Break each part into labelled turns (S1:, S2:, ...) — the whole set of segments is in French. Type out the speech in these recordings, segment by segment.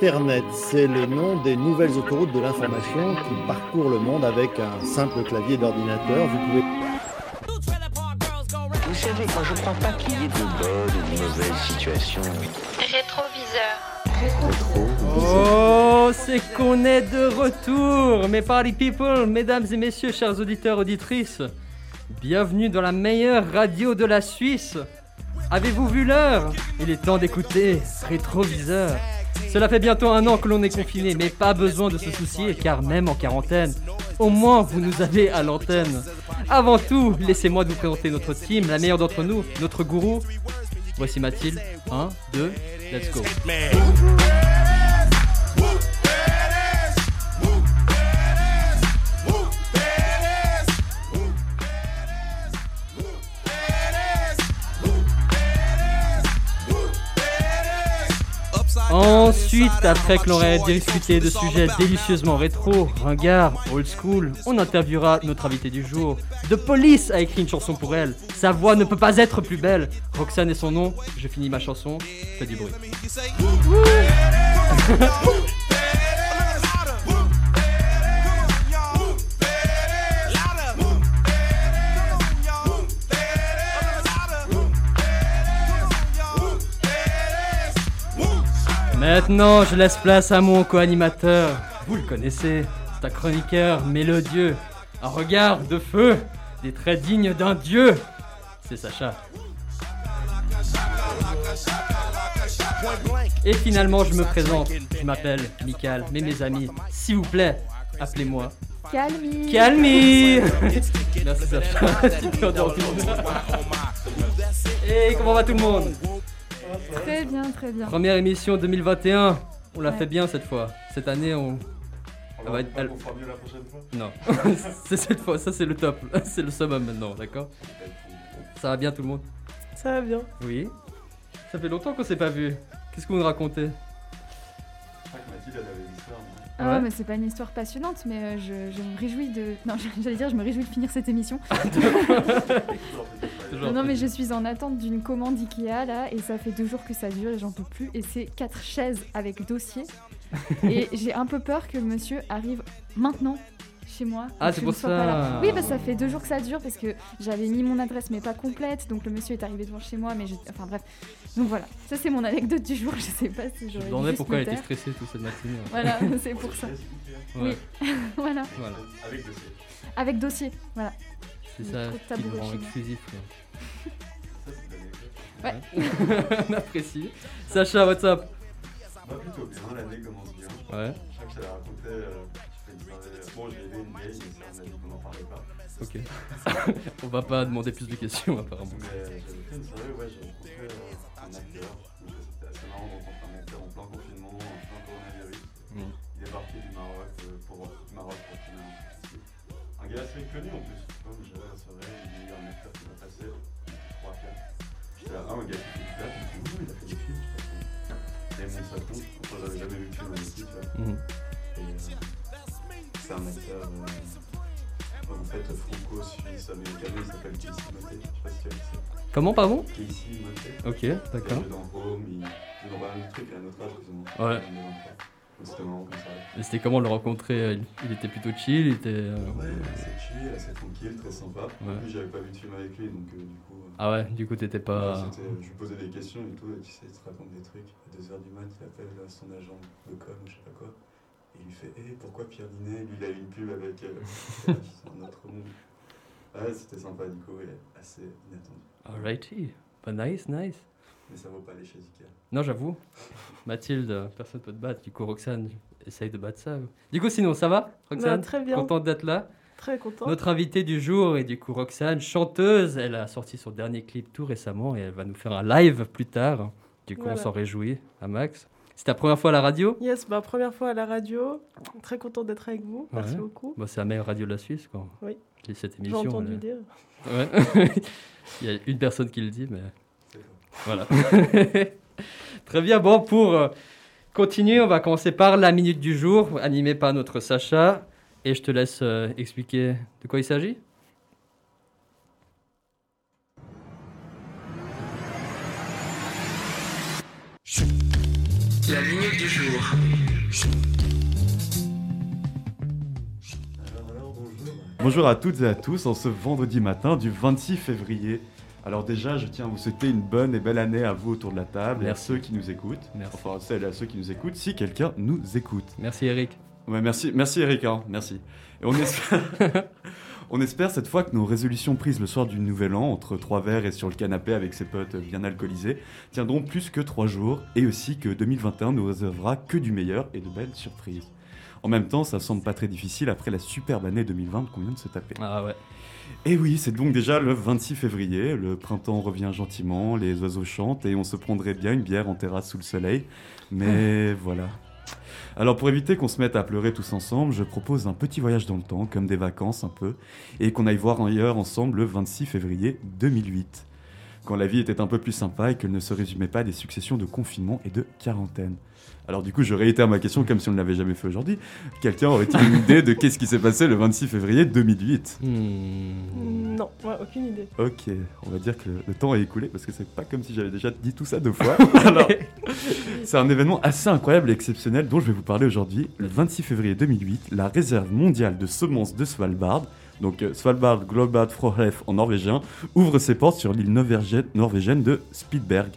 S1: Internet, c'est le nom des nouvelles autoroutes de l'information qui parcourent le monde avec un simple clavier d'ordinateur. Vous pouvez
S2: Vous savez, moi je crois pas qu'il y ait de bonnes ou de mauvaises situations.
S3: Rétroviseur.
S4: Oh, c'est qu'on est de retour, mes party people, mesdames et messieurs, chers auditeurs, auditrices. Bienvenue dans la meilleure radio de la Suisse. Avez-vous vu l'heure? Il est temps d'écouter Rétroviseur. Cela fait bientôt un an que l'on est confiné, mais pas besoin de se soucier, car même en quarantaine, au moins vous nous avez à l'antenne. Avant tout, laissez-moi vous présenter notre team, la meilleure d'entre nous, notre gourou. Voici Mathilde. 1, 2, let's go. Ensuite, après que l'on ait discuté de sujets délicieusement rétro, ringards, old school, on interviewera notre invité du jour. De Police a écrit une chanson pour elle. Sa voix ne peut pas être plus belle. Roxane est son nom. Je finis ma chanson. Fais du bruit. Maintenant, je laisse place à mon co-animateur. Vous le connaissez, c'est un chroniqueur mélodieux, un regard de feu, des traits dignes d'un dieu. C'est Sacha. Et finalement, je me présente. Je m'appelle Michael, mais mes amis, s'il vous plaît, appelez-moi
S3: Calmi.
S4: Calmi Merci Sacha. Et comment va tout le monde?
S3: Très bien, très bien.
S4: Première émission 2021, on l'a fait bien cette fois. Cette année, on. Ça va être- elle-
S5: mieux la prochaine fois?
S4: Non, c'est cette fois, ça c'est le top, c'est le summum maintenant, d'accord? Ça va bien tout le monde?
S6: Ça va bien.
S4: Oui. Ça fait longtemps qu'on s'est pas vu. Qu'est-ce que vous nous racontez
S5: Je crois que Mathilde, elle avait
S3: Ah
S4: Ouais.
S3: mais c'est pas une histoire passionnante, mais euh, je, je me réjouis de. Non, j'allais dire, je me réjouis de finir cette émission.
S5: Toujours.
S3: Non, non, mais je suis en attente d'une commande Ikea là, et ça fait deux jours que ça dure et j'en peux plus. Et c'est quatre chaises avec dossier. et j'ai un peu peur que le monsieur arrive maintenant chez moi.
S4: Ah, c'est pour
S3: pas là.
S4: ça.
S3: Oui, bah ça fait deux jours que ça dure parce que j'avais mis mon adresse mais pas complète, donc le monsieur est arrivé devant chez moi, mais je... enfin bref. Donc voilà, ça c'est mon anecdote du jour. Je sais pas si
S4: Je me demandais pourquoi elle était stressée toute cette matinée. ouais.
S3: Voilà, c'est pour ça.
S4: Ouais,
S3: Voilà,
S4: voilà.
S5: Avec dossier.
S3: avec dossier. Voilà.
S4: C'est ça qui nous rend exclusif.
S5: Ça.
S3: Ouais.
S4: On apprécie. Sacha, what's up
S5: Bah, plutôt bien, l'année commence bien.
S4: Ouais,
S5: Je crois que je t'avais raconté, euh, Bon, j'ai aidé une vieille, mais ça, on n'en parlait pas.
S4: ok. On va pas demander plus de questions apparemment.
S5: Mais euh, j'avais fait une soirée, ouais, j'ai rencontré euh, un acteur. Euh, c'était assez marrant de rencontrer un acteur en plein confinement, en plein coronavirus.
S4: Mm.
S5: Il est parti du Maroc euh, pour, du Maroc pour tourner un gars assez connu en plus. J'allais à la soirée, il y a un acteur qui m'a passé, 3 4 J'étais là, ah, un gars qui fait du théâtre, il me dit, oui, il a fait des films, je sais pas. Damon Sapon, enfin, j'avais jamais vu de film aussi, tu vois. Et euh, c'est un acteur, euh, en fait, franco-suisse américain, il s'appelle Casey je sais pas si tu as.
S4: Comment, pardon?
S5: Casey.
S4: Ok,
S5: Il
S4: d'accord.
S5: est dans Home, il il est dans de trucs, il a notre âge, plus ou moins.
S4: Ouais.
S5: Il c'était marrant comme ça.
S4: Et c'était comment le rencontrer euh, il, il était plutôt chill, il était. euh,
S5: Ouais, assez chill, assez tranquille, très sympa.
S4: Ouais.
S5: En plus, j'avais pas vu de film avec lui, donc euh, du coup. euh,
S4: Ah ouais, du coup t'étais pas.
S5: c'était- je lui posais des questions et tout, et tu sais, il te raconte des trucs. À 2h du mat, il appelle euh, son agent de com je sais pas quoi. Il lui fait Hé, pourquoi Pierre Dinet Lui, il a eu une pub avec. Euh, un autre monde. Ouais, c'était sympa du coup, et assez inattendu.
S4: Alrighty. Bah nice, nice.
S5: Mais ça vaut pas aller chez Ikea.
S4: Non, j'avoue. Mathilde, personne peut te battre. Du coup, Roxane, essaye de battre ça. Du coup, sinon, ça va Roxane?
S6: Bah, très bien.
S4: Contente d'être là?
S6: Très content.
S4: Notre invitée du jour est du coup Roxane, chanteuse. Elle a sorti son dernier clip tout récemment et elle va nous faire un live plus tard. Du coup, on s'en réjouit à max. C'est ta première fois à la radio
S6: Yes, bah, première fois à la radio. Très content d'être avec vous. Merci
S4: Ouais.
S6: beaucoup.
S4: bah, C'est la meilleure radio de la Suisse, quoi.
S6: Oui.
S4: Et Cette
S6: J'ai
S4: émission.
S6: entendu
S4: elle-
S6: dire.
S4: Ouais. Il y a une personne qui le dit, mais voilà. Très bien. Bon, pour euh, continuer, on va commencer par la minute du jour, animée par notre Sacha. Et je te laisse euh, expliquer de quoi il s'agit.
S7: La minute du jour.
S5: Bonjour à toutes et à tous en ce vendredi matin du 26 février. Alors déjà, je tiens à vous souhaiter une bonne et belle année à vous autour de la table et à ceux qui nous écoutent.
S4: Merci.
S5: Enfin, celles et à ceux qui nous écoutent, si quelqu'un nous écoute.
S4: Merci Eric.
S5: Ouais, merci, merci Eric, hein, merci. Et on espère, on espère cette fois que nos résolutions prises le soir du Nouvel An, entre trois verres et sur le canapé avec ses potes bien alcoolisés, tiendront plus que trois jours, et aussi que 2021 nous réservera que du meilleur et de belles surprises. En même temps, ça semble pas très difficile après la superbe année 2020 qu'on vient de se taper.
S4: Ah ouais.
S5: Et oui, c'est donc déjà le 26 février, le printemps revient gentiment, les oiseaux chantent et on se prendrait bien une bière en terrasse sous le soleil. Mais voilà. Alors pour éviter qu'on se mette à pleurer tous ensemble, je propose un petit voyage dans le temps, comme des vacances un peu, et qu'on aille voir ailleurs ensemble le 26 février 2008, quand la vie était un peu plus sympa et qu'elle ne se résumait pas à des successions de confinements et de quarantaine. Alors du coup, je réitère ma question comme si on ne l'avait jamais fait aujourd'hui. Quelqu'un aurait-il une idée de qu'est-ce qui s'est passé le 26 février 2008
S4: Hmm.
S6: Non, ouais, aucune idée.
S5: Ok, on va dire que le temps est écoulé parce que c'est pas comme si j'avais déjà dit tout ça deux fois. Alors, c'est un événement assez incroyable et exceptionnel dont je vais vous parler aujourd'hui. Le 26 février 2008, la réserve mondiale de semences de Svalbard, donc euh, Svalbard Global Frohlef en norvégien, ouvre ses portes sur l'île norvégienne, norvégienne de Spitsberg,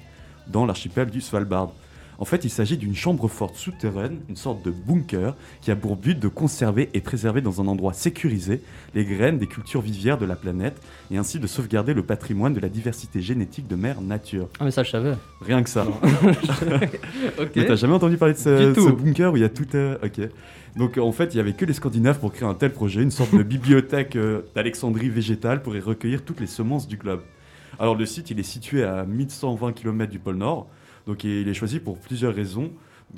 S5: dans l'archipel du Svalbard. En fait, il s'agit d'une chambre forte souterraine, une sorte de bunker, qui a pour but de conserver et préserver dans un endroit sécurisé les graines des cultures vivières de la planète et ainsi de sauvegarder le patrimoine de la diversité génétique de mère nature.
S4: Ah mais ça je savais.
S5: Rien que ça. Mais t'as jamais entendu parler de ce, bunker où il y a tout. euh, ok. Donc en fait, il y avait que les Scandinaves pour créer un tel projet, une sorte de bibliothèque euh, d'Alexandrie végétale pour y recueillir toutes les semences du globe. Alors le site, il est situé à 1120 km du pôle Nord. Donc il est choisi pour plusieurs raisons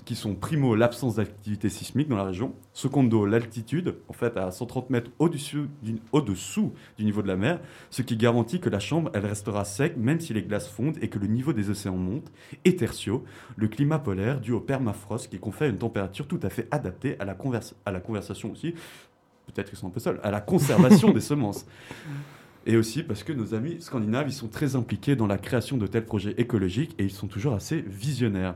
S5: qui sont primo l'absence d'activité sismique dans la région, secondo l'altitude, en fait à 130 mètres au-dessus du, au-dessous du niveau de la mer, ce qui garantit que la chambre elle restera sec même si les glaces fondent et que le niveau des océans monte, et tertio, le climat polaire dû au permafrost qui confère une température tout à fait adaptée à la, converse- à la conversation aussi, peut-être qu'ils sont un peu seuls, à la conservation des semences. Et aussi parce que nos amis scandinaves, ils sont très impliqués dans la création de tels projets écologiques et ils sont toujours assez visionnaires.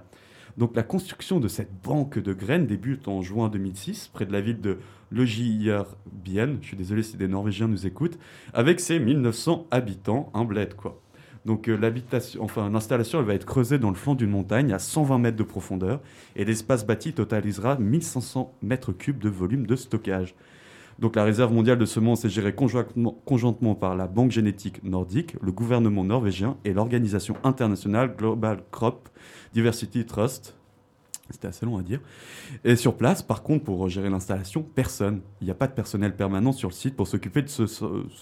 S5: Donc la construction de cette banque de graines débute en juin 2006 près de la ville de Logierbien. Je suis désolé si des Norvégiens nous écoutent, avec ses 1900 habitants, un bled quoi. Donc euh, l'installation, elle va être creusée dans le flanc d'une montagne à 120 mètres de profondeur et l'espace bâti totalisera 1500 mètres cubes de volume de stockage. Donc la réserve mondiale de semences est gérée conjointement, par la Banque génétique nordique, le gouvernement norvégien et l'organisation internationale Global Crop Diversity Trust. C'était assez long à dire. Et sur place, par contre, pour gérer l'installation, personne. Il n'y a pas de personnel permanent sur le site pour s'occuper de ce,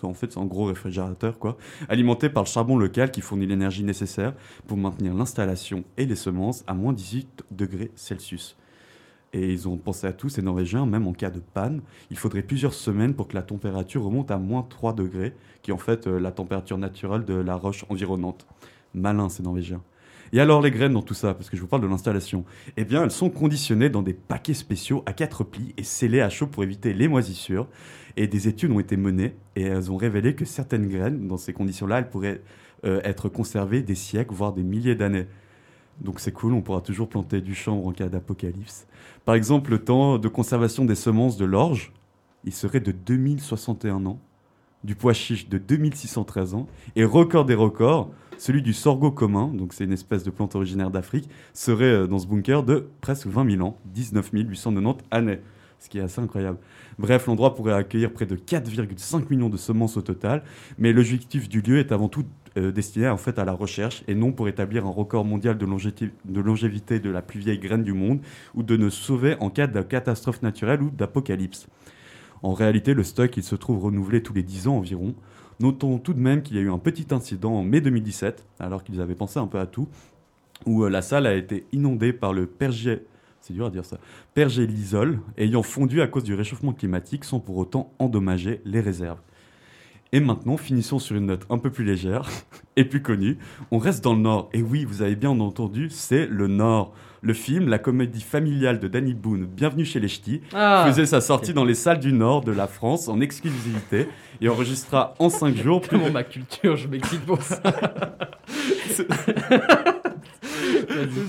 S5: En fait, gros réfrigérateur, quoi. Alimenté par le charbon local qui fournit l'énergie nécessaire pour maintenir l'installation et les semences à moins 18 degrés Celsius. Et ils ont pensé à tout, ces Norvégiens, même en cas de panne, il faudrait plusieurs semaines pour que la température remonte à moins 3 degrés, qui est en fait euh, la température naturelle de la roche environnante. Malin, ces Norvégiens. Et alors les graines dans tout ça, parce que je vous parle de l'installation, eh bien elles sont conditionnées dans des paquets spéciaux à quatre plis et scellées à chaud pour éviter les moisissures. Et des études ont été menées et elles ont révélé que certaines graines, dans ces conditions-là, elles pourraient euh, être conservées des siècles, voire des milliers d'années. Donc c'est cool, on pourra toujours planter du chanvre en cas d'apocalypse. Par exemple, le temps de conservation des semences de l'orge, il serait de 2061 ans, du pois chiche de 2613 ans, et record des records, celui du sorgho commun, donc c'est une espèce de plante originaire d'Afrique, serait euh, dans ce bunker de presque 20 000 ans, 19 890 années, ce qui est assez incroyable. Bref, l'endroit pourrait accueillir près de 4,5 millions de semences au total, mais l'objectif du lieu est avant tout euh, destiné en fait à la recherche et non pour établir un record mondial de, longévité de la plus vieille graine du monde ou de nous sauver en cas de catastrophe naturelle ou d'apocalypse. En réalité, le stock se trouve renouvelé tous les 10 ans environ. Notons tout de même qu'il y a eu un petit incident en mai 2017, alors qu'ils avaient pensé un peu à tout, où euh, la salle a été inondée par le pergé, c'est dur à dire ça, ayant fondu à cause du réchauffement climatique sans pour autant endommager les réserves. Et maintenant, finissons sur une note un peu plus légère et plus connue. On reste dans le Nord. Et oui, vous avez bien entendu, c'est le Nord. Le film, la comédie familiale de Danny Boone, Bienvenue chez les Ch'tis,
S4: Ah,
S5: faisait sa sortie dans les salles du Nord de la France en exclusivité et enregistra en 5 jours plus
S4: Comment
S5: de...
S4: ma culture, je m'excite pour ça.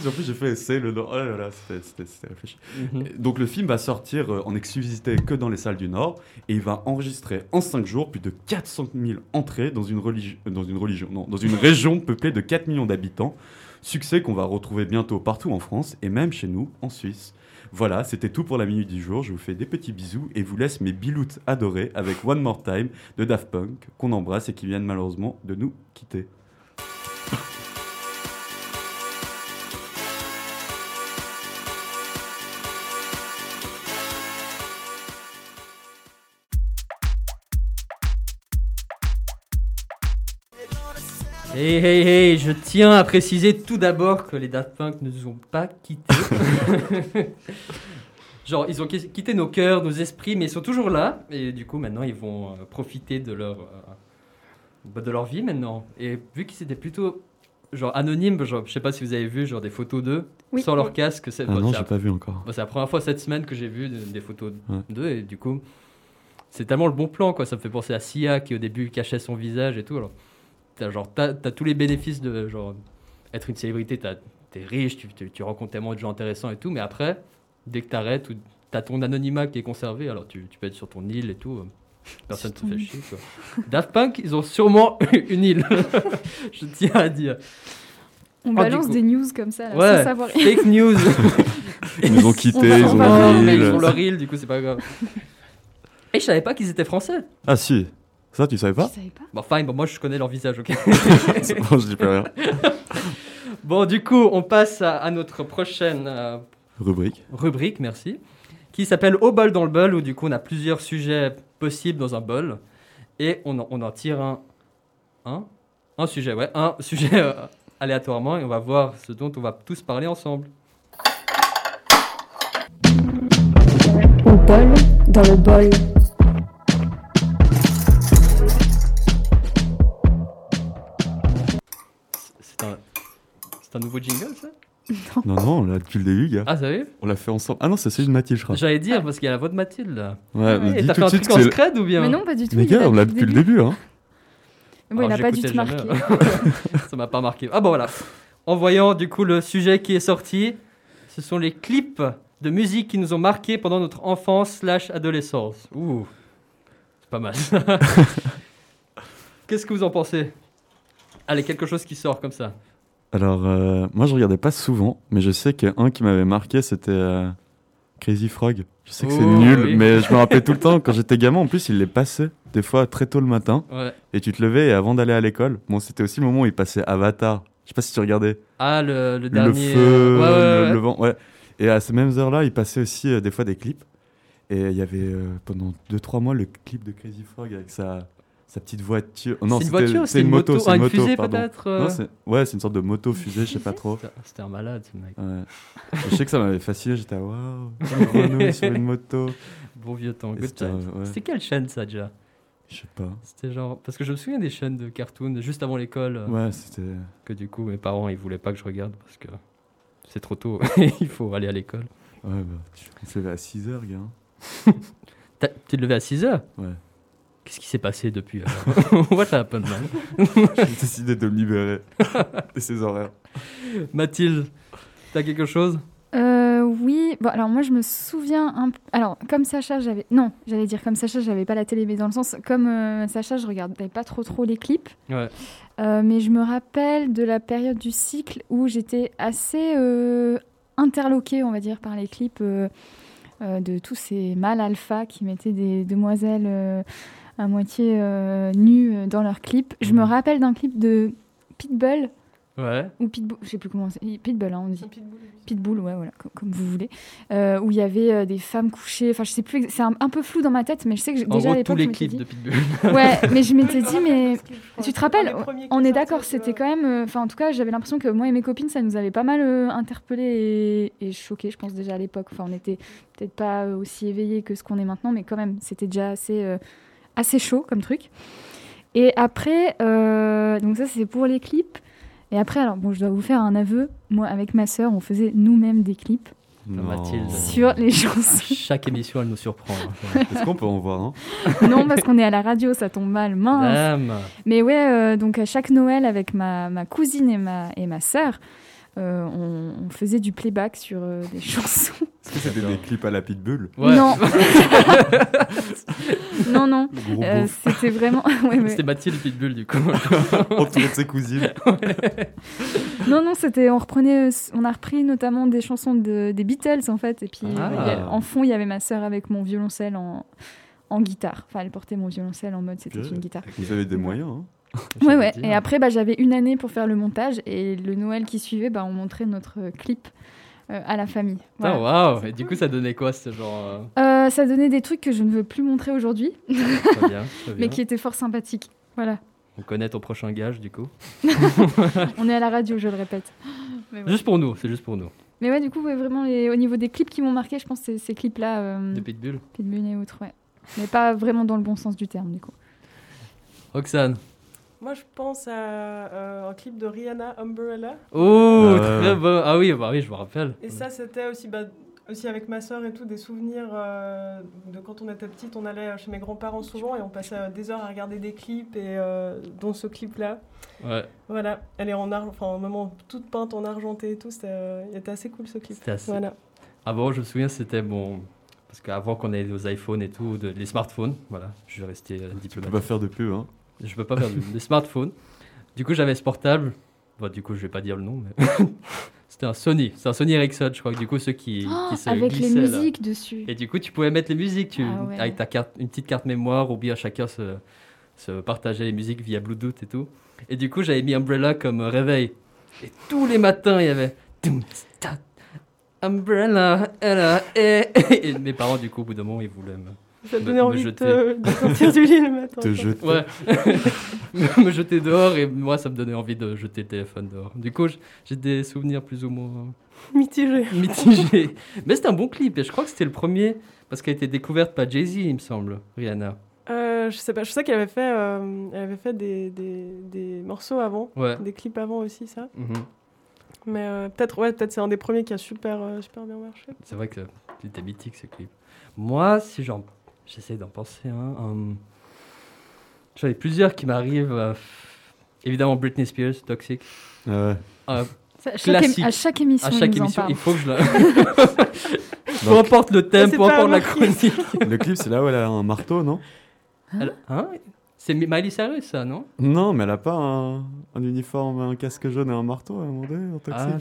S5: En plus, j'ai fait essayer le nom. Oh là là, c'était réfléchi.
S4: Mhm.
S5: Donc le film va sortir euh, en exclusivité que dans les salles du Nord et il va enregistrer en 5 jours plus de 400 000 entrées dans une, religi- euh, dans une religion, non, dans une région peuplée de 4 millions d'habitants. Succès qu'on va retrouver bientôt partout en France et même chez nous en Suisse. Voilà, c'était tout pour la minute du jour. Je vous fais des petits bisous et vous laisse mes biloutes adorés avec One More Time de Daft Punk qu'on embrasse et qui viennent malheureusement de nous quitter.
S4: Hey hey hey, je tiens à préciser tout d'abord que les Daft Punk ne nous ont pas quittés. Genre, ils ont qui- quitté nos cœurs, nos esprits, mais ils sont toujours là. Et du coup, maintenant, ils vont euh, profiter de leur, euh, bah, de leur vie maintenant. Et vu qu'ils étaient plutôt genre anonymes, genre, je sais pas si vous avez vu genre des photos d'eux
S3: Oui.
S4: sans leur casque.
S5: Ah
S4: bon,
S5: non, j'ai pas vu encore.
S4: Bon, c'est la première fois cette semaine que j'ai vu de- des photos
S5: Ouais.
S4: d'eux et du coup, c'est tellement le bon plan quoi. Ça me fait penser à Sia qui au début cachait son visage et tout. Alors, t'as genre t'as, t'as tous les bénéfices de genre être une célébrité. T'as, t'es riche, tu, tu, tu rencontres tellement de gens intéressants et tout. Mais après, dès que t'arrêtes ou t'as ton anonymat qui est conservé, alors tu, tu peux être sur ton île et tout. euh, Personne ne te fait chier quoi. Daft Punk, ils ont sûrement une île. je tiens à dire.
S3: On
S4: du
S3: balance
S4: coup.
S3: des news comme ça, là,
S4: Ouais,
S3: sans savoir.
S4: fake news.
S5: Ils nous ont quittés,
S3: On
S5: ils
S3: on
S5: ont leur île.
S4: ils ont leur île, du coup, c'est pas grave. Et je savais pas qu'ils étaient français.
S5: Ah si, ça tu savais
S3: Je
S5: pas
S3: savais pas.
S4: Bon, fine, bon, moi je connais leur visage, ok.
S5: Bon, je dis plus rien.
S4: Bon, du coup, on passe à, à notre prochaine euh,
S5: Rubrique.
S4: rubrique, merci, qui s'appelle Au bol dans le bol, où du coup on a plusieurs sujets possibles dans un bol, et on en, on en tire un, un, un sujet, ouais, un sujet euh, aléatoirement, et on va voir ce dont on va tous parler ensemble.
S8: Au bol, dans le bol.
S4: C'est un nouveau jingle, ça
S5: Non, non, on l'a depuis le début, gars.
S4: Ah, sérieux
S5: On l'a fait ensemble. Ah non, c'est celui de Mathilde, je crois.
S4: J'allais dire, parce qu'il y a la voix de Mathilde, là.
S5: Ouais, mais
S4: Et
S5: dis
S4: t'as
S5: tout
S4: fait
S5: de
S4: un
S5: suite
S4: truc
S5: que
S4: en
S5: c'est-
S4: scred ou bien
S3: Mais non, pas du tout.
S5: Mais
S3: il
S5: gars, on l'a depuis le début, hein.
S3: Bon, il
S4: Alors,
S3: a pas dû
S4: j'écoutais
S3: te
S4: jamais,
S3: marquer.
S4: hein. ça m'a pas marqué. Ah bon voilà. En voyant du coup le sujet qui est sorti, ce sont les clips de musique qui nous ont marqués pendant notre enfance slash adolescence. Ouh, c'est pas mal. Qu'est-ce que vous en pensez? Allez, quelque chose qui sort comme ça.
S5: Alors, euh, moi, je regardais pas souvent, mais je sais qu'un qui m'avait marqué, c'était euh, Crazy Frog. Je sais que c'est
S4: Oh,
S5: nul,
S4: oui.
S5: mais je me rappelais tout le temps, quand j'étais gamin, en plus, il les passait, des fois très tôt le matin,
S4: Ouais.
S5: et tu te levais, et avant d'aller à l'école, bon, c'était aussi le moment où il passait Avatar. Je sais pas si tu regardais.
S4: Ah le, le
S5: Le
S4: dernier.
S5: feu,
S4: euh, ouais, ouais,
S5: le,
S4: ouais.
S5: le vent, ouais. Et à ces mêmes heures-là, il passait aussi euh, des fois des clips. Et il y avait euh, pendant 2-3 mois le clip de Crazy Frog avec sa, sa petite voiture. Non,
S4: c'est une voiture,
S5: c'est une moto, c'est
S4: Ah,
S5: une moto,
S4: fusée peut-être. euh
S5: ouais, c'est une sorte de moto fusée, je sais pas trop.
S4: C'était- un malade ce mec.
S5: Ouais. Je sais que ça m'avait fasciné, j'étais waouh, sur une moto.
S4: Bon vieux temps. Good
S5: ouais.
S4: C'était quelle chaîne ça déjà?
S5: Je sais pas.
S4: C'était genre. Parce que je me souviens des chaînes de cartoon juste avant l'école. euh,
S5: Ouais, c'était.
S4: que du coup mes parents ils voulaient pas que je regarde parce que c'est trop tôt, il faut aller à l'école.
S5: Ouais, bah, tu on se levait à 6h, gars.
S4: T'as- Tu te levé à 6h
S5: Ouais.
S4: Qu'est-ce qui s'est passé depuis alors What happened man?
S5: J'ai décidé de me libérer de ces horaires.
S4: Mathilde, t'as quelque chose?
S3: Euh, oui, bon, alors moi je me souviens un p- Alors, comme Sacha, j'avais. Non, j'allais dire comme Sacha, j'avais pas la télé, mais dans le sens, comme euh, Sacha, je regardais pas trop trop les clips.
S4: Ouais.
S3: Euh, mais je me rappelle de la période du cycle où j'étais assez euh, interloquée, on va dire, par les clips euh, euh, de tous ces mâles alpha qui mettaient des demoiselles euh, à moitié euh, nues euh, dans leurs clips. Je me rappelle d'un clip de Pitbull,
S4: Ouais.
S3: ou Pitbull, je sais plus comment c'est. Pitbull, hein, on dit. Pitbull, ouais, voilà, com- comme, vous voulez, euh, où il y avait euh, des femmes couchées. Enfin, je sais plus, c'est un, un peu flou dans ma tête, mais je sais que déjà à
S4: gros, tous
S3: l'époque,
S4: les clips
S3: dit-
S4: de Pitbull.
S3: Ouais, mais je m'étais dit, mais tu te rappelles, on est d'accord, c'était quand même. euh, Enfin, en tout cas, j'avais l'impression que moi et mes copines, ça nous avait pas mal euh, interpellé et, et choqué, je pense déjà à l'époque. Enfin, on était peut-être pas aussi éveillés que ce qu'on est maintenant, mais quand même, c'était déjà assez, euh, assez chaud comme truc. Et après, euh, donc ça, c'est pour les clips. Et après, alors bon, je dois vous faire un aveu. Moi, avec ma sœur, on faisait nous-mêmes des clips
S5: Non.
S4: Mathilde.
S3: sur les
S4: À
S3: chansons.
S4: chaque émission, elle nous surprend. hein.
S5: Est-ce qu'on peut en voir un
S3: non, parce qu'on est à la radio, ça tombe mal, mince.
S4: Dame.
S3: Mais ouais, euh, donc à chaque Noël avec ma, ma cousine et ma, et ma sœur, euh, on, on faisait du playback sur euh, des chansons.
S9: Est-ce que c'était des clips à la pitbull
S4: Ouais.
S3: Non. non, non. Euh, C'était vraiment. ouais, ouais.
S4: C'était Mathilde Pitbull du coup.
S9: entouré de ses cousines.
S3: Non, non, c'était. On reprenait. On a repris notamment des chansons de, des Beatles en fait. Et puis
S4: Ah.
S3: euh, a- en fond, il y avait ma sœur avec mon violoncelle en, en guitare. Enfin, elle portait mon violoncelle en mode c'était une guitare.
S9: Vous avez des moyens, hein
S3: Ouais,
S4: J'allais
S3: ouais. Et après, bah, j'avais une année pour faire le montage. Et le Noël qui suivait, bah, on montrait notre euh, clip euh, à la famille. Voilà.
S4: waouh Et du coup, ça donnait quoi Ce genre. euh,
S3: Euh, ça donnait des trucs que je ne veux plus montrer aujourd'hui,
S4: très
S3: mais qui étaient fort sympathiques. Voilà.
S4: On connaît ton prochain gage du coup.
S3: On est à la radio, je le répète. Mais, ouais.
S4: Juste pour nous, c'est juste pour nous.
S3: Mais ouais, du coup, ouais, vraiment, les... au niveau des clips qui m'ont marqué, je pense que ces clips-là, euh,
S4: De Pitbull.
S3: Pitbull et autres, ouais. Mais pas vraiment dans le bon sens du terme, du coup.
S4: Roxane.
S6: Moi, je pense à euh, un clip de Rihanna, Umbrella.
S4: Oh, très bon. Ah oui, bah oui, je me rappelle.
S6: Et ça, c'était aussi, bah, aussi avec ma soeur et tout, des souvenirs euh, de quand on était petite. On allait chez mes grands-parents souvent et on passait euh, des heures à regarder des clips, et euh, dont ce clip-là.
S4: Ouais,
S6: Voilà, elle est en argent, enfin, moment toute peinte en argenté et tout, c'était euh, il était assez cool ce clip.
S4: c'était assez.
S6: Voilà.
S4: Avant, je me souviens, c'était bon. Parce qu'avant qu'on ait nos iPhones et tout, de- les smartphones, voilà, je vais rester euh,
S9: Tu peux pas faire de pub, hein
S4: Je peux pas faire du- des smartphones. Du coup, j'avais ce portable. Bon, du coup, je vais pas dire le nom, mais c'était un Sony. C'est un Sony Ericsson, je crois. que Du coup, ceux qui,
S3: Oh,
S4: qui se
S3: avec les
S4: glissaient, là.
S3: musiques dessus.
S4: Et du coup, tu pouvais mettre les musiques tu,
S3: Ah ouais.
S4: avec ta carte, une petite carte mémoire, ou bien chacun se, se partageait les musiques via Bluetooth et tout. Et du coup, j'avais mis Umbrella comme euh, réveil. Et tous les matins, il y avait ta, Umbrella, ella, eh. Et mes parents, du coup, au bout d'un moment, ils voulaient me,
S6: Ça te
S4: Me-
S6: donnait envie de,
S4: jeter.
S6: te- de sortir du lit le matin.
S9: Te jeter.
S4: Ouais. me jeter dehors et moi ça me donnait envie de jeter le téléphone dehors. Du coup, j'ai des souvenirs plus ou moins
S6: Mitigé.
S4: mitigés. Mais c'était un bon clip et je crois que c'était le premier parce qu'elle a été découverte par Jay-Z, il me semble, Rihanna.
S6: Euh, je sais pas, je sais qu'elle avait fait, euh, elle avait fait des, des, des morceaux avant,
S4: Ouais.
S6: des clips avant aussi, ça.
S4: Mhm.
S6: Mais euh, peut-être, ouais, peut-être c'est un des premiers qui a super, euh, super bien marché.
S4: C'est vrai que c'était mythique ce clip. Moi, si j'en. J'essaie d'en penser un. un- J'en ai plusieurs qui m'arrivent. euh, Évidemment, Britney Spears, Toxic.
S9: Ah ouais.
S4: Euh,
S3: Ça, à, chaque
S4: Classique.
S3: émi- à chaque émission,
S4: à chaque
S3: ils nous en
S4: émission,
S3: parlent.
S4: il faut que je la. peu importe le thème, peu importe la chronique.
S9: Le clip, c'est là où elle a un marteau, non?
S4: Elle- Hein? C'est Mi- Miley Cyrus, ça, non?
S9: Non, mais elle a pas un, un uniforme, un casque jaune et un marteau à un moment donné, en
S4: Ah.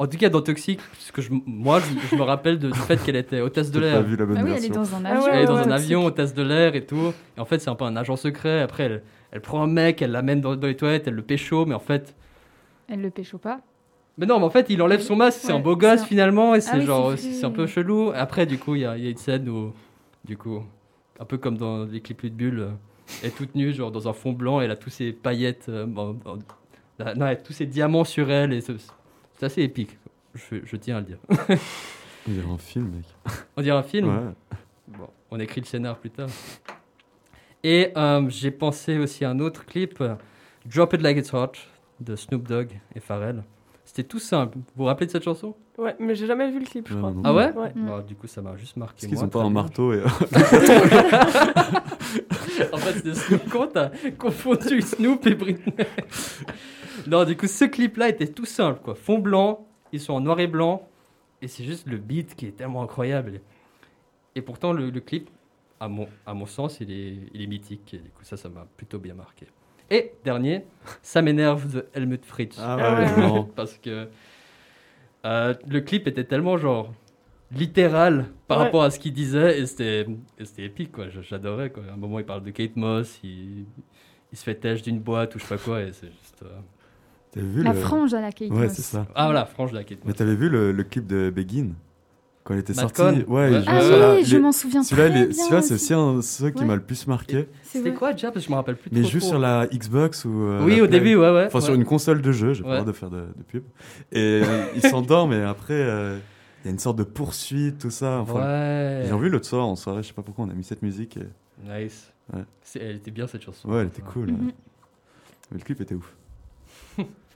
S4: En tout cas, dans Toxic, parce que je, moi, je, je me rappelle de- du fait qu'elle était hôtesse de
S9: pas
S4: l'air.
S9: vu la bonne
S3: Ah oui, elle est dans un
S6: Ah
S3: avion.
S6: ouais,
S4: Elle est dans
S6: ouais,
S4: un
S6: ouais.
S4: avion, hôtesse de l'air et tout. Et en fait, c'est un peu un agent secret. Après, elle, elle prend un mec, elle l'amène dans, dans les toilettes, elle le pécho, mais en fait.
S3: Elle le pécho pas.
S4: Mais non, mais en fait, il enlève son masque, c'est
S3: Ouais,
S4: un beau
S3: c'est
S4: gosse
S3: un-
S4: finalement, et c'est
S3: oui,
S4: genre,
S3: c'est
S4: c'est un peu chelou. Après, du coup, il y, a il y a une scène où, du coup, un peu comme dans les clips de Bulle, euh, elle est toute nue, genre dans un fond blanc, elle a tous ses paillettes, euh, bon, bon, là, non, elle a tous ses diamants sur elle, et c'est c'est assez épique. Je, je tiens à le dire.
S9: On dirait un film, mec.
S4: On dirait un film
S9: Ouais.
S4: Bon, on écrit le scénar plus tard. Et euh, j'ai pensé aussi à un autre clip, euh, Drop It Like It's Hot, de Snoop Dogg et Pharrell. C'était tout simple. Vous vous rappelez de cette chanson?
S6: Ouais, mais j'ai jamais vu le clip, je crois.
S4: Ah ouais,
S6: Ouais.
S4: Bon, Du coup, ça m'a juste marqué.
S9: Est-ce qu'ils ont pas un marteau et...
S4: En fait, c'était Snoop. Comment t'as confondu Snoop et Britney Non, du coup, ce clip-là était tout simple, quoi. Fond blanc, ils sont en noir et blanc, et c'est juste le beat qui est tellement incroyable. Et pourtant, le, le clip, à mon, à mon sens, il est, il est mythique, et du coup, ça, ça m'a plutôt bien marqué. Et dernier, ça m'énerve de Helmut Fritz.
S9: Ah
S6: Ah
S9: ouais,
S6: ouais.
S9: non.
S4: Parce que euh, le clip était tellement genre littéral par
S6: Ouais.
S4: rapport à ce qu'il disait et c'était épique quoi j'adorais quoi à un moment il parle de Kate Moss il, il se fait têche d'une boîte ou je sais pas quoi et c'est juste euh,
S9: T'as vu
S3: La
S9: le...
S3: frange à la Kate
S9: Ouais,
S3: Moss.
S9: c'est ça.
S4: ah voilà franche de la Kate
S9: Mais
S4: Moss
S9: t'avais vu le, le clip de Begin? Quand elle était
S4: Mad
S9: sortie. Ouais,
S4: Ouais.
S9: il jouait
S3: Ah oui, je
S9: les-
S3: m'en souviens
S9: Celui-là,
S3: très bien
S9: celui-là, c'est
S3: aussi.
S9: un ceux qui
S3: Ouais.
S9: m'a le plus marqué.
S3: C'est
S4: c'était quoi déjà parce que je me rappelle plus
S9: Mais il
S4: trop trop.
S9: sur la Xbox ou. euh,
S4: oui au
S9: Play.
S4: début ouais ouais
S9: Enfin, sur une console de jeu, j'ai pas droit de faire de, de pub. Et euh, il s'endort, mais après, euh, il y a une sorte de poursuite, tout ça. Enfin,
S4: ouais
S9: J'ai vu l'autre soir en soirée, je sais pas pourquoi on a mis cette musique. Et...
S4: nice
S9: Ouais.
S4: C'est- elle était bien cette chanson
S9: Ouais, elle était cool.
S3: Mhm.
S9: ouais. Mais le clip était ouf.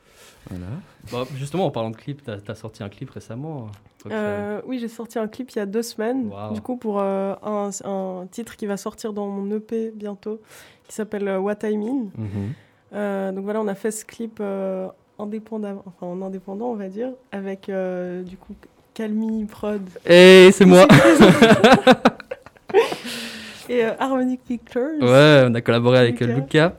S9: voilà.
S4: Bon, justement en parlant de clip t'as as sorti un clip récemment Roxane.
S6: Euh, oui, j'ai sorti un clip il y a deux semaines,
S4: Wow.
S6: du coup pour euh, un, un titre qui va sortir dans mon EP bientôt, qui s'appelle euh, What I Mean.
S4: Mhm.
S6: Euh, donc voilà, on a fait ce clip euh, indépendamment, enfin en indépendant, on va dire, avec euh, du coup Calmi Prod.
S4: Et c'est moi.
S6: et euh, Harmonic Pictures.
S4: Ouais, on a collaboré avec
S6: Lucas.
S4: Lucas.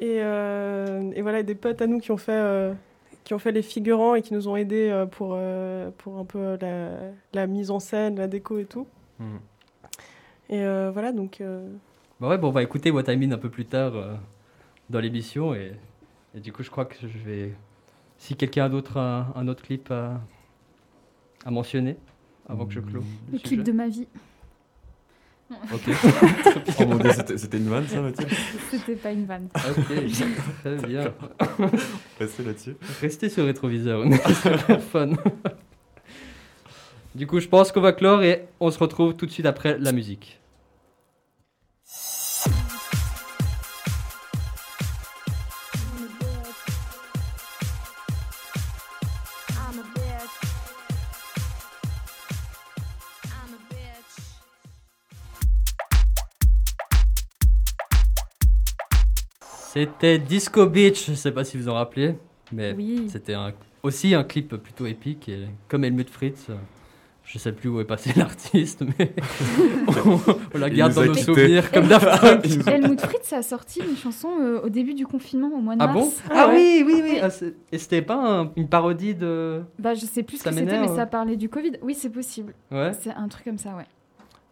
S6: Et, euh, et voilà, des potes à nous qui ont fait, euh, qui ont fait les figurants et qui nous ont aidés euh, pour, euh, pour un peu la, la mise en scène, la déco et tout.
S4: Mhm.
S6: Et euh, voilà, donc. euh,
S4: Bah ouais, bon, on va écouter What I Mean un peu plus tard euh, dans l'émission. Et, et du coup, je crois que je vais. Si quelqu'un a d'autre un, un autre clip à, à mentionner avant que je clôt.
S3: Le clip de ma vie.
S4: Ok.
S9: Oh mon dieu, c'était une vanne ça, Mathilde
S3: C'était pas une vanne.
S4: Ok, très bien.
S9: Restez là-dessus.
S4: Restez sur le rétroviseur, c'est fun. Du coup, je pense qu'on va clore et on se retrouve tout de suite après la musique. C'était Disco Beach, je sais pas si vous en rappelez, mais
S3: Oui.
S4: c'était un- aussi un clip plutôt épique. Et comme Helmut Fritz, je sais plus où est passé l'artiste, mais on, on la garde dans nos souvenirs comme Daft
S3: Helmut Fritz a sorti une chanson euh, au début du confinement, au mois de
S4: Ah
S3: mars.
S4: bon?
S6: Ah
S4: Ah
S6: ouais.
S4: oui, oui, oui. ah, et c'était pas un- une parodie de.
S3: Bah, je sais plus ce que c'était, mais ça parlait du Covid. Oui, c'est possible.
S4: Ouais.
S3: C'est un truc comme ça, ouais.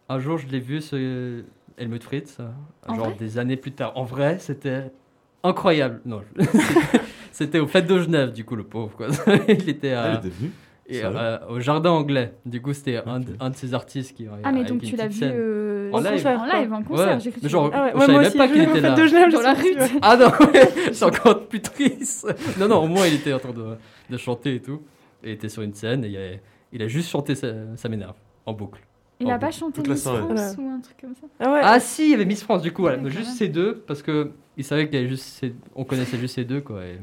S4: Un jour, je l'ai vu, ce Helmut Fritz,
S3: En
S4: genre des années plus tard. En vrai, c'était incroyable. Non, je- c'était aux fêtes de Genève, du coup, le pauvre. Quoi. il était
S9: Ah,
S4: à-
S9: il était venu
S4: et, euh, au jardin anglais. Du coup, c'était un, de ces artistes qui.
S3: Ah, mais donc tu l'as vu euh,
S4: En live.
S6: concert,
S3: en live, en concert.
S4: Ouais.
S3: j'ai cru que
S4: genre,
S6: Ah ouais,
S4: je
S6: ouais, moi aussi,
S4: pas
S6: je
S4: qu'il était
S6: fêtes
S4: là.
S6: de Genève,
S3: Dans la rue.
S4: Ah non, ouais, c'est encore plus triste. Non, non, au moins il était en train de, de chanter et tout. Et il était sur une scène et il a, il a juste chanté ça, ça m'énerve en boucle.
S3: Il
S4: en
S3: a pas chanté Miss. France
S6: Voilà.
S3: ou un truc comme ça?
S6: Ah ouais.
S4: Ah si, il y avait Miss France du coup, voilà. Juste ces deux parce que il savait qu'il y avait juste ces- on connaissait juste ces deux quoi. Et,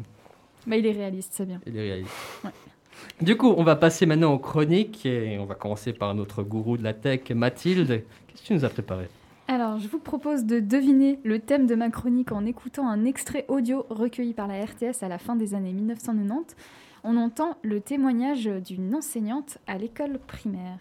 S3: Bah, il est réaliste, c'est bien.
S4: et les réalistes.
S3: Ouais.
S4: Du coup, on va passer maintenant aux chroniques et on va commencer par notre gourou de la tech, Mathilde. Qu'est-ce que tu nous as préparé?
S3: Alors, je vous propose de deviner le thème de ma chronique en écoutant un extrait audio recueilli par la RTS à la fin des années 1990. On entend le témoignage d'une enseignante à l'école primaire.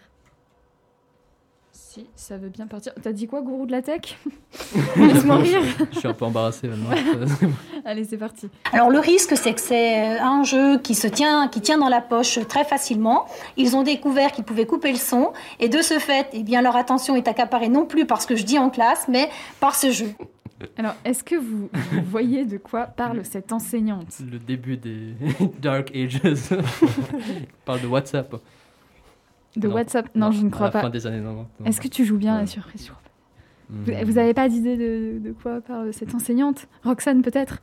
S3: Si, ça veut bien partir. T'as dit quoi, gourou de la tech Laisse-moi rire.
S4: Je suis un peu embarrassé maintenant.
S3: Allez, c'est parti.
S10: Alors le risque, c'est que c'est euh, un jeu qui se tient, qui tient dans la poche très facilement. Ils ont découvert qu'ils pouvaient couper le son, et de ce fait, eh bien leur attention est accaparée non plus par ce que je dis en classe, mais par ce jeu.
S3: Alors, est-ce que vous, vous voyez de quoi parle cette enseignante?
S4: le début des Dark Ages. Il parle de WhatsApp.
S3: De
S4: Non.
S3: WhatsApp Non, je ne
S4: à
S3: crois
S4: fin
S3: pas.
S4: des années 90. non.
S3: Est-ce que tu joues bien à la
S4: Ouais.
S3: surprise je crois pas. Vous- Vous n'avez pas d'idée de, de quoi parle cette enseignante? Roxane, peut-être?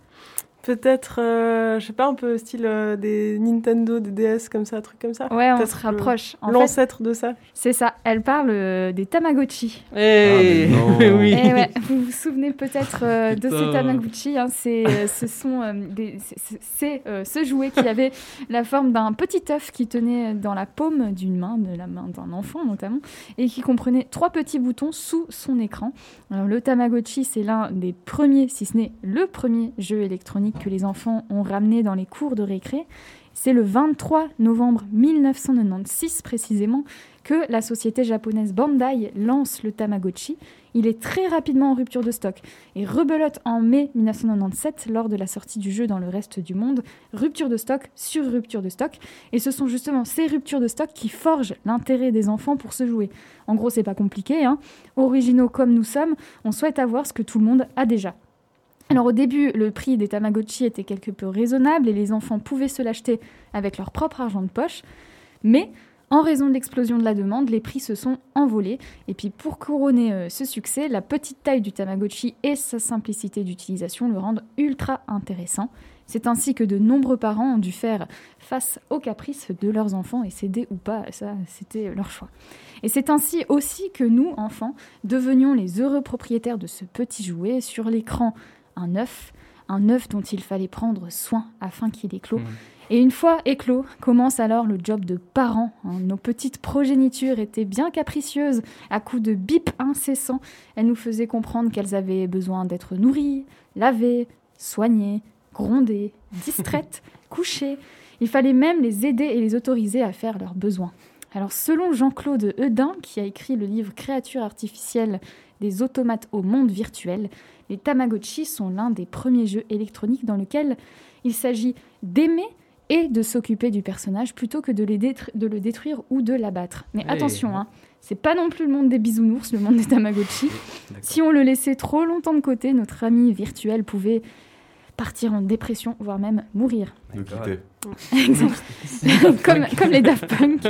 S6: Peut-être, euh, je sais pas, un peu style euh, des Nintendo, des DS, comme ça, un truc comme ça.
S3: Ouais, on se rapproche.
S6: L'ancêtre de ça.
S3: c'est ça. Elle parle euh, des Tamagotchi.
S4: Hey
S9: Ah, mais non.
S4: oui.
S3: Et ouais, vous vous souvenez peut-être euh, de ces. Tamagotchi. hein, c'est, ce sont euh, des, c'est- euh, ce jouet qui avait la forme d'un petit œuf qui tenait dans la paume d'une main, de la main d'un enfant notamment, et qui comprenait trois petits boutons sous son écran. Alors, le Tamagotchi, c'est l'un des premiers, si ce n'est le premier jeu électronique que les enfants ont ramené dans les cours de récré. C'est le 23 novembre 1996 précisément que la société japonaise Bandai lance le Tamagotchi. Il est très rapidement en rupture de stock et rebelote en mai 1997 lors de la sortie du jeu dans le reste du monde. Rupture de stock sur rupture de stock. Et ce sont justement ces ruptures de stock qui forgent l'intérêt des enfants pour se jouer. En gros, c'est pas compliqué. Hein. Originaux comme nous sommes, on souhaite avoir ce que tout le monde a déjà. Alors au début, le prix des Tamagotchi était quelque peu raisonnable et les enfants pouvaient se l'acheter avec leur propre argent de poche. Mais en raison de l'explosion de la demande, les prix se sont envolés. Et puis pour couronner euh, ce succès, la petite taille du Tamagotchi et sa simplicité d'utilisation le rendent ultra intéressant. C'est ainsi que de nombreux parents ont dû faire face aux caprices de leurs enfants et céder ou pas, ça c'était leur choix. Et c'est ainsi aussi que nous, enfants, devenions les heureux propriétaires de ce petit jouet sur l'écran, un œuf, un œuf dont il fallait prendre soin afin qu'il éclot.
S4: Mhm.
S3: Et une fois éclos, commence alors le job de parents. hein. Nos petites progénitures étaient bien capricieuses. À coups de bip incessants, elles nous faisaient comprendre qu'elles avaient besoin d'être nourries, lavées, soignées, gronder, distraites, couchées. Il fallait même les aider et les autoriser à faire leurs besoins. Alors selon Jean-Claude Eudin, qui a écrit le livre Créatures artificielles des automates au monde virtuel, les Tamagotchi sont l'un des premiers jeux électroniques dans lequel il s'agit d'aimer et de s'occuper du personnage plutôt que de, les détru- de le détruire ou de l'abattre. Mais attention, hein, c'est pas non plus le monde des bisounours, le monde des Tamagotchi. Si on le laissait trop longtemps de côté, notre ami virtuel pouvait partir en dépression, voire même mourir.
S9: Nous quitter.
S3: Comme, comme les Daft Punk.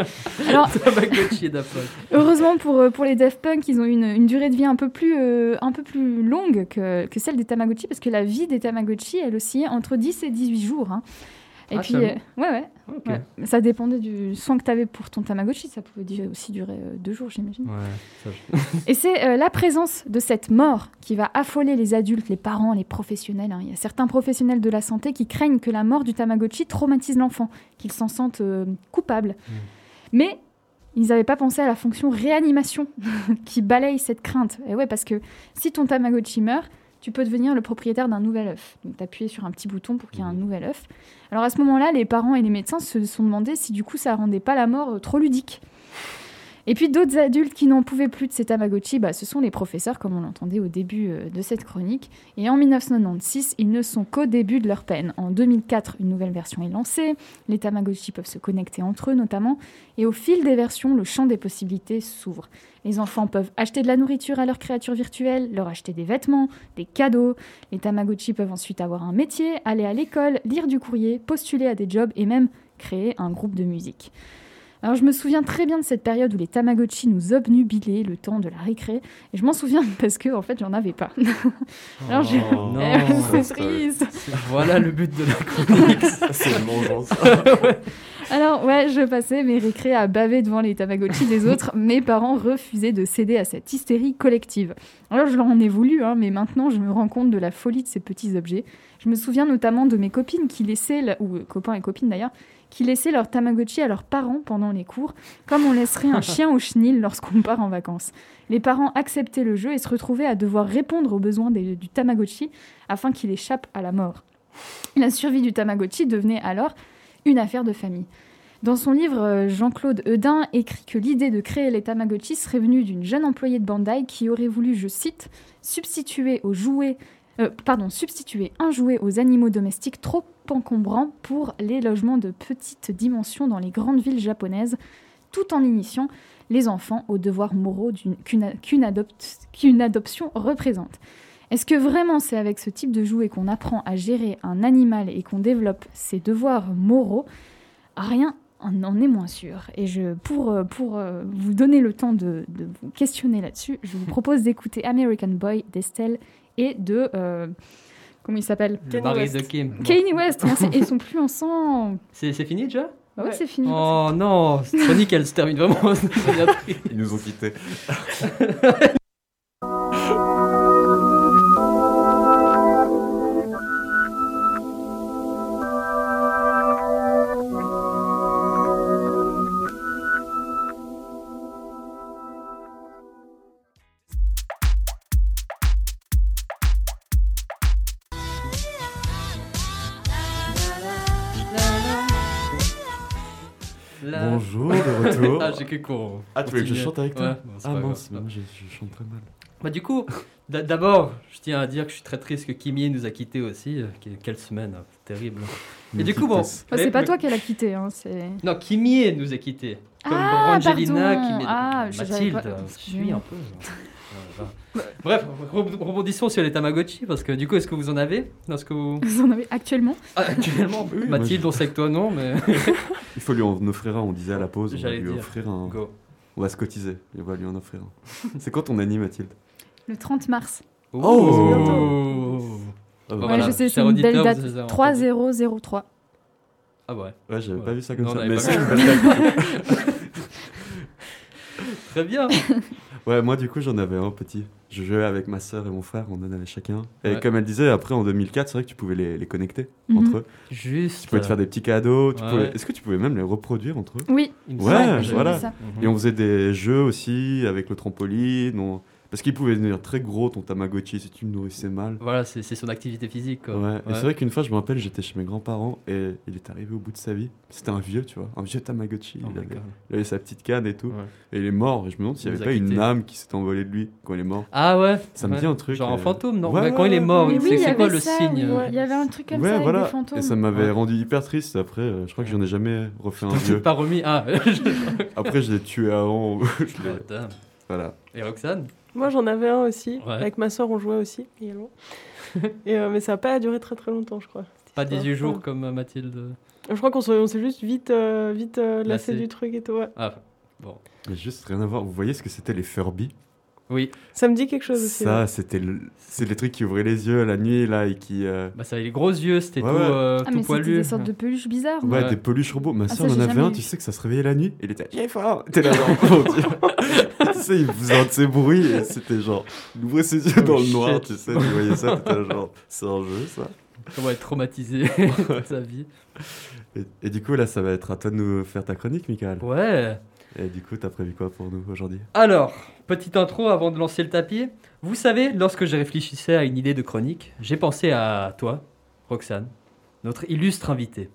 S3: Alors,
S4: Tamagotchi et Daft Punk.
S3: heureusement pour, euh, pour les Daft Punk, ils ont une, une durée de vie un peu plus, euh, un peu plus longue que, que celle des Tamagotchi, parce que la vie des Tamagotchi, elle oscillait entre 10 et 18 jours. hein. Et
S4: Ah,
S3: puis, euh, ouais, ouais. Ça dépendait du soin que tu avais pour ton Tamagotchi. Ça pouvait aussi durer euh, deux jours, j'imagine.
S4: Ouais, ça, je-
S3: Et c'est euh, la présence de cette mort qui va affoler les adultes, les parents, les professionnels. hein. Il y a certains professionnels de la santé qui craignent que la mort du Tamagotchi traumatise l'enfant, qu'il s'en sente euh, coupable. Mais ils n'avaient pas pensé à la fonction réanimation qui balaye cette crainte. Et ouais, parce que si ton Tamagotchi meurt, tu peux devenir le propriétaire d'un nouvel œuf. Donc t'appuies sur un petit bouton pour qu'il y ait un nouvel œuf. Alors à ce moment-là, les parents et les médecins se sont demandé si du coup ça rendait pas la mort euh, trop ludique. Et puis d'autres adultes qui n'en pouvaient plus de ces Tamagotchi, bah, ce sont les professeurs, comme on l'entendait au début euh, de cette chronique. Et en 1996, ils ne sont qu'au début de leur peine. En 2004, une nouvelle version est lancée. Les Tamagotchi peuvent se connecter entre eux notamment. Et au fil des versions, le champ des possibilités s'ouvre. Les enfants peuvent acheter de la nourriture à leurs créatures virtuelles, leur acheter des vêtements, des cadeaux. Les Tamagotchi peuvent ensuite avoir un métier, aller à l'école, lire du courrier, postuler à des jobs et même créer un groupe de musique. Alors je me souviens très bien de cette période où les Tamagotchi nous obnubilaient le temps de la récré. Et je m'en souviens parce que en fait j'en avais pas. Alors je...
S4: Oh, non.
S3: c'est triste.
S4: Voilà le but de la chronique.
S5: C'est une vengeance.
S3: Alors ouais, je passais mes récrés à baver devant les Tamagotchi des autres. Mes parents refusaient de céder à cette hystérie collective. Alors je leur en ai voulu, hein, mais maintenant je me rends compte de la folie de ces petits objets. Je me souviens notamment de mes copines qui laissaient, la- ou euh, copains et copines d'ailleurs, qui laissaient leur Tamagotchi à leurs parents pendant les cours, comme on laisserait un chien au chenil lorsqu'on part en vacances. Les parents acceptaient le jeu et se retrouvaient à devoir répondre aux besoins des- du Tamagotchi afin qu'il échappe à la mort. La survie du Tamagotchi devenait alors une affaire de famille. Dans son livre, euh, Jean-Claude Eudin écrit que l'idée de créer les Tamagotchi serait venue d'une jeune employée de Bandai qui aurait voulu, je cite, substituer aux jouets, euh, pardon, substituer un jouet aux animaux domestiques trop encombrants pour les logements de petite dimension dans les grandes villes japonaises, tout en initiant les enfants aux devoirs moraux qu'une qu'une adopt- qu'une adoption représente. Est-ce que vraiment c'est avec ce type de jouet qu'on apprend à gérer un animal et qu'on développe ses devoirs moraux? Rien n'en est moins sûr. Et je, pour, pour euh, vous donner le temps de, de vous questionner là-dessus, je vous propose d'écouter American Boy d'Estelle et de... euh, comment il s'appelle
S4: Le mari de Kim. Bon.
S3: Kanye West, merci. Et ils sont plus ensemble.
S4: C'est c'est fini déjà?
S3: Bah ouais, c'est fini.
S4: Oh non, chronique elle se termine vraiment.
S5: Ils nous ont quittés.
S4: ah, qu'on.
S5: Ah, tu voulais que je chante avec toi
S4: Ouais, bon, c'est
S5: Ah mince, moi je, je chante très mal.
S4: Bah, du coup, d'abord, je tiens à dire que je suis très triste que Kimi nous a quittés aussi. Euh, que- Quelle semaine, hein, terrible. Et
S5: Nous
S4: du coup, bon.
S3: Enfin, c'est
S4: mais-
S3: pas
S4: mais-
S3: toi qui l'a quitté. Hein, c'est...
S4: Non, Kimi nous a quittés. Comme
S3: Ah,
S4: Brangelina,
S3: pardon.
S4: Kimi.
S3: Ah, je
S4: Mathilde, euh, suis un peu. voilà. Bref, re- rebondissons sur les Tamagotchi parce que du coup, est-ce que vous en avez Est-ce que vous...
S3: Vous en avez actuellement
S4: Ah, actuellement,
S5: Oui,
S4: Mathilde, on sait que toi non, mais
S5: Il faut lui en offrir un, on disait à la pause, on va lui
S4: dire.
S5: offrir un.
S4: go.
S5: On va se cotiser, et on va lui en offrir un. C'est quand ton anime, Mathilde
S3: Le 30 mars.
S5: Oh.
S4: Oh.
S5: Ah
S4: Bah
S3: Ouais,
S4: voilà,
S3: je sais, c'est une belle date.
S4: vous les avez entendus.
S3: 3003.
S4: Ah ouais.
S5: Ouais, j'avais
S4: Ouais.
S5: pas vu ça comme
S4: Non,
S5: ça. Mais c'est une belle date.
S4: Très bien.
S5: Ouais, moi du coup j'en avais un petit. Je jouais avec ma soeur et mon frère, on en avait chacun. Et
S4: Ouais.
S5: comme elle disait, après en 2004, c'est vrai que tu pouvais les, les connecter
S3: Mhm.
S5: entre eux.
S4: Juste.
S5: Tu pouvais te faire des petits cadeaux.
S4: Ouais.
S5: pouvais- Est-ce que tu pouvais même les reproduire entre eux?
S3: Oui.
S5: Ouais, voilà. Et on faisait des jeux aussi avec le trampoline. on- Parce qu'il pouvait devenir très gros, ton Tamagotchi, si tu le nourrissais mal.
S4: Voilà, c'est c'est son activité physique. Quoi.
S5: Ouais, et c'est vrai qu'une fois, je me rappelle, j'étais chez mes grands-parents et il est arrivé au bout de sa vie. C'était un vieux, tu vois, un vieux Tamagotchi.
S4: Oh
S5: il, avait,
S4: God.
S5: il avait sa petite canne et tout.
S4: Ouais.
S5: Et il est mort. Et je me demande s'il
S4: Il
S5: n'y avait
S4: a
S5: pas une âme qui s'est envolée de lui quand il est mort.
S4: Ah ouais
S5: Ça me
S4: Ouais.
S5: dit un truc.
S4: Genre un
S5: euh,
S4: fantôme, non Quand il est mort,
S3: Oui,
S4: c'est quoi le
S3: ça,
S4: signe euh,
S3: Il y avait un truc comme
S5: ouais,
S3: ça avec
S5: voilà.
S3: des fantômes.
S5: Et ça m'avait
S4: Ouais.
S5: rendu hyper triste. Après, euh, je crois que j'en ai jamais refait un
S4: T'as
S5: vieux.
S4: pas remis Ah
S5: Après, je l'ai tué avant.
S4: Oh,
S5: voilà.
S4: Et Roxane?
S6: Moi, j'en avais un aussi.
S4: Ouais.
S6: Avec ma soeur, on jouait aussi également. Et, euh, mais ça n'a pas duré très très longtemps, je crois.
S4: Pas
S6: histoire.
S4: 18 jours
S6: Ouais.
S4: comme euh, Mathilde.
S6: Je crois qu'on s'est juste vite, euh, vite euh, lassé
S4: Lassé.
S6: du truc et tout. ouais.
S4: Ah, bon.
S5: Mais juste rien à voir. Vous voyez ce que c'était les Furby?
S4: Oui,
S6: Ça me dit quelque chose aussi.
S5: Ça, c'était le... c'est les trucs qui ouvraient les yeux la nuit là et qui. euh,
S4: bah ça avait les gros yeux, c'était
S5: Ouais,
S4: tout,
S5: ouais.
S4: euh,
S3: Ah,
S4: tout
S3: mais c'était des sortes de peluches bizarres.
S5: Ouais,
S4: Ouais.
S5: des peluches robots. Ma
S3: Ah,
S5: soeur
S3: ça,
S5: en avait un, tu sais que ça se réveillait la nuit. Il était Viens fort T'es là, genre. tu sais, il faisait un de ses bruits et c'était genre. Il ouvrait ses yeux
S4: Oh,
S5: dans le noir, tu sais. Tu voyais ça, t'étais genre. C'est un jeu ça.
S4: Comment être traumatisé toute sa vie.
S5: Et, et du coup, là, ça va être à toi de nous faire ta chronique, Michael.
S4: Ouais.
S5: Et du coup, t'as prévu quoi pour nous aujourd'hui?
S4: Alors, petite intro avant de lancer le tapis. Vous savez, lorsque je réfléchissais à une idée de chronique, j'ai pensé à toi, Roxane, notre illustre invitée.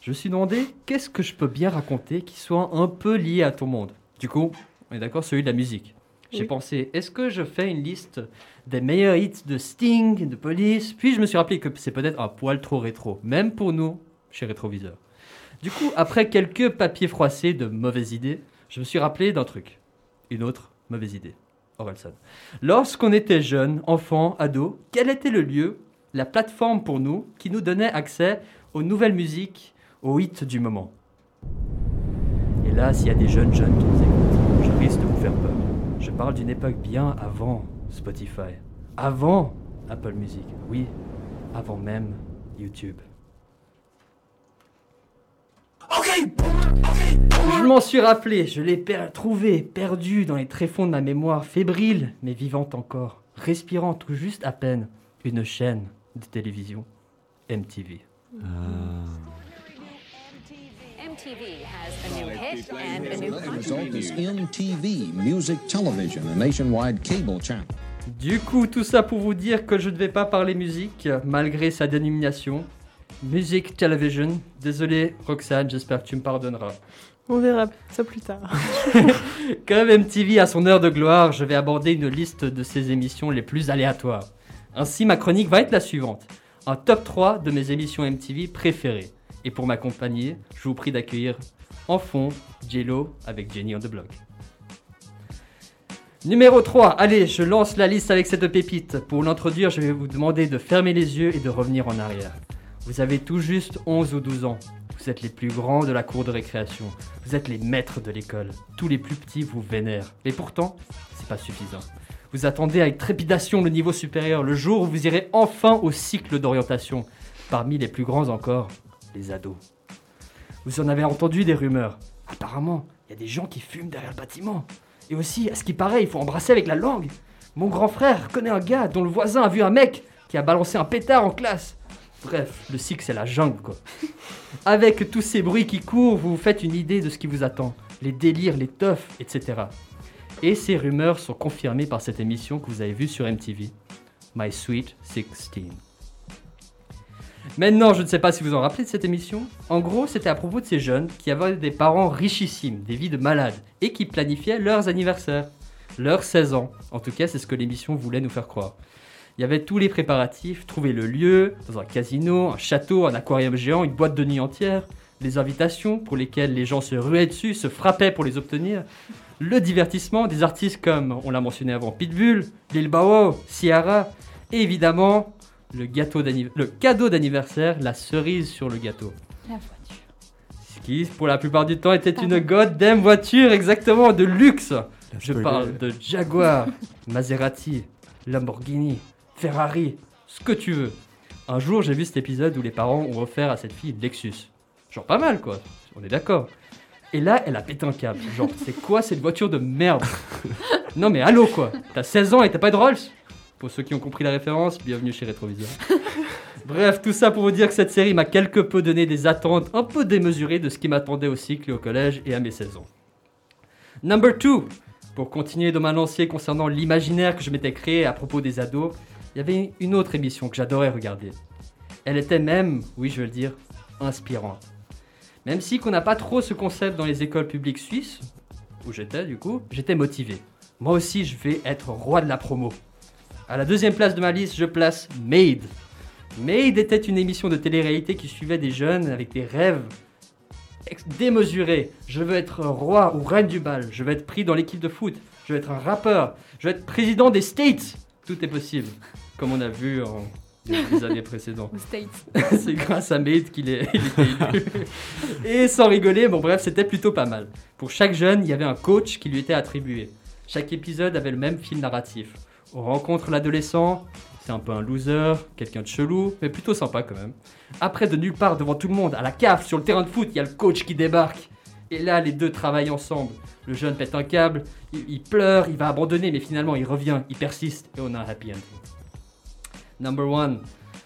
S4: Je me suis demandé qu'est-ce que je peux bien raconter qui soit un peu lié à ton monde? Du coup, on est d'accord, celui de la musique. J'ai
S6: Oui.
S4: pensé, est-ce que je fais une liste des meilleurs hits de Sting, de Police? Puis je me suis rappelé que c'est peut-être un poil trop rétro, même pour nous, chez Rétroviseur. Du coup, après quelques papiers froissés de mauvaises idées, je me suis rappelé d'un truc. Une autre mauvaise idée. Orelsan. Lorsqu'on était jeune, enfant, ado, quel était le lieu, la plateforme pour nous, qui nous donnait accès aux nouvelles musiques, aux hits du moment? Et là, s'il y a des jeunes jeunes qui nous écoutent, je risque de vous faire peur. Je parle d'une époque bien avant Spotify, avant Apple Music, oui, avant même YouTube. Je m'en suis rappelé, je l'ai per- trouvé, perdu dans les tréfonds de ma mémoire, fébrile, mais vivante encore, respirant tout juste à peine, une chaîne de télévision, MTV.
S11: MTV has a new hit and a new
S12: The result is MTV, Music Television, a nationwide cable channel.
S4: Du coup, tout ça pour vous dire que je ne vais pas parler musique, malgré sa dénomination. Music Television. Désolé, Roxane, j'espère que tu me pardonneras.
S6: On verra ça plus tard.
S4: Comme MTV a son heure de gloire, je vais aborder une liste de ses émissions les plus aléatoires. Ainsi, ma chronique va être la suivante. Un top 3 de mes émissions MTV préférées. Et pour m'accompagner, je vous prie d'accueillir en fond Jello avec Jenny on the Block. Numéro 3, allez, je lance la liste avec cette pépite. Pour l'introduire, je vais vous demander de fermer les yeux et de revenir en arrière. Vous avez tout juste 11 ou 12 ans. Vous êtes les plus grands de la cour de récréation. Vous êtes les maîtres de l'école. Tous les plus petits vous vénèrent. Mais pourtant, c'est pas suffisant. Vous attendez avec trépidation le niveau supérieur, le jour où vous irez enfin au cycle d'orientation. Parmi les plus grands encore, les ados. Vous en avez entendu des rumeurs. Apparemment, il y a des gens qui fument derrière le bâtiment. Et aussi, à ce qui paraît, il faut embrasser avec la langue. Mon grand frère connaît un gars dont le voisin a vu un mec qui a balancé un pétard en classe. Bref, le cycle, c'est la jungle, quoi. Avec tous ces bruits qui courent, vous vous faites une idée de ce qui vous attend. Les délires, les teufs, etc. Et ces rumeurs sont confirmées par cette émission que vous avez vue sur MTV, My Sweet 16. Maintenant, je ne sais pas si vous en rappelez de cette émission. En gros, c'était à propos de ces jeunes qui avaient des parents richissimes, des vies de malades, et qui planifiaient leurs anniversaires, leurs 16 ans. En tout cas, c'est ce que l'émission voulait nous faire croire. Il y avait tous les préparatifs, trouver le lieu, dans un casino, un château, un aquarium géant, une boîte de nuit entière, les invitations pour lesquelles les gens se ruaient dessus, se frappaient pour les obtenir, le divertissement des artistes comme, on l'a mentionné avant, Pitbull, Lil Bow, Ciara, et évidemment, le, gâteau d'anniv- le cadeau d'anniversaire, la cerise sur le gâteau.
S3: La voiture.
S4: Ce qui, pour la plupart du temps, était une goddamn voiture, exactement, de luxe. Je parle de Jaguar, Maserati, Lamborghini, Ferrari, ce que tu veux. Un jour, j'ai vu cet épisode où les parents ont offert à cette fille une Lexus. Genre pas mal, quoi. On est d'accord. Et là, elle a pété un câble. Genre, c'est quoi cette voiture de merde? Non mais allô, quoi. T'as 16 ans et t'as pas de Rolls? Pour ceux qui ont compris la référence, bienvenue chez Rétroviseur. Bref, tout ça pour vous dire que cette série m'a quelque peu donné des attentes un peu démesurées de ce qui m'attendait au cycle et au collège et à mes 16 ans. Number 2. Pour continuer dans ma lancée concernant l'imaginaire que je m'étais créé à propos des ados, il y avait une autre émission que j'adorais regarder. Elle était même, oui je veux le dire, inspirante. Même si qu'on n'a pas trop ce concept dans les écoles publiques suisses, où j'étais du coup, j'étais motivé. Moi aussi je vais être roi de la promo. À la deuxième place de ma liste, je place Made. Made était une émission de télé-réalité qui suivait des jeunes avec des rêves démesurés. Je veux être roi ou reine du bal. Je veux être pris dans l'équipe de foot. Je veux être un rappeur. Je veux être président des States. Tout est possible, comme on a vu en les années précédentes. C'est grâce à Made qu'il est, il était élu. Et sans rigoler, bon bref, c'était plutôt pas mal. Pour chaque jeune, il y avait un coach qui lui était attribué. Chaque épisode avait le même fil narratif. On rencontre l'adolescent, c'est un peu un loser, quelqu'un de chelou, mais plutôt sympa quand même. Après, de nulle part, devant tout le monde, à la cave, sur le terrain de foot, il y a le coach qui débarque. Et là, les deux travaillent ensemble. Le jeune pète un câble, il, il pleure, il va abandonner, mais finalement, il revient, il persiste, et on a un happy ending. Number one.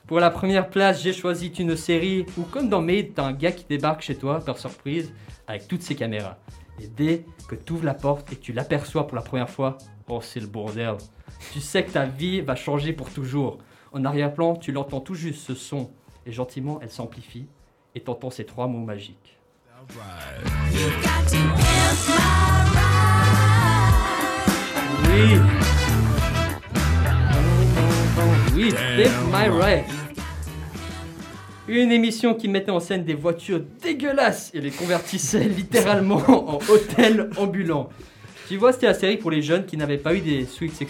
S4: Pour la première place, j'ai choisi une série où, comme dans Made, t'as un gars qui débarque chez toi par surprise avec toutes ses caméras. Et dès que tu ouvres la porte et que tu l'aperçois pour la première fois, oh c'est le bordel. Tu sais que ta vie va changer pour toujours. En arrière-plan, tu l'entends tout juste ce son. Et gentiment, elle s'amplifie. Et t'entends ces trois mots magiques. Oui. Oui, Dave My Right. Une émission qui mettait en scène des voitures dégueulasses et les convertissait littéralement en hôtel ambulant. Tu vois, c'était la série pour les jeunes qui n'avaient pas eu des Sweet 16.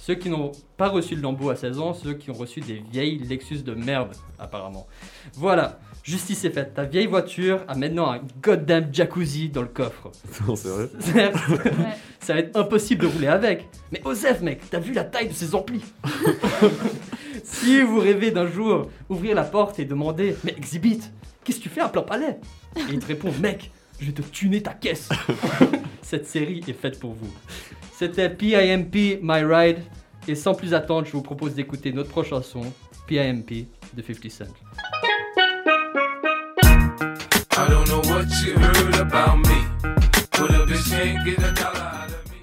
S4: Ceux qui n'ont pas reçu le lambeau à 16 ans, ceux qui ont reçu des vieilles Lexus de merde, apparemment. Voilà, justice est faite. Ta vieille voiture a maintenant un goddamn jacuzzi dans le coffre.
S5: Non, c'est vrai.
S4: Certes, ça va être impossible de rouler avec. Mais Osef, mec, t'as vu la taille de ces amplis Si vous rêvez d'un jour ouvrir la porte et demander Mais Exhibit, qu'est-ce que tu fais à plein palais? Et il te répond Mec, je vais te tuner ta caisse. Cette série est faite pour vous. C'était PIMP My Ride. Et sans plus attendre, je vous propose d'écouter notre prochaine chanson, PIMP de 50 Cent.
S7: I don't know what you heard about me, but a bitch can't get a dollar out of me.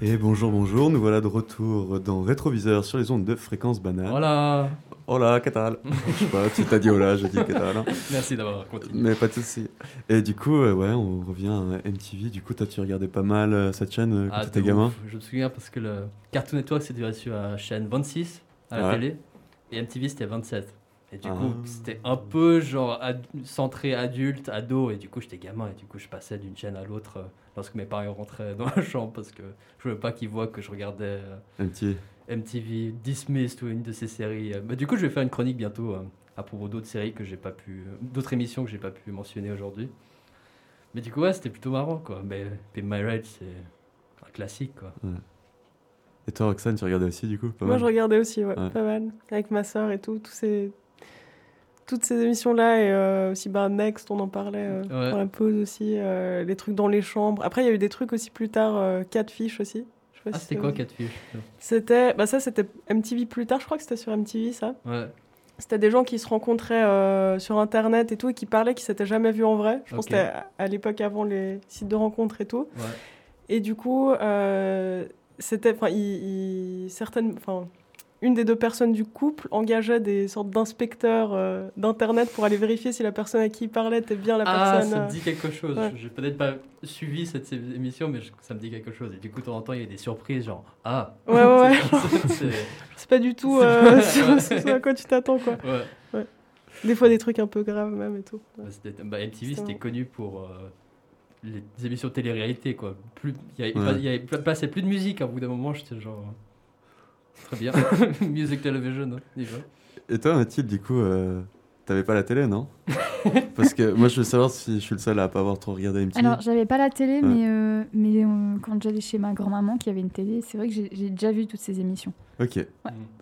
S5: Et bonjour, bonjour, nous voilà de retour dans Rétroviseur sur les ondes de fréquence banane.
S4: Voilà.
S5: Hola, qu'est-ce Je sais pas, tu t'as dit hola, j'ai dit qu'est-ce
S4: Merci d'avoir continué.
S5: Mais pas de soucis. Et du coup, euh, ouais, on revient à MTV. Du coup, toi, tu regardais pas mal euh, cette chaîne euh, quand
S4: Ah,
S5: t'étais gamin?
S4: Je me souviens parce que le Cartoon Network c'était sur la chaîne 26 à la
S5: Ouais.
S4: télé et MTV c'était 27. Et du
S5: Ah.
S4: coup, c'était un peu genre ad- centré adulte, ado, et du coup j'étais gamin et du coup je passais d'une chaîne à l'autre euh, lorsque mes parents rentraient dans la chambre parce que je voulais pas qu'ils voient que je regardais euh,
S5: MTV.
S4: MTV Dismissed ou une de ces séries. euh. Bah, du coup, je vais faire une chronique bientôt euh, à propos d'autres séries que j'ai pas pu, d'autres émissions que j'ai pas pu mentionner aujourd'hui. Mais du coup, ouais, c'était plutôt marrant quoi. Mais puis My Ride, c'est un classique quoi.
S5: Ouais. Et toi, Roxane, tu regardais aussi, du coup pas
S6: Moi,
S5: mal
S6: je regardais aussi, ouais,
S5: Ouais.
S6: pas mal. Avec ma soeur et tout, tous ces... toutes ces émissions-là. Et euh, aussi, bah, Next, on en parlait euh,
S4: Ouais.
S6: dans la pause aussi. euh, les trucs dans les chambres. Après, il y a eu des trucs aussi plus tard, euh, Catfish aussi. Je sais pas
S4: Ah,
S6: si
S4: c'était quoi Catfish
S6: C'était, bah ça c'était MTV plus tard, je crois que c'était sur MTV ça.
S4: Ouais.
S6: C'était des gens qui se rencontraient euh, sur internet et tout et qui parlaient qui s'étaient jamais vus en vrai. Je pense que c'était à, à l'époque avant les sites de rencontres et tout.
S4: Ouais.
S6: Et du coup, euh, c'était, enfin, il- il- certaines, enfin, une des deux personnes du couple engageait des sortes d'inspecteurs euh, d'internet pour aller vérifier si la personne à qui il parlait était bien la
S4: Ah,
S6: personne.
S4: ça
S6: euh,
S4: me dit quelque chose.
S6: ouais.
S4: J'ai peut-être pas suivi cette émission, mais je- ça me dit quelque chose. Et du coup, de temps en temps, il y a des surprises, genre Ah
S6: Ouais, ouais, ouais.
S4: C'est-
S6: pas du tout euh, ce à quoi tu t'attends, quoi.
S4: Ouais.
S6: Ouais. Des fois, des trucs un peu graves, même et tout.
S4: Bah, bah, MTV,
S6: C'était
S4: connu pour euh, les émissions de télé-réalité, quoi. Plus, il y avait,
S5: Ouais.
S4: pas- passait plus de musique. À bout d'un moment, j'étais genre. Très bien. Music television, hein, déjà.
S5: Et toi, Mathilde, du coup, euh, t'avais pas la télé, non Parce que moi, je veux savoir si je suis le seul à pas avoir trop regardé MTV.
S3: Alors, j'avais pas la télé,
S5: Ouais.
S3: mais, euh, mais euh, quand j'allais chez ma grand-maman qui avait une télé, c'est vrai que j'ai déjà vu toutes ces émissions.
S5: Ok.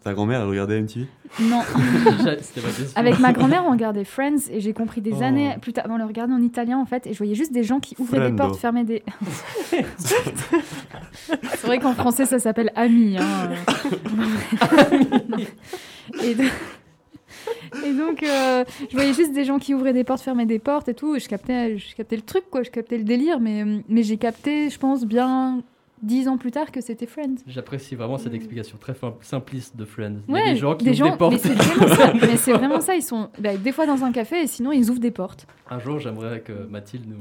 S5: Ta grand-mère, elle regardait MTV
S3: Non. Avec ma grand-mère, on regardait Friends et j'ai compris des
S5: Oh.
S3: années plus tard. On le regardait en italien en fait et je voyais juste des gens qui ouvraient des
S5: Friendo.
S3: portes, fermaient des. c'est vrai qu'en français ça s'appelle ami. Hein. et, de- Et donc, euh, je voyais juste des gens qui ouvraient des portes, fermaient des portes et tout. Et je captais, je captais le truc, quoi. Je captais le délire. Mais, mais j'ai capté, je pense, bien dix ans plus tard que c'était Friends.
S4: J'apprécie vraiment cette explication très simpliste de Friends. Il y
S3: Ouais,
S4: a des gens qui
S3: des
S4: ouvrent
S3: gens-
S4: des portes.
S3: Mais c'est vraiment ça. Mais c'est vraiment ça. Ils sont bah, des fois dans un café et sinon ils ouvrent des portes.
S4: Un jour, j'aimerais que Mathilde nous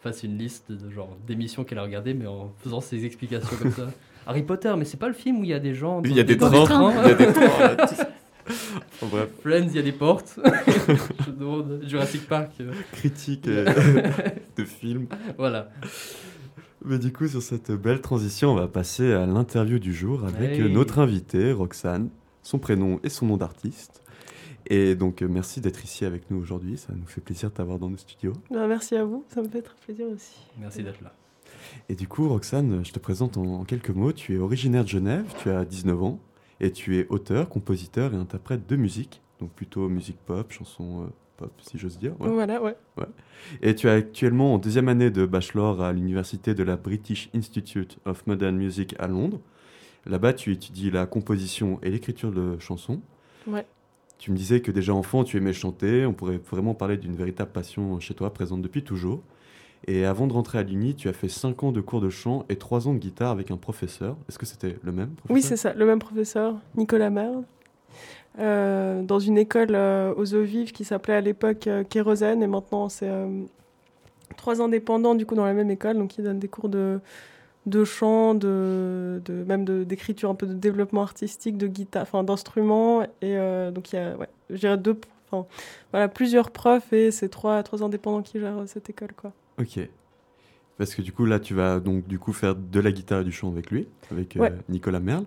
S4: fasse une liste de genre d'émissions qu'elle a regardées, mais en faisant ses explications comme ça. Harry Potter, mais c'est pas le film où il y a des gens.
S5: Il y a des trains, il y a des trains, Enfin, bref.
S4: Friends, il y a des portes. Je demande Jurassic Park. euh.
S5: Critique euh, de film.
S4: Voilà.
S5: Mais du coup, sur cette belle transition, on va passer à l'interview du jour avec
S4: Hey.
S5: notre invitée, Roxane, son prénom et son nom d'artiste. Et donc, euh, merci d'être ici avec nous aujourd'hui. Ça nous fait plaisir de t'avoir dans nos studios.
S6: Bah, merci à vous, ça me fait très plaisir aussi.
S4: Merci d'être là.
S5: Et du coup, Roxane, je te présente en, en quelques mots. Tu es originaire de Genève, tu as 19 ans, et tu es auteur, compositeur et interprète de musique. Donc plutôt musique pop, chanson euh, pop, si j'ose dire.
S6: Voilà, ouais.
S5: Ouais. Et tu es actuellement en deuxième année de bachelor à l'université de la British Institute of Modern Music à Londres. Là-bas, tu étudies la composition et l'écriture de chansons.
S6: Ouais.
S5: Tu me disais que déjà enfant, tu aimais chanter. On pourrait vraiment parler d'une véritable passion chez toi, présente depuis toujours. Et avant de rentrer à l'Uni, tu as fait 5 ans de cours de chant et 3 ans de guitare avec un professeur. Est-ce que c'était le même professeur?
S6: Oui, c'est ça, le même professeur, Nicolas Merle, euh, dans une école euh, aux eaux vives qui s'appelait à l'époque euh, Kérosène, et maintenant c'est euh, trois indépendants du coup dans la même école, donc ils donnent des cours de, de chant, de, de même d'écriture, un peu de développement artistique, de guitare, enfin d'instruments, et donc il y a, ouais, deux, voilà, plusieurs profs et c'est trois, trois indépendants qui gèrent cette école, quoi.
S5: Ok. Parce que du coup, là, tu vas donc du coup faire de la guitare et du chant avec lui, avec euh. Nicolas Merle.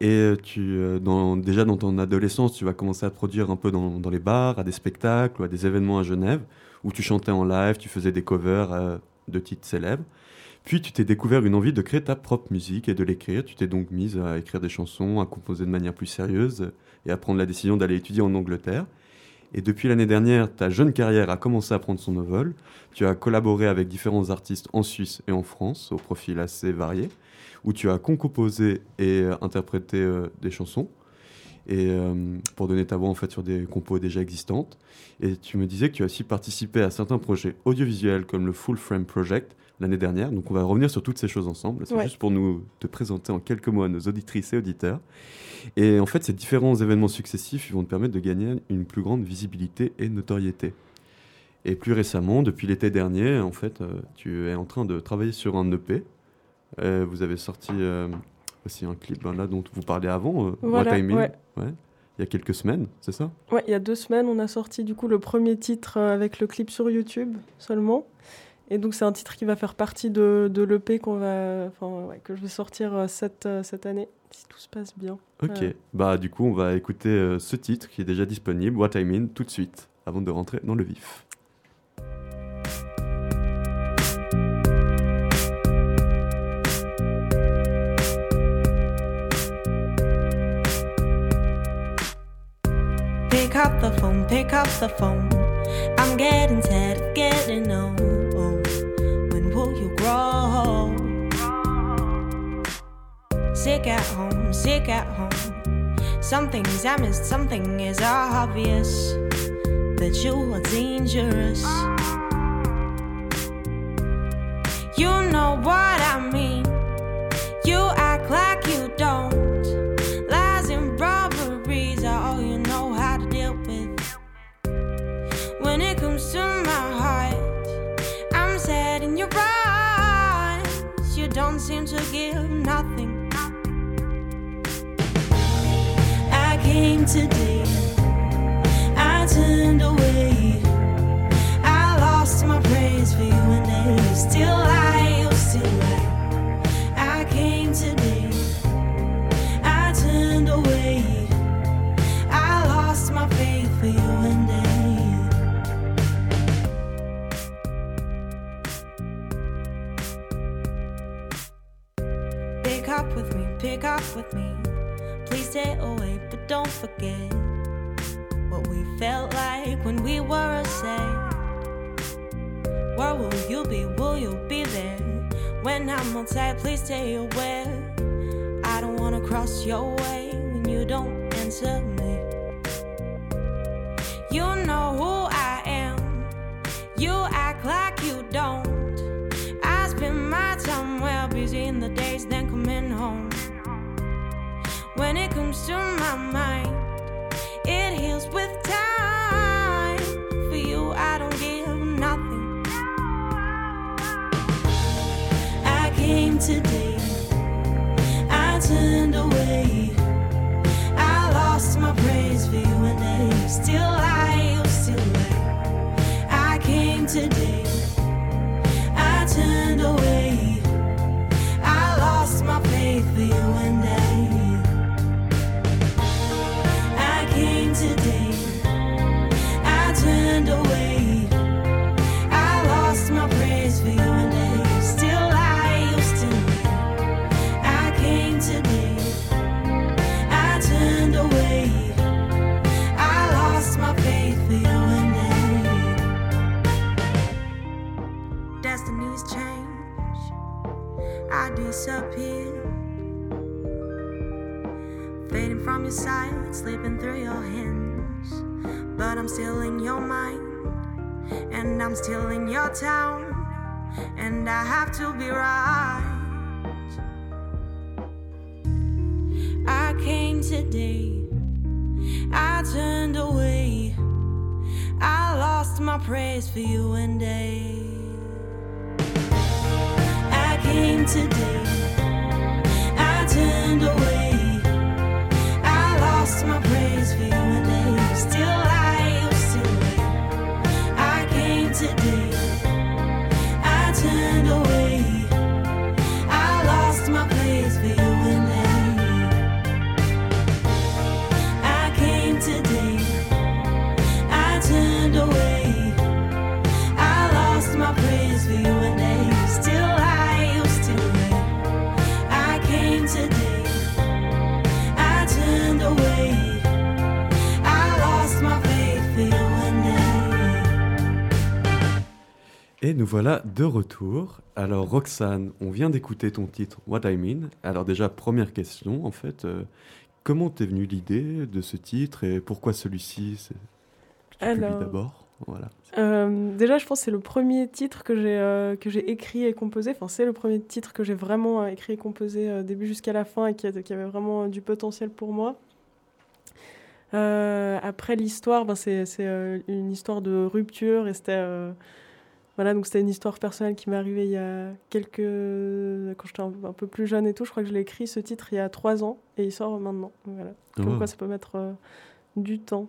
S5: Et euh, tu, euh, dans, déjà dans ton adolescence, tu vas commencer à te produire un peu dans, dans les bars, à des spectacles ou à des événements à Genève, où tu chantais en live, tu faisais des covers euh, de titres célèbres. Puis tu t'es découvert une envie de créer ta propre musique et de l'écrire. Tu t'es donc mise à écrire des chansons, à composer de manière plus sérieuse et à prendre la décision d'aller étudier en Angleterre. Et depuis l'année dernière, ta jeune carrière a commencé à prendre son envol. Tu as collaboré avec différents artistes en Suisse et en France, au profil assez varié, où tu as concomposé et euh, interprété euh, des chansons, et euh, pour donner ta voix en fait sur des compos déjà existantes. Et tu me disais que tu as aussi participé à certains projets audiovisuels comme le Full Frame Project l'année dernière. Donc on va revenir sur toutes ces choses ensemble. C'est
S6: Ouais.
S5: juste pour nous te présenter en quelques mots à nos auditrices et auditeurs. Et en fait, ces différents événements successifs ils vont te permettre de gagner une plus grande visibilité et notoriété. Et plus récemment, depuis l'été dernier, en fait, euh, tu es en train de travailler sur un EP. Euh, vous avez sorti euh, aussi un clip ben, là dont vous parlez avant,
S6: Voilà,
S5: What I Mean,
S6: ouais.
S5: ouais, il y a quelques semaines, c'est ça?
S6: Ouais, il y a deux semaines, on a sorti du coup le premier titre avec le clip sur YouTube seulement. Et donc c'est un titre qui va faire partie de, de l'EP qu'on va, enfin, ouais, que je vais sortir euh, cette, euh, cette année, si tout se passe bien.
S5: Ok, bah du coup on va écouter euh, ce titre qui est déjà disponible, What I Mean, tout de suite, avant de rentrer dans le vif.
S13: Pick up the phone, pick up the phone. I'm getting tired of getting old. Grow? Sick at home, sick at home. Something is amiss, something is obvious. That you are dangerous. You know what today, I turned away. I lost my praise for you, and still you still lie. I came I turned away. I lost my faith for you, and they. Pick up with me, pick up with me. Please stay don't forget what we felt like when we were a set. Where will you be? Will you be there? When I'm outside, please stay aware. I don't wanna cross your way when you don't answer me. You know who I am. You act like you don't. When it comes to my mind, it heals with time. For you, I don't give nothing. I came today, I turned away. I lost my praise for you, and they still lie, I disappear. Fading from your sight, slipping through your hands. But I'm still in your mind, and I'm still in your town, and I have to be right. I came today, I turned away. I lost my praise for you and day. I came today, I turned away. I lost my praise for you and still lie. I came today, I turned away.
S5: Et nous voilà de retour. Alors Roxane, on vient d'écouter ton titre What I Mean. Alors déjà, première question, en fait, euh, comment t'es venue l'idée de ce titre et pourquoi celui-ci?
S6: Alors-
S5: d'abord? Voilà.
S6: Euh, déjà, je pense que c'est le premier titre que j'ai euh, que j'ai écrit et composé. Enfin, c'est le premier titre que j'ai vraiment euh, écrit et composé début jusqu'à la fin et qui, avait vraiment du potentiel pour moi. Après l'histoire, ben, c'est c'est, une histoire de rupture et c'était voilà donc c'était une histoire personnelle qui m'est arrivée il y a quelques quand j'étais un, un peu plus jeune et tout. Je crois que je l'ai écrit ce titre il y a trois ans et il sort maintenant. Voilà. Comme
S5: Oh.
S6: quoi ça peut mettre euh, du temps.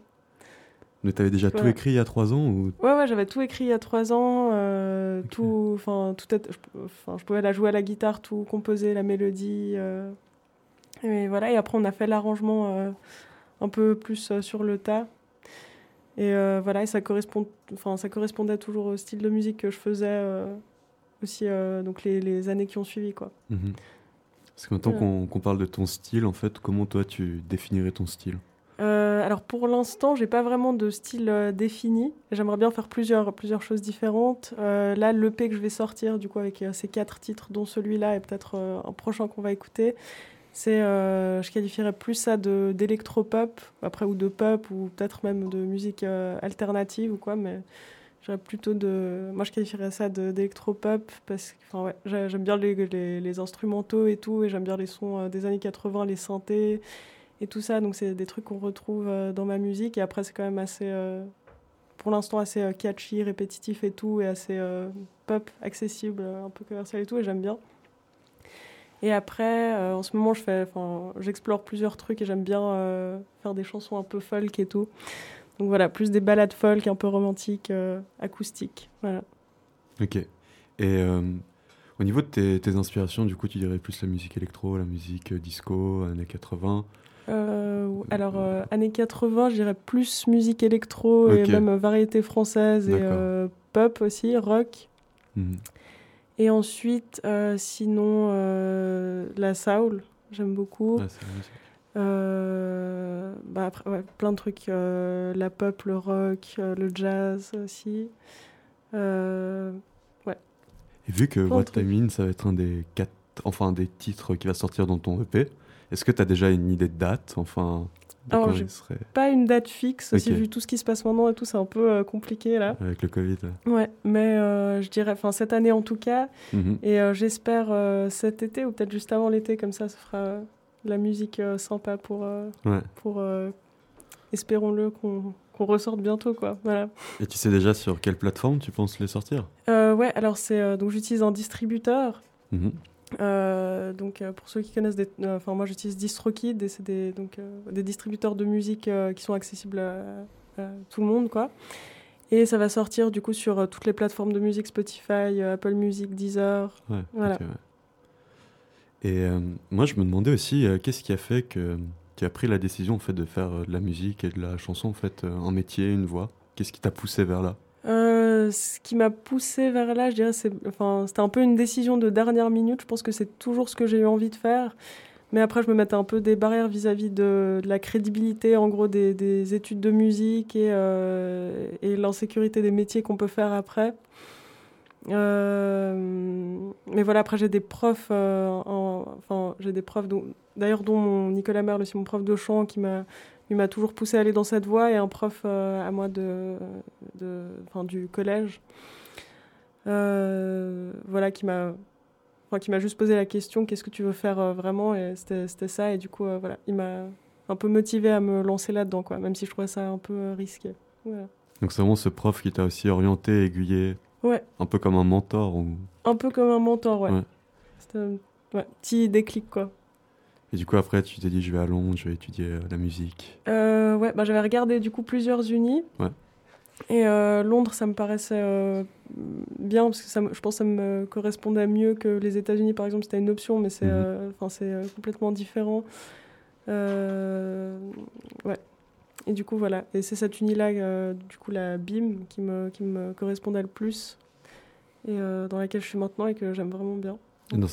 S5: Mais t'avais déjà tout écrit il y a trois ans ou...
S6: Ouais, ouais, j'avais tout écrit il y a trois ans. euh, tout, enfin, tout est- je, je pouvais la jouer à la guitare, tout composer, la mélodie. euh, et voilà. Et après, on a fait l'arrangement euh, un peu plus sur le tas. Et euh, voilà, et ça, correspond, enfin, ça correspondait toujours au style de musique que je faisais euh, aussi, euh, donc les, les années qui ont suivi, quoi.
S5: Mhm. Parce que maintenant qu'on parle de ton style, en fait, comment toi tu définirais ton style?
S6: Alors pour l'instant, j'ai pas vraiment de style défini. J'aimerais bien faire plusieurs, plusieurs choses différentes. Là, l'EP que je vais sortir, du coup, avec ces quatre titres, dont celui-là et peut-être un prochain qu'on va écouter, c'est, euh, je qualifierais plus ça de d'électropop, après ou de pop ou peut-être même de musique euh, alternative ou quoi, mais j'aurais plutôt de, moi je qualifierais ça d'électropop parce que, ouais, j'ai- j'aime bien les, instrumentaux et tout, et j'aime bien les sons euh, des années 80, les synthés et tout ça. Donc c'est des trucs qu'on retrouve dans ma musique. Et après, c'est quand même assez, pour l'instant, assez catchy, répétitif et tout, et assez pop, accessible, un peu commercial et tout, et j'aime bien. Et après, euh, en ce moment, je fais, enfin, j'explore plusieurs trucs et j'aime bien euh, faire des chansons un peu folk et tout. Donc voilà, plus des ballades folk, un peu romantiques, euh, acoustiques. Voilà.
S5: Ok. Et au niveau de tes, tes inspirations, du coup, tu dirais plus la musique électro, la musique disco, années 80
S6: Euh, alors, années 80, je dirais plus musique électro et même variété française et pop aussi, rock.
S5: Mhm.
S6: Et ensuite, euh, sinon, euh, la soul, j'aime beaucoup. Euh, bah après, ouais, plein de trucs. la pop, le rock, le jazz aussi. Ouais.
S5: Et vu que
S6: Plein
S5: What I. Mean, ça va être un des quatre, enfin, des titres qui va sortir dans ton EP, est-ce que tu as déjà une idée de date Enfin,
S6: Alors, j'ai
S5: serait
S6: pas une date fixe. Si
S5: Ok.
S6: vu tout ce qui se passe maintenant et tout, c'est un peu euh, compliqué là.
S5: avec le Covid ouais.
S6: Ouais, mais euh, je dirais, enfin cette année en tout cas,
S5: Mhm.
S6: et euh, j'espère cet été ou peut-être juste avant l'été, comme ça, ça fera de la musique sympa pour,
S5: Ouais.
S6: pour espérons-le qu'on qu'on ressorte bientôt quoi. Voilà.
S5: Et tu sais déjà sur quelle plateforme tu penses les sortir?
S6: Ouais, alors c'est donc j'utilise un distributeur.
S5: Mhm.
S6: Euh, donc euh, pour ceux qui connaissent, des- euh, enfin moi j'utilise DistroKid et c'est des donc des distributeurs de musique qui sont accessibles à, à tout le monde quoi. Et ça va sortir du coup sur toutes les plateformes de musique Spotify, Apple Music, Deezer.
S5: Ouais,
S6: Voilà.
S5: ouais. Et moi, je me demandais aussi, qu'est-ce qui a fait que tu as pris la décision en fait de faire de la musique et de la chanson en fait un métier, une voix? Qu'est-ce qui t'a poussé vers là?
S6: Euh, ce qui m'a poussé vers là, je dirais, c'est, enfin, c'était un peu une décision de dernière minute. Je pense que c'est toujours ce que j'ai eu envie de faire. Mais après, je me mettais un peu des barrières vis-à-vis de, la crédibilité, en gros, des, des études de musique et, euh, et l'insécurité des métiers qu'on peut faire après. Euh, mais voilà, après, j'ai des profs, en- enfin, j'ai des profs, d'ailleurs, dont Nicolas Merle, aussi mon prof de chant, qui m'a, il m'a toujours poussé à aller dans cette voie, et un prof euh, à moi de, de, enfin, du collège, euh, voilà, qui m'a, enfin, qui m'a juste posé la question, qu'est-ce que tu veux faire euh, vraiment? Et c'était, ça, et du coup, voilà, il m'a un peu motivé à me lancer là-dedans, quoi, même si je trouvais ça un peu risqué. Voilà.
S5: Donc c'est vraiment ce prof qui t'a aussi orienté, aiguillé
S6: Ouais.
S5: Un peu comme un mentor ou...
S6: Un peu comme un mentor, ouais.
S5: Ouais.
S6: C'était un ouais, petit déclic, quoi.
S5: Et du coup après tu t'es dit je vais à Londres, je vais étudier euh, la musique.
S6: Euh, ouais, bah, j'avais regardé du coup plusieurs unis.
S5: Ouais.
S6: Et euh, Londres, ça me paraissait bien parce que ça, je pense que ça me correspondait mieux que les États-Unis, par exemple. C'était une option, mais c'est
S5: Mhm.
S6: complètement différent. Ouais. Et du coup, voilà. Et c'est cette uni-là, euh, du coup, la BIM, qui me, qui me correspondait le plus et dans laquelle je suis maintenant et que j'aime vraiment bien.
S5: Et dans,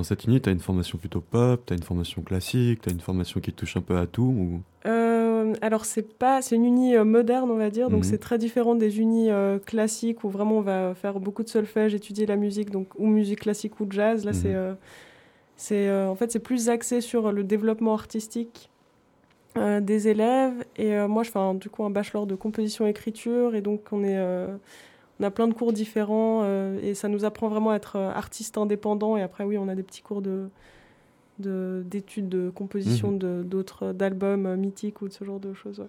S5: et cette uni, tu as une formation plutôt pop, tu as une formation classique, tu as une formation qui touche un peu à tout ou...
S6: Euh, alors c'est pas, c'est une uni euh, moderne on va dire, donc
S5: Mhm.
S6: c'est très différent des unis euh, classiques où vraiment on va faire beaucoup de solfège, étudier la musique, donc ou musique classique ou jazz. Là
S5: Mhm.
S6: c'est, euh, c'est en fait c'est plus axé sur le développement artistique des élèves et moi je fais un- du coup un bachelor de composition écriture et donc on est on a plein de cours différents euh, et ça nous apprend vraiment à être euh, artiste indépendant et après oui on a des petits cours de de- d'études de, composition de- d'autres d'albums euh, mythiques ou de ce genre de choses. ouais.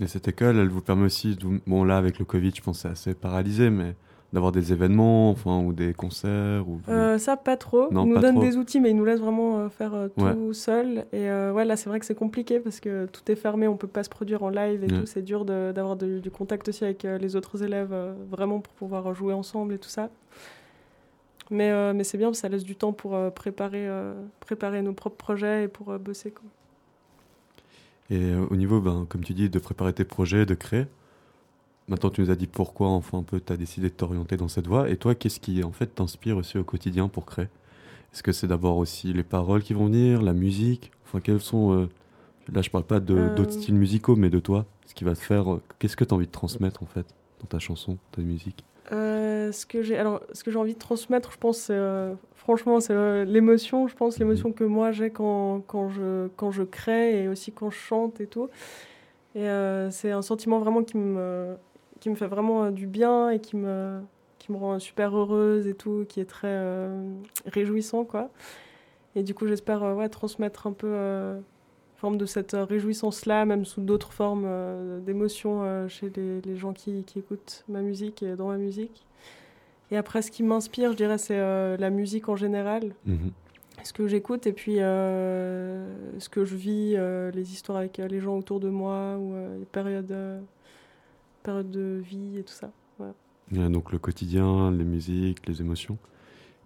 S5: Et cette école, elle vous permet aussi, bon là avec le Covid, je pense que c'est assez paralysé, mais d'avoir des événements, enfin, ou des concerts ou...
S6: Euh, ça, pas trop.
S5: Non,
S6: ils nous donnent des outils, mais ils nous laissent vraiment euh, faire euh, tout
S5: Ouais.
S6: seul. Et ouais, là, c'est vrai que c'est compliqué parce que tout est fermé, on peut pas se produire en live et
S5: Ouais.
S6: tout. C'est dur d'avoir du contact aussi avec les autres élèves, vraiment pour pouvoir jouer ensemble et tout ça. Mais, mais c'est bien, ça laisse du temps pour préparer, préparer nos propres projets et pour bosser. Quoi.
S5: Et au niveau, ben, comme tu dis, de préparer tes projets, de créer, maintenant tu nous as dit pourquoi, enfin un peu, tu as décidé de t'orienter dans cette voie. Et toi, qu'est-ce qui en fait t'inspire aussi au quotidien pour créer? Est-ce que c'est d'abord aussi les paroles qui vont venir, la musique? Enfin, quels sont... euh, Là, je parle pas
S6: Euh.
S5: d'autres styles musicaux, mais de toi. Ce qui va te faire... euh, Qu'est-ce que tu as envie de transmettre en fait dans ta chanson, ta musique?
S6: Ce que j'ai alors ce que j'ai envie de transmettre je pense franchement c'est l'émotion je pense l'émotion que moi j'ai quand, quand je quand je crée et aussi quand je chante et tout et c'est un sentiment vraiment qui me qui me fait vraiment euh, du bien et qui me qui me rend super heureuse et tout qui est très euh, réjouissant quoi et du coup j'espère euh, ouais transmettre un peu forme de cette réjouissance-là, même sous d'autres formes euh, d'émotions euh, chez les, les gens qui, qui écoutent ma musique et dans ma musique. Et après, ce qui m'inspire, je dirais, c'est euh, la musique en général,
S5: Mhm.
S6: ce que j'écoute et puis ce que je vis, les histoires avec les gens autour de moi ou les périodes, périodes de vie et tout ça. Voilà.
S5: Donc le quotidien, les musiques, les émotions.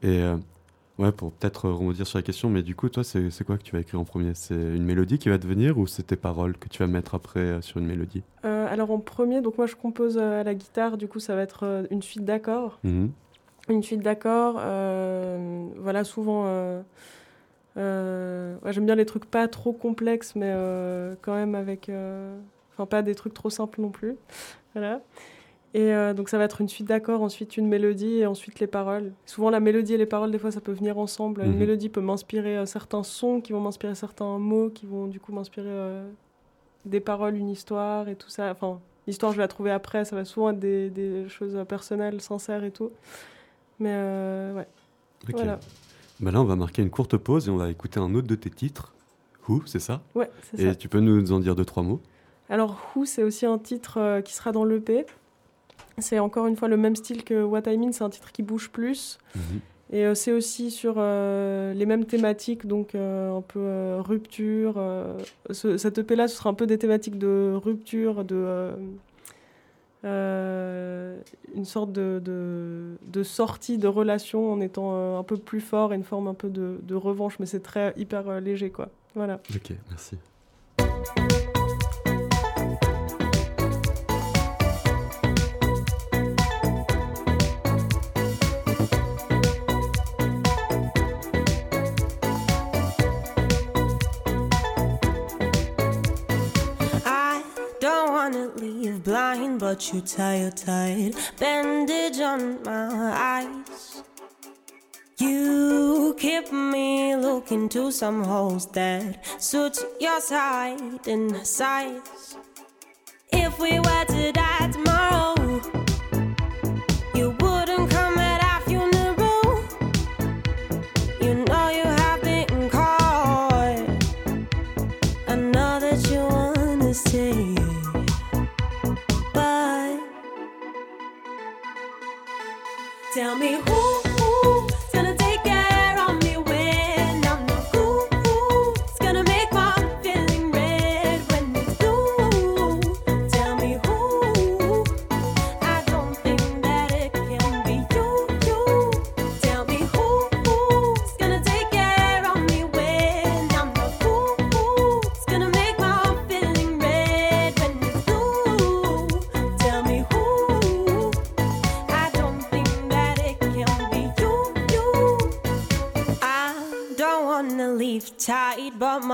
S5: Et euh, ouais, pour peut-être rebondir sur la question, mais du coup, toi, c'est quoi que tu vas écrire en premier? C'est une mélodie qui va te venir ou c'est tes paroles que tu vas mettre après euh, sur une mélodie?
S6: Euh, alors en premier, donc moi je compose à la guitare, du coup ça va être une suite d'accords.
S5: Mhm.
S6: Une suite d'accords, voilà, souvent. ouais, J'aime bien les trucs pas trop complexes, mais quand même avec. Enfin, pas des trucs trop simples non plus. Voilà. Et euh, donc, ça va être une suite d'accords, ensuite une mélodie et ensuite les paroles. Souvent, la mélodie et les paroles, des fois, ça peut venir ensemble. Une
S5: Mhm.
S6: mélodie peut m'inspirer euh, certains sons qui vont m'inspirer certains mots qui vont du coup m'inspirer euh, des paroles, une histoire et tout ça. Enfin, l'histoire, je vais la trouver après. Ça va souvent être des, des choses personnelles, sincères et tout. Mais ouais.
S5: Ok.
S6: Voilà.
S5: Bah là, on va marquer une courte pause et on va écouter un autre de tes titres. Who, c'est ça?
S6: Ouais, c'est
S5: Et
S6: ça.
S5: tu peux nous en dire deux, trois mots?
S6: Alors, Who, c'est aussi un titre euh, qui sera dans l'EP. C'est encore une fois le même style que What I Mean, c'est un titre qui bouge plus. Et euh, c'est aussi sur euh, les mêmes thématiques, donc euh, un peu rupture. ce- cette EP-là, ce sera un peu des thématiques de rupture, de. une sorte de, de, de sortie de relation en étant un peu plus fort et une forme un peu de, de revanche, mais c'est très hyper léger, quoi. Voilà.
S5: Ok, merci.
S13: But you tie a tight bandage on my eyes. You keep me looking to some holes that suit your side and size. If we were to die tomorrow,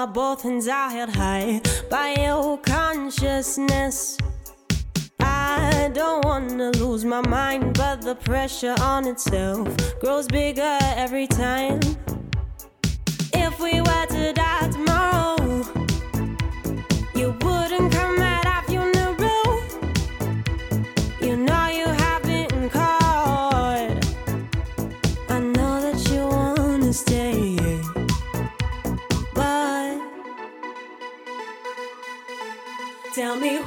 S13: my both hands are held high by your consciousness. I don't wanna lose my mind, but the pressure on itself grows bigger every time. If we were to die tomorrow, tell me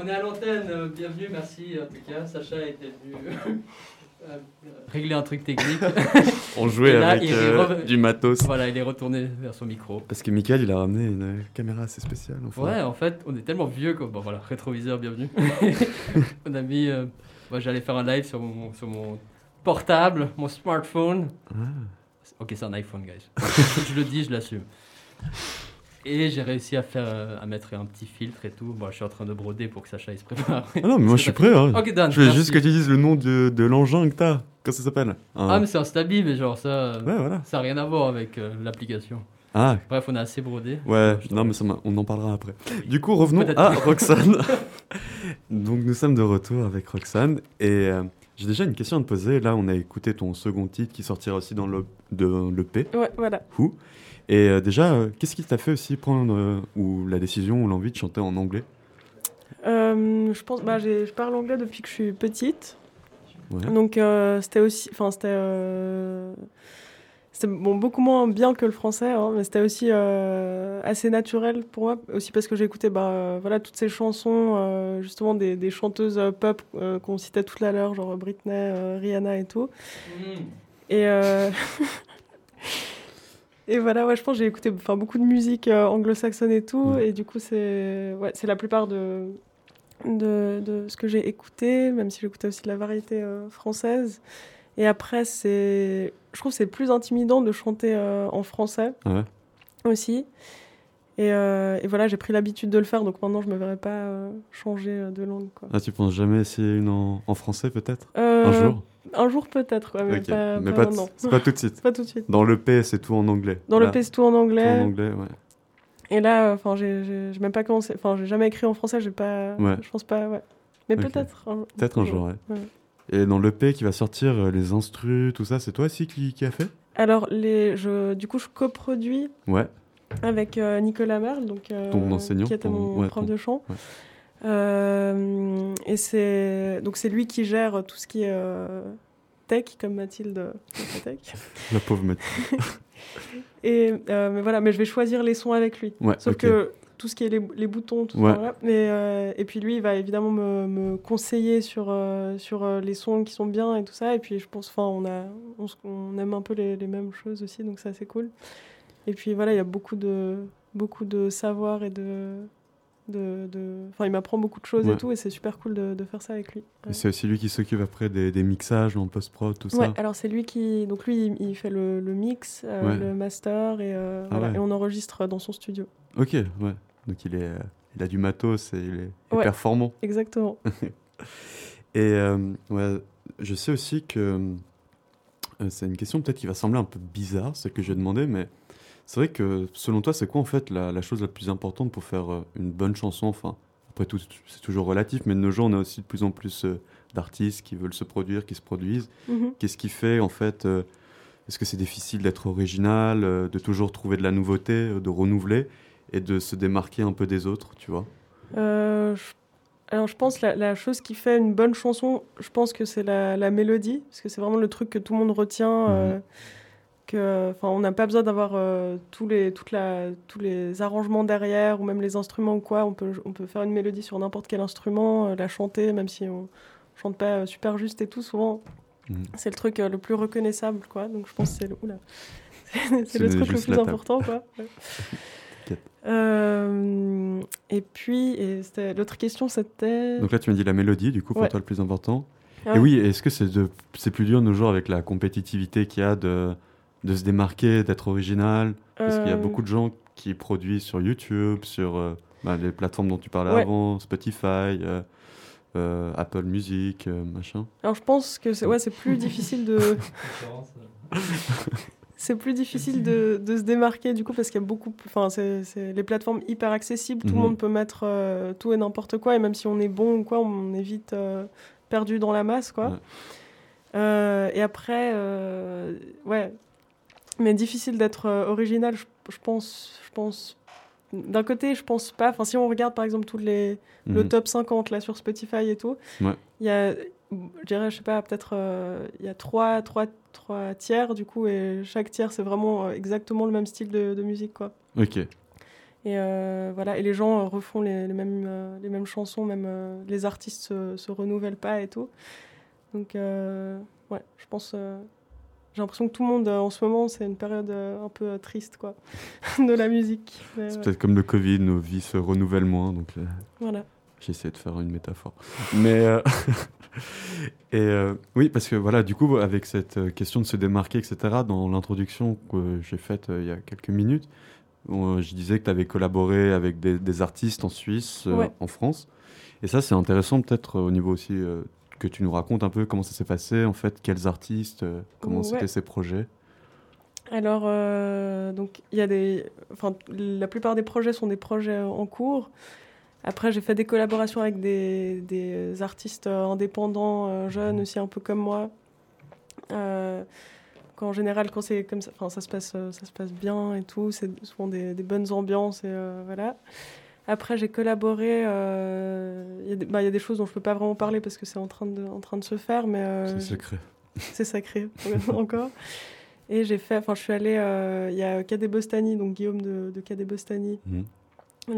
S13: On
S4: est à l'antenne, euh, bienvenue, merci en tout cas. Sacha était venu euh, régler un truc technique.
S5: On jouait
S4: là,
S5: avec euh,
S4: re-
S5: du matos.
S4: Voilà, il est retourné vers son micro.
S5: Parce que Michael, il a ramené une caméra assez spéciale. enfin.
S4: Ouais, en fait, on est tellement vieux que. Bon, voilà, rétroviseur, bienvenue. on a mis. euh, moi, j'allais faire un live sur mon, sur mon portable, mon smartphone.
S5: Ah.
S4: Ok, c'est un iPhone, guys. je le dis, je l'assume. Et j'ai réussi à faire euh, à mettre un petit filtre et tout. Bon, je suis en train de broder pour que Sacha il se prépare.
S5: Ah non, mais moi je suis prêt. Hein.
S4: Ok, Dan.
S5: je voulais
S4: merci.
S5: juste que tu dises le nom de, de l'engin que t'as. Comment ça s'appelle? Un-
S4: Ah, mais c'est un Stabi, mais genre ça.
S5: Ouais, voilà.
S4: Ça n'a rien à voir avec euh, l'application.
S5: Ah.
S4: Bref, on a assez brodé.
S5: Ouais, non, mais ça on en parlera après. Du coup, revenons à. Roxane. Donc, nous sommes de retour avec Roxane. Et euh, j'ai déjà une question à te poser. Là, on a écouté ton second titre qui sortira aussi dans le, de l'EP.
S6: Ouais, voilà.
S5: Who. Et euh, déjà, euh, qu'est-ce qui t'a fait aussi prendre euh, ou la décision ou l'envie de chanter en anglais?
S6: Euh, je pense, bah, j'ai- je parle anglais depuis que je suis petite.
S5: Ouais.
S6: Donc euh, c'était aussi, enfin c'était, euh, c'était bon beaucoup moins bien que le français, hein, mais c'était aussi euh, assez naturel pour moi, aussi parce que écouté, bah voilà toutes ces chansons euh, justement des, des chanteuses pop euh, qu'on citait tout à l'heure, genre Britney, euh, Rihanna et tout. Et euh, Et voilà, ouais, je pense que j'ai écouté enfin, beaucoup de musique euh, anglo-saxonne et tout, et du coup, c'est ouais, la plupart de, de, de ce que j'ai écouté, même si j'écoutais aussi de la variété euh, française. Et après, je trouve que c'est plus intimidant de chanter euh, en français
S5: Ouais.
S6: aussi. Et, euh, et voilà, j'ai pris l'habitude de le faire, donc maintenant je me verrais pas euh, changer de langue. Quoi.
S5: Ah, tu penses jamais essayer une en, en français peut-être?
S6: Euh,
S5: Un jour?
S6: Un jour peut-être, ouais, mais pas,
S5: mais
S6: pas
S5: tout de suite.
S6: pas tout de suite.
S5: Dans l'EP, c'est tout en anglais.
S6: Dans
S5: Là,
S6: le P, c'est tout en anglais.
S5: Tout en anglais, ouais.
S6: Et là, enfin, j'ai, j'ai, même pas commencé. Enfin, j'ai jamais écrit en français. J'ai pas.
S5: Ouais.
S6: Je pense pas. Ouais. Mais peut-être.
S5: Peut-être un jour, ouais. Et dans l'EP qui va sortir, euh, les instrus, tout ça, c'est toi aussi qui, qui a fait?
S6: Alors, les, je, du coup, je coproduis
S5: Ouais.
S6: avec euh, Nicolas Merle, donc euh,
S5: Ton enseignant,
S6: qui était
S5: ton-
S6: mon prof
S5: ton-
S6: de chant. Euh, et c'est donc c'est lui qui gère tout ce qui est euh, tech, comme Mathilde tech.
S5: La pauvre Mathilde.
S6: Et euh, mais voilà, mais je vais choisir les sons avec lui.
S5: Ouais,
S6: Sauf que tout ce qui est les, les boutons, tout
S5: Ouais.
S6: ça, voilà. Mais euh, et puis lui, il va évidemment me, me conseiller sur sur les sons qui sont bien et tout ça. Et puis je pense, enfin, on a on, aime un peu les, les mêmes choses aussi, donc ça c'est cool. Et puis voilà, il y a beaucoup de beaucoup de savoir et de de, de... enfin il m'apprend beaucoup de choses
S5: Ouais.
S6: et tout et c'est super cool de, de faire ça avec lui.
S5: Et C'est aussi lui qui s'occupe après des, des mixages en post-prod, tout
S6: Ouais,
S5: ça.
S6: alors c'est lui qui. Donc lui, il, fait le, le mix, euh,
S5: Ouais.
S6: le master, et, euh,
S5: Ah
S6: voilà,
S5: ouais.
S6: et on enregistre dans son studio.
S5: Ok, ouais. Donc il, est, il a du matos et il est, il est
S6: Ouais,
S5: performant.
S6: Exactement.
S5: Et euh, ouais, je sais aussi que euh, c'est une question peut-être qui va sembler un peu bizarre, celle que je vais demander, mais c'est vrai que selon toi, c'est quoi en fait la, la chose la plus importante pour faire euh, une bonne chanson? Enfin, après tout, c'est toujours relatif, mais de nos jours, on a aussi de plus en plus euh, d'artistes qui veulent se produire, qui se produisent.
S6: Mhm.
S5: Qu'est-ce qui fait en fait euh, Est-ce que c'est difficile d'être original, de toujours trouver de la nouveauté, de renouveler et de se démarquer un peu des autres, tu vois?
S6: Je- Alors je pense la, la chose qui fait une bonne chanson, je pense que c'est la, la mélodie, parce que c'est vraiment le truc que tout le monde retient. euh, que, enfin, on n'a pas besoin d'avoir euh, tous les toute la, tous les arrangements derrière ou même les instruments ou quoi. On peut on peut faire une mélodie sur n'importe quel instrument, euh, la chanter, même si on chante pas euh, super juste et tout. Souvent,
S5: Mhm.
S6: c'est le truc le plus reconnaissable, quoi. Donc je pense que c'est le, c'est
S5: C'est
S6: le truc le plus important, quoi. Ouais. Euh, et puis, et l'autre question, c'était.
S5: Donc là, tu m'as dit la mélodie, du coup, pour
S6: Ouais.
S5: toi, le plus important.
S6: Ah
S5: Et oui, est-ce que c'est de- c'est plus dur de nos jours avec la compétitivité qu'il y a de, de se démarquer, d'être original Parce qu'il y a
S6: Euh,
S5: beaucoup de gens qui produisent sur YouTube, sur euh, bah, les plateformes dont tu parlais
S6: Ouais.
S5: avant, Spotify, euh, euh, Apple Music, euh, machin.
S6: Alors je pense que c'est ouais, c'est plus difficile de. c'est plus difficile de, de se démarquer du coup parce qu'il y a beaucoup. Enfin, c'est c'est les plateformes hyper accessibles. Tout le
S5: Mhm.
S6: monde peut mettre euh, tout et n'importe quoi et même si on est bon ou quoi, on est vite euh, perdu dans la masse quoi.
S5: Ouais.
S6: Euh, et après, euh, ouais, mais difficile d'être euh, original. Je, je pense, je pense. D'un côté, je pense pas. Enfin, si on regarde par exemple tous les le
S5: Mhm.
S6: top 50 là sur Spotify et tout,
S5: Ouais.
S6: il y a, je dirais, je sais pas, peut-être euh, il y a trois, trois, trois tiers du coup, et chaque tiers c'est vraiment euh, exactement le même style de, de musique quoi.
S5: Ok.
S6: Et euh, voilà, et les gens euh, refont les, les mêmes, euh, les mêmes chansons, même les artistes se, se renouvellent pas et tout. Donc ouais, je pense. J'ai l'impression que tout le monde euh, en ce moment c'est une période euh, un peu euh, triste quoi de la musique.
S5: C'est
S6: ouais.
S5: peut-être comme le Covid, nos vies se renouvellent moins. Donc, euh,
S6: Voilà.
S5: J'ai essayé de faire une métaphore. Mais. euh, et euh, oui, parce que voilà, du coup, avec cette question de se démarquer, etc., dans l'introduction que j'ai faite il y a quelques minutes, je disais que tu avais collaboré avec des, des artistes en Suisse,
S6: Ouais.
S5: en France. Et ça, c'est intéressant peut-être euh, au niveau aussi euh, que tu nous racontes un peu comment ça s'est passé, en fait, quels artistes, euh, comment
S6: Ouais.
S5: c'était ces projets?
S6: Alors, euh, donc, il y a des. Enfin, la plupart des projets sont des projets en cours. Après, j'ai fait des collaborations avec des, des artistes indépendants, euh, jeunes aussi, un peu comme moi. Euh, qu'en général, quand c'est comme ça, ça se passe, ça se passe bien et tout. C'est souvent des, des bonnes ambiances et voilà. Après, j'ai collaboré. euh, Il y, a des- bah, il y a des choses dont je peux pas vraiment parler parce que c'est en train de, en train de se faire, mais euh,
S5: C'est secret.
S6: c'est sacré encore. Et j'ai fait, enfin, je suis allée, euh, il y a Cadet Bostani, donc Guillaume de, de Cadet Bostani,
S5: Mhm.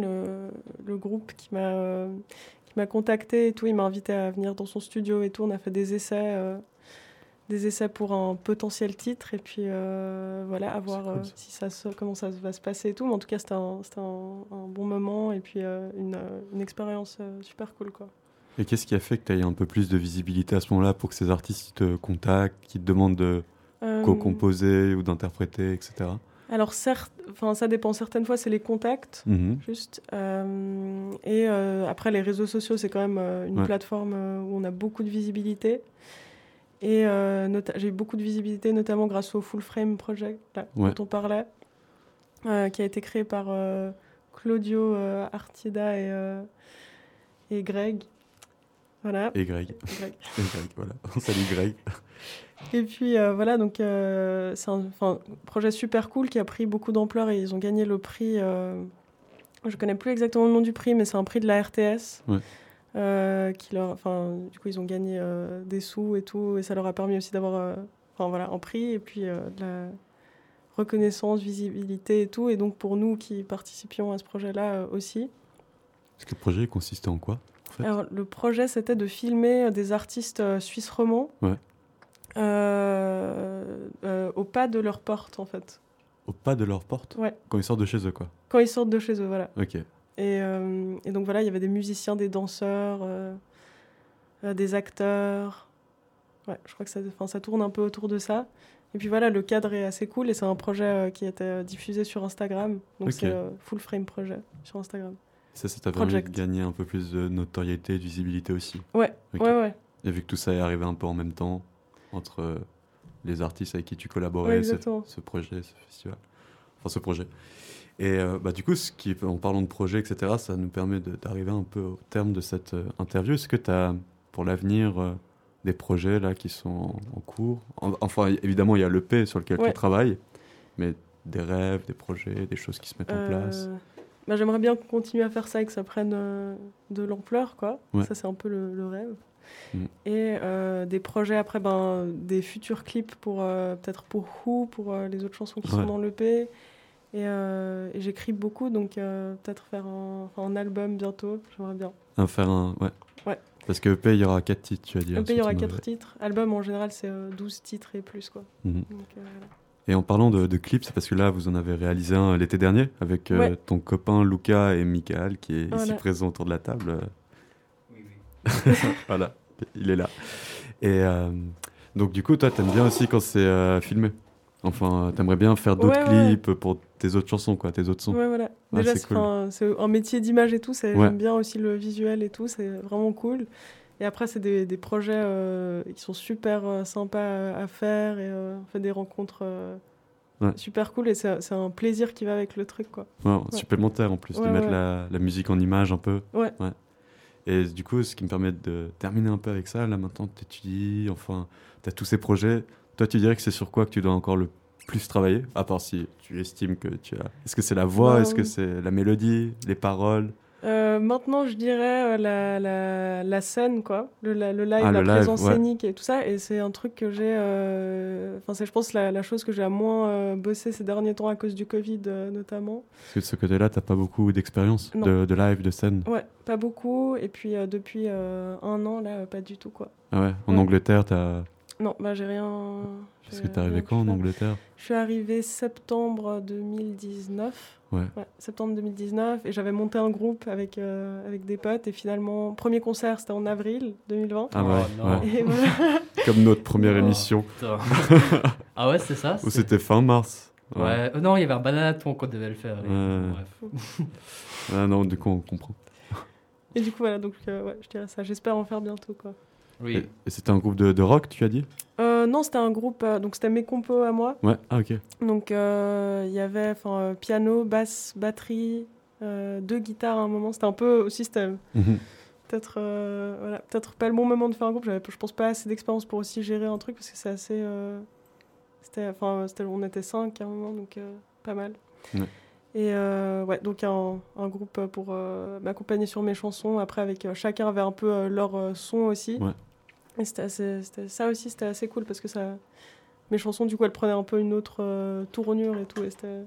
S6: le, le groupe qui m'a euh, qui m'a contacté et tout. Il m'a invité à venir dans son studio et tout. On a fait des essais, euh, des essais pour un potentiel titre et puis euh, voilà, à voir euh, si ça se- comment ça va se passer et tout. Mais en tout cas, c'était un, c'était un, un bon moment et puis euh, une, une expérience euh, super cool quoi.
S5: Et qu'est-ce qui a fait que tu aies un peu plus de visibilité à ce moment-là pour que ces artistes te contactent, qui te demandent de
S6: Euh,
S5: co-composer ou d'interpréter, etc.
S6: Alors, certes, enfin, ça dépend. Certaines fois, c'est les contacts,
S5: Mhm.
S6: juste. Euh, et euh, après, les réseaux sociaux, c'est quand même euh, une
S5: Ouais.
S6: plateforme euh, où on a beaucoup de visibilité. Et euh, j'ai eu beaucoup de visibilité, notamment grâce au Full Frame Project là,
S5: Ouais.
S6: dont on parlait, euh, qui a été créé par euh, Claudio Artida et, et Greg. Voilà.
S5: Et Greg.
S6: Greg.
S5: Et Greg, voilà. Salut Greg.
S6: Et puis voilà, donc c'est un projet super cool qui a pris beaucoup d'ampleur et ils ont gagné le prix. je connais plus exactement le nom du prix, mais c'est un prix de la RTS.
S5: Ouais.
S6: Euh, qui leur, enfin, du coup, ils ont gagné euh, des sous et tout, et ça leur a permis aussi d'avoir, euh, enfin voilà, un prix et puis de la reconnaissance, visibilité et tout. Et donc pour nous qui participions à ce projet-là aussi.
S5: Est-ce que le projet consistait en quoi en fait?
S6: Alors, le projet, c'était de filmer des artistes euh, suisses romans
S5: Ouais.
S6: euh, euh, au pas de leur porte, en fait.
S5: Au pas de leur porte?
S6: Ouais.
S5: Quand ils sortent de chez eux, quoi.
S6: Quand ils sortent de chez eux, voilà.
S5: Ok.
S6: Et, euh, et donc voilà, il y avait des musiciens, des danseurs, euh, euh, des acteurs. Ouais, je crois que ça, ça tourne un peu autour de ça. Et puis voilà, le cadre est assez cool et c'est un projet euh, qui euh, diffusé sur Instagram. Donc
S5: Ok.
S6: c'est Full Frame Projet sur Instagram.
S5: Ça, ça t'a permis de gagner un peu plus de notoriété et de visibilité aussi.
S6: Ouais, ouais, ouais.
S5: Et vu que tout ça est arrivé un peu en même temps, entre les artistes avec qui tu collaborais,
S6: Ouais,
S5: ce projet, ce festival, enfin ce projet. Et euh, bah, du coup, ce qui, en parlant de projet, etc., ça nous permet d'arriver un peu au terme de cette euh, interview. Est-ce que tu as, pour l'avenir, euh, des projets là qui sont en, en cours? En- Enfin, évidemment, il y a l'EP sur lequel
S6: Ouais.
S5: tu travailles, mais des rêves, des projets, des choses qui se mettent en place?
S6: bah, J'aimerais bien continuer à faire ça et que ça prenne de l'ampleur, quoi.
S5: Ouais.
S6: Ça, c'est un peu le, le rêve.
S5: Mm.
S6: Et des projets après, ben, des futurs clips pour peut-être pour Who, pour les autres chansons qui
S5: Ouais.
S6: sont dans l'EP. Et, euh, et j'écris beaucoup, donc euh, peut-être faire un, un album bientôt, j'aimerais bien.
S5: À faire un. Ouais.
S6: Ouais.
S5: Parce que EP, il y aura 4 titres, tu as dit. hein,
S6: EP, il y aura
S5: sur ton
S6: 4
S5: EP.
S6: titres. Album, en général, c'est euh, 12 titres et plus, quoi.
S5: Mhm.
S6: Donc, euh.
S5: Et en parlant de, de clips, c'est parce que là, vous en avez réalisé un l'été dernier avec euh,
S6: Ouais.
S5: ton copain Luca et Michael, qui est ici présent autour de la table. voilà, il est là. Et euh, donc, du coup, toi, t'aimes bien aussi quand c'est euh, filmé? Enfin, t'aimerais bien faire d'autres
S6: Ouais, ouais.
S5: clips pour tes autres chansons, quoi, tes autres sons.
S6: Ouais, voilà.
S5: Ouais,
S6: Déjà,
S5: c'est cool.
S6: un métier d'image et tout.
S5: Ouais.
S6: J'aime bien aussi le visuel et tout. C'est vraiment cool. Et après, c'est des, des projets euh, qui sont super euh, sympas à, à faire. Et euh, on fait des rencontres euh, super cool. Et c'est c'est un plaisir qui va avec le truc, quoi.
S5: Supplémentaire en plus, de mettre la musique en image un peu.
S6: Ouais.
S5: Et du coup, ce qui me permet de terminer un peu avec ça, là maintenant tu étudies, enfin, tu as tous ces projets. Toi, tu dirais que c'est sur quoi que tu dois encore le plus travailler À part si tu estimes que tu as. Est-ce que c'est la voix
S6: Euh,
S5: Est-ce que c'est la mélodie Les paroles?
S6: Euh, maintenant, je dirais euh, la, la, la scène, quoi. Le, la- le live,
S5: Ah,
S6: la
S5: le live,
S6: présence
S5: ouais.
S6: scénique et tout ça. Et c'est un truc que j'ai. euh, Enfin, c'est, je pense, la, chose que j'ai à moins bossé ces derniers temps à cause du Covid, notamment.
S5: Parce que de ce côté-là, t'as pas beaucoup d'expérience de, de live, de scène.
S6: Ouais, pas beaucoup. Et puis, depuis un an, là, pas du tout, quoi.
S5: Ah ouais En
S6: Ouais.
S5: Angleterre, t'as.
S6: Non, bah, j'ai rien.
S5: Parce que t'es arrivé quand en. Angleterre?
S6: Je suis arrivée septembre 2019.
S5: Ouais.
S6: septembre 2019. Et j'avais monté un groupe avec, euh, avec des potes. Et finalement, premier concert, c'était en avril 2020.
S5: Ah ouais,
S4: Oh
S5: ouais.
S6: Voilà.
S5: Comme notre première
S4: Oh,
S5: émission.
S4: Ah ouais, c'est ça,
S5: Ou c'était fin mars
S4: Ouais, euh, non, il y avait un bananaton qu'on devait le faire.
S5: Ouais.
S4: Bref.
S5: Ah non, du coup, on comprend.
S6: Et du coup, voilà, donc euh, ouais, je dirais ça. J'espère en faire bientôt, quoi.
S4: Oui.
S5: Et, c'était un groupe de, de rock, tu as dit?
S6: Euh, non, c'était un groupe, euh, donc c'était mes compos à moi.
S5: Ouais, ah ok.
S6: Donc euh, il y avait piano, basse, batterie, deux guitares à un moment. C'était un peu aussi, c'était
S5: Mhm.
S6: peut-être voilà, peut-être pas le bon moment de faire un groupe. J'avais, je pense pas assez d'expérience pour aussi gérer un truc parce que c'est assez. c'était, enfin, on était cinq à un moment, donc pas mal. Et euh, ouais, donc un, un groupe pour euh, m'accompagner sur mes chansons. Après, avec euh, chacun avait un peu leur son aussi.
S5: Ouais.
S6: Et c'était assez, c'était- ça aussi, c'était assez cool parce que ça, mes chansons, du coup, elles prenaient un peu une autre euh, tournure et tout. Et c'était,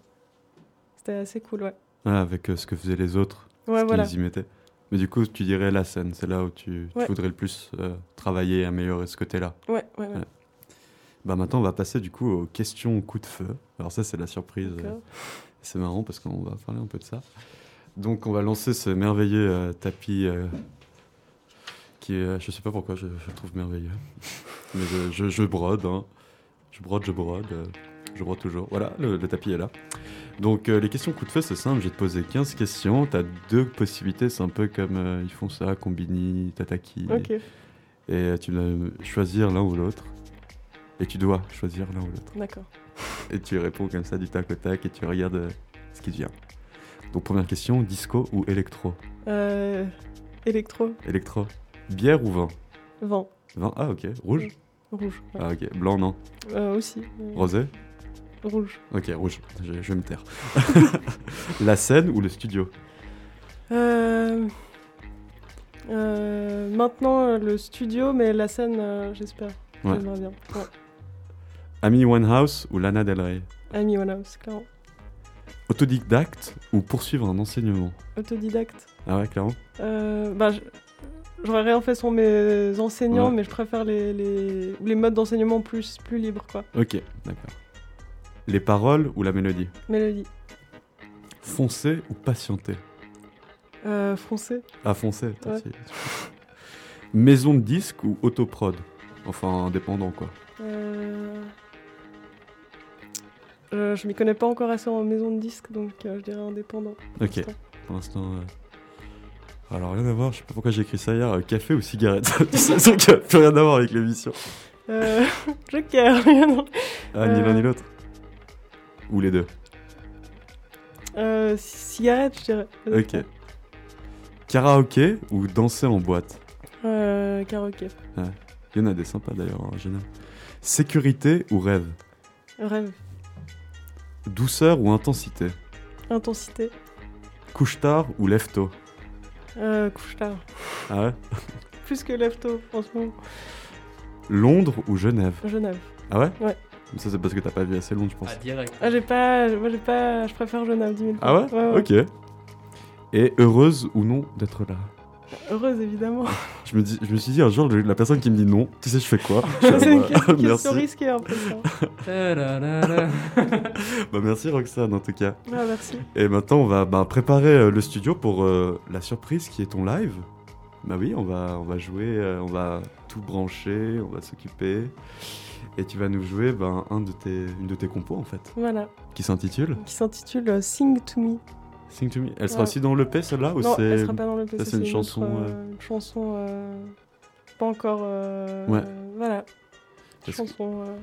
S6: c'était assez cool, ouais.
S5: Avec euh, ce que faisaient les autres,
S6: Ouais,
S5: ce
S6: voilà.
S5: qu'ils y mettaient. Mais du coup, tu dirais la scène, c'est là où tu, voudrais le plus euh, travailler et améliorer ce côté-là.
S6: Ouais, ouais, ouais.
S5: Bah maintenant, on va passer du coup aux questions coup de feu. Alors ça, c'est la surprise. C'est marrant parce qu'on va parler un peu de ça. Donc, on va lancer ce merveilleux tapis qui est, je sais pas pourquoi je, je le trouve merveilleux, mais je, je- je brode, hein. je brode, je brode, euh, je brode toujours. Voilà, le, le tapis est là. Donc, euh, les questions coup de feu, c'est simple. Je vais te poser 15 questions. Tu as deux possibilités. C'est un peu comme euh, ils font ça, Combini, Tataki. Et tu dois choisir l'un ou l'autre. Et tu dois choisir l'un ou l'autre.
S6: D'accord.
S5: Et tu réponds comme ça du tac au tac et tu regardes ce qui te vient. Donc première question, disco ou électro?
S6: Euh, électro,
S5: Électro. Bière ou vin?
S6: Vent,
S5: Vin, ah ok. Rouge?
S6: Rouge. ouais.
S5: Ah ok. Blanc non?
S6: Euh, aussi. euh,
S5: Rosé?
S6: Rouge.
S5: Ok, rouge. Je, je vais me taire. La scène ou le studio?
S6: Euh, euh, maintenant, euh, le studio, mais la scène, euh, j'espère.
S5: Ouais.
S6: J'aimerais bien. Ouais.
S5: Amy Winehouse ou Lana Del Rey?
S6: Amy Winehouse, clairement.
S5: Autodidacte ou poursuivre un enseignement?
S6: Autodidacte.
S5: Ah ouais, clairement
S6: Euh, bah, je- J'aurais rien fait sur mes enseignants,
S5: Ouais.
S6: mais je préfère les, les, les modes d'enseignement plus, plus libres, quoi.
S5: Ok, d'accord. Les paroles ou la mélodie?
S6: Mélodie.
S5: Foncer ou patienter
S6: Euh, français.
S5: Ah, foncer,
S6: Ouais.
S5: Maison de disque ou autoprod? Enfin, indépendant quoi.
S6: Euh... euh, je m'y connais pas encore assez en maison de disque, donc euh, je dirais indépendant. pour
S5: Ok, pour l'instant. euh, Alors, rien à voir, je sais pas pourquoi j'ai écrit ça hier, euh, café ou cigarette C'est sûr qu'il n'y a plus rien à voir avec l'émission.
S6: Euh, Joker, non.
S5: Ah, ni l'un
S6: Euh,
S5: ni l'autre Ou les deux
S6: Euh, cigarette, je dirais.
S5: Ok. Karaoké ou danser en boîte?
S6: Euh, karaoké.
S5: Ouais. Il y en a des sympas d'ailleurs en général. Sécurité ou rêve?
S6: Rêve.
S5: Douceur ou intensité?
S6: Intensité.
S5: Couche tard ou lève tôt
S6: Euh, couche tard.
S5: Ah ouais
S6: Plus que lève tôt en ce moment.
S5: Londres ou Genève
S6: Genève.
S5: Ah ouais
S6: Ouais.
S5: Ça c'est parce que t'as pas vu assez Londres je pense.
S4: Ah, direct.
S6: Ah, j'ai pas. Moi, j'ai pas. Je préfère Genève 10 000
S5: Ah ouais,
S6: fois.
S5: Ok. Et heureuse ou non d'être là?
S6: Heureuse, évidemment.
S5: je me, dis, je me suis dit un jour, la personne qui me dit non, tu sais, je fais quoi?
S6: C'est une
S5: bah,
S6: question
S5: Merci.
S6: risquée, un peu.
S4: Ta-da-da-da.
S5: Bah, merci Roxane en tout cas.
S6: Ah, merci.
S5: Et maintenant, on va bah, préparer euh, le studio pour euh, la surprise qui est ton live. Bah oui, on va, on va jouer, euh, on va tout brancher, on va s'occuper. Et tu vas nous jouer ben, un de tes, une de tes compos en fait,
S6: Voilà.
S5: qui s'intitule?
S6: Qui s'intitule Sing to Me.
S5: Sing to Me. Elle sera
S6: Ouais.
S5: aussi dans l'EP celle-là ou
S6: non, elle sera pas dans le
S5: ça, c'est une chanson.
S6: autre,
S5: euh,
S6: euh, une chanson. euh, pas encore. euh,
S5: Ouais.
S6: Voilà.
S5: Parce que-
S6: chanson. euh,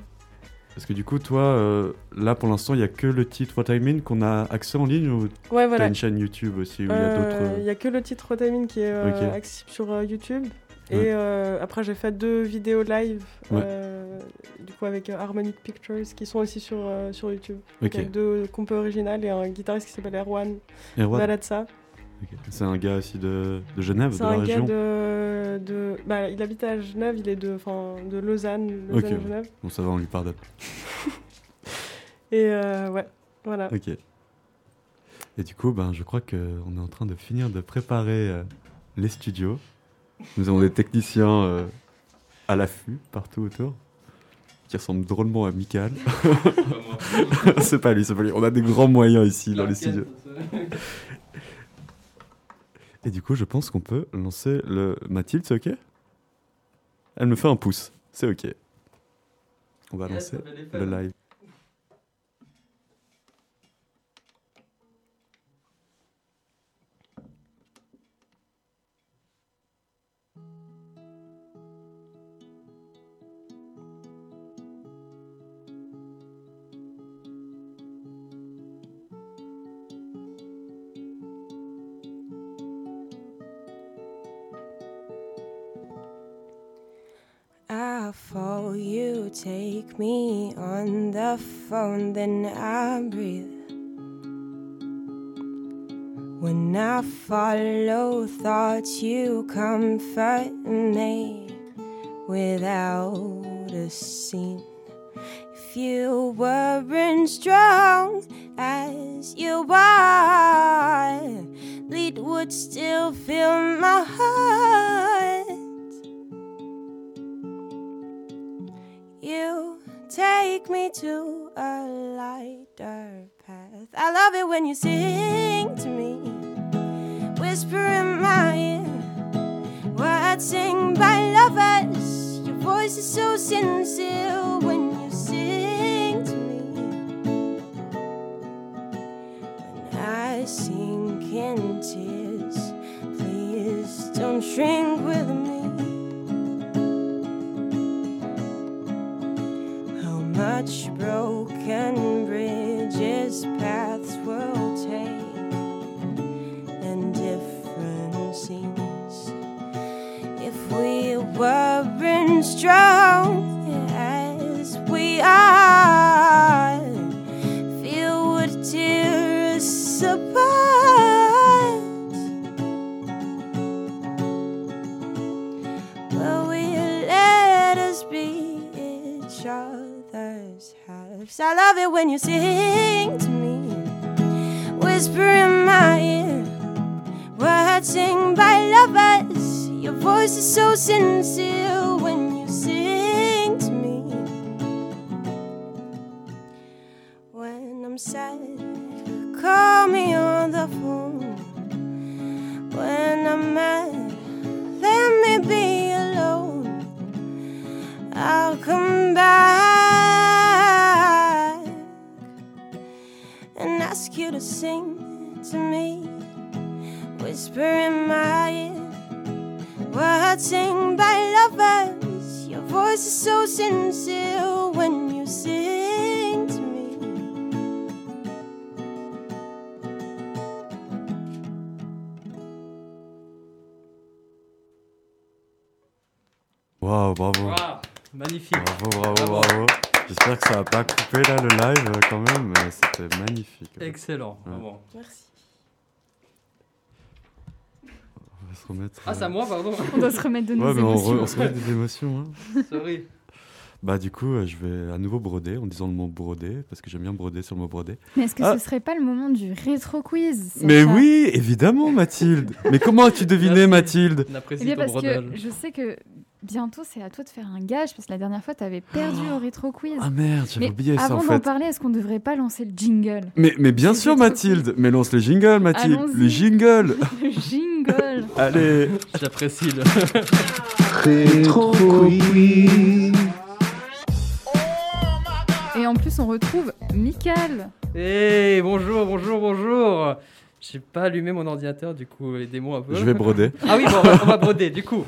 S5: Parce que du coup, toi, là pour l'instant, il n'y a que le titre What I Mean qu'on a accès en ligne ou
S6: Ouais, voilà.
S5: t'as une chaîne YouTube aussi où il y a d'autres.
S6: Il y a que le titre Rotamine qui est euh,
S5: Ok.
S6: accessible sur YouTube. Et après, j'ai fait deux vidéos live,
S5: Ouais.
S6: Euh, du coup, avec euh, Harmonic Pictures, qui sont aussi sur, euh, sur YouTube.
S5: Ok.
S6: Avec deux compos originales et un guitariste qui s'appelle Erwan
S5: Erwan
S6: Baladza.
S5: Ok. C'est un gars aussi de, de Genève, de
S6: C'est
S5: la
S6: un gars
S5: région.
S6: de, de bah, il habite à Genève, il est de, de Lausanne. Lausanne Genève.
S5: Bon, ça va, on lui pardonne.
S6: Et euh, ouais, voilà.
S5: Ok. Et du coup, ben, je crois qu'on est en train de finir de préparer euh, les studios. Nous avons des techniciens euh, à l'affût partout autour qui ressemblent drôlement à Michael. c'est pas lui, c'est pas lui. On a des grands moyens ici dans les studios. Et du coup, je pense qu'on peut lancer le. Mathilde, c'est ok? Elle me fait un pouce. C'est ok. On va lancer le live.
S13: Phone, then I breathe. When I follow thoughts, you comfort me without a scene. If you weren't strong as you are, lead would still fill my heart. You take me to love it when you sing to me, whisper in my ear. Words sing by lovers. Your voice is so sincere when you sing to me. When I sink in tears, please don't shrink with me. How much broken strong as we are, fear would tear us apart. Will we let us be each other's halves? I love it when you sing to me, whisper in my ear. Words sing by lovers. Your voice is so sincere sad, call me on the phone. When I'm mad, let me be alone. I'll come back and ask you to sing to me. Whisper in my ear, words sing by lovers. Your voice is so sincere when you sing
S5: Waouh, bravo.
S4: Magnifique.
S5: Bravo, bravo,
S4: Bravo.
S5: bravo. J'espère que ça va pas couper là le live euh, quand même. mais C'était magnifique.
S4: Excellent.
S5: Ouais.
S4: Vraiment.
S6: Merci.
S5: On va se remettre.
S4: Ah, c'est à moi, pardon.
S3: On doit se remettre de nos
S5: ouais, mais on,
S3: émotions.
S5: re- on se remet des émotions. hein.
S4: Sorry.
S5: Bah du coup, euh, je vais à nouveau broder en disant le mot broder parce que j'aime bien broder sur le mot broder.
S3: Mais est-ce que
S5: Ah,
S3: ce serait pas le moment du rétro quiz
S5: Mais oui, évidemment, Mathilde. Mais comment as-tu deviné,
S4: Merci.
S5: Mathilde
S4: On apprécie
S3: Eh bien,
S4: ton
S3: parce
S4: brodage.
S3: que je sais que bientôt c'est à toi de faire un gage parce que la dernière fois tu avais perdu au rétro quiz.
S5: Ah merde, j'avais oublié ça en
S3: Avant
S5: fait.
S3: d'en parler, est-ce qu'on devrait pas lancer le jingle
S5: Mais, mais bien sûr, Mathilde. Mais lance le jingle, Mathilde. Le jingle.
S3: Le jingle
S5: Allez.
S4: J'apprécie le.
S2: Rétro quiz.
S3: En plus, on retrouve Michael.
S4: Hey, bonjour, bonjour, bonjour. J'ai pas allumé mon ordinateur, du coup, aidez-moi un peu.
S5: Je vais broder.
S4: Ah oui, bon, on va, on va broder, du coup.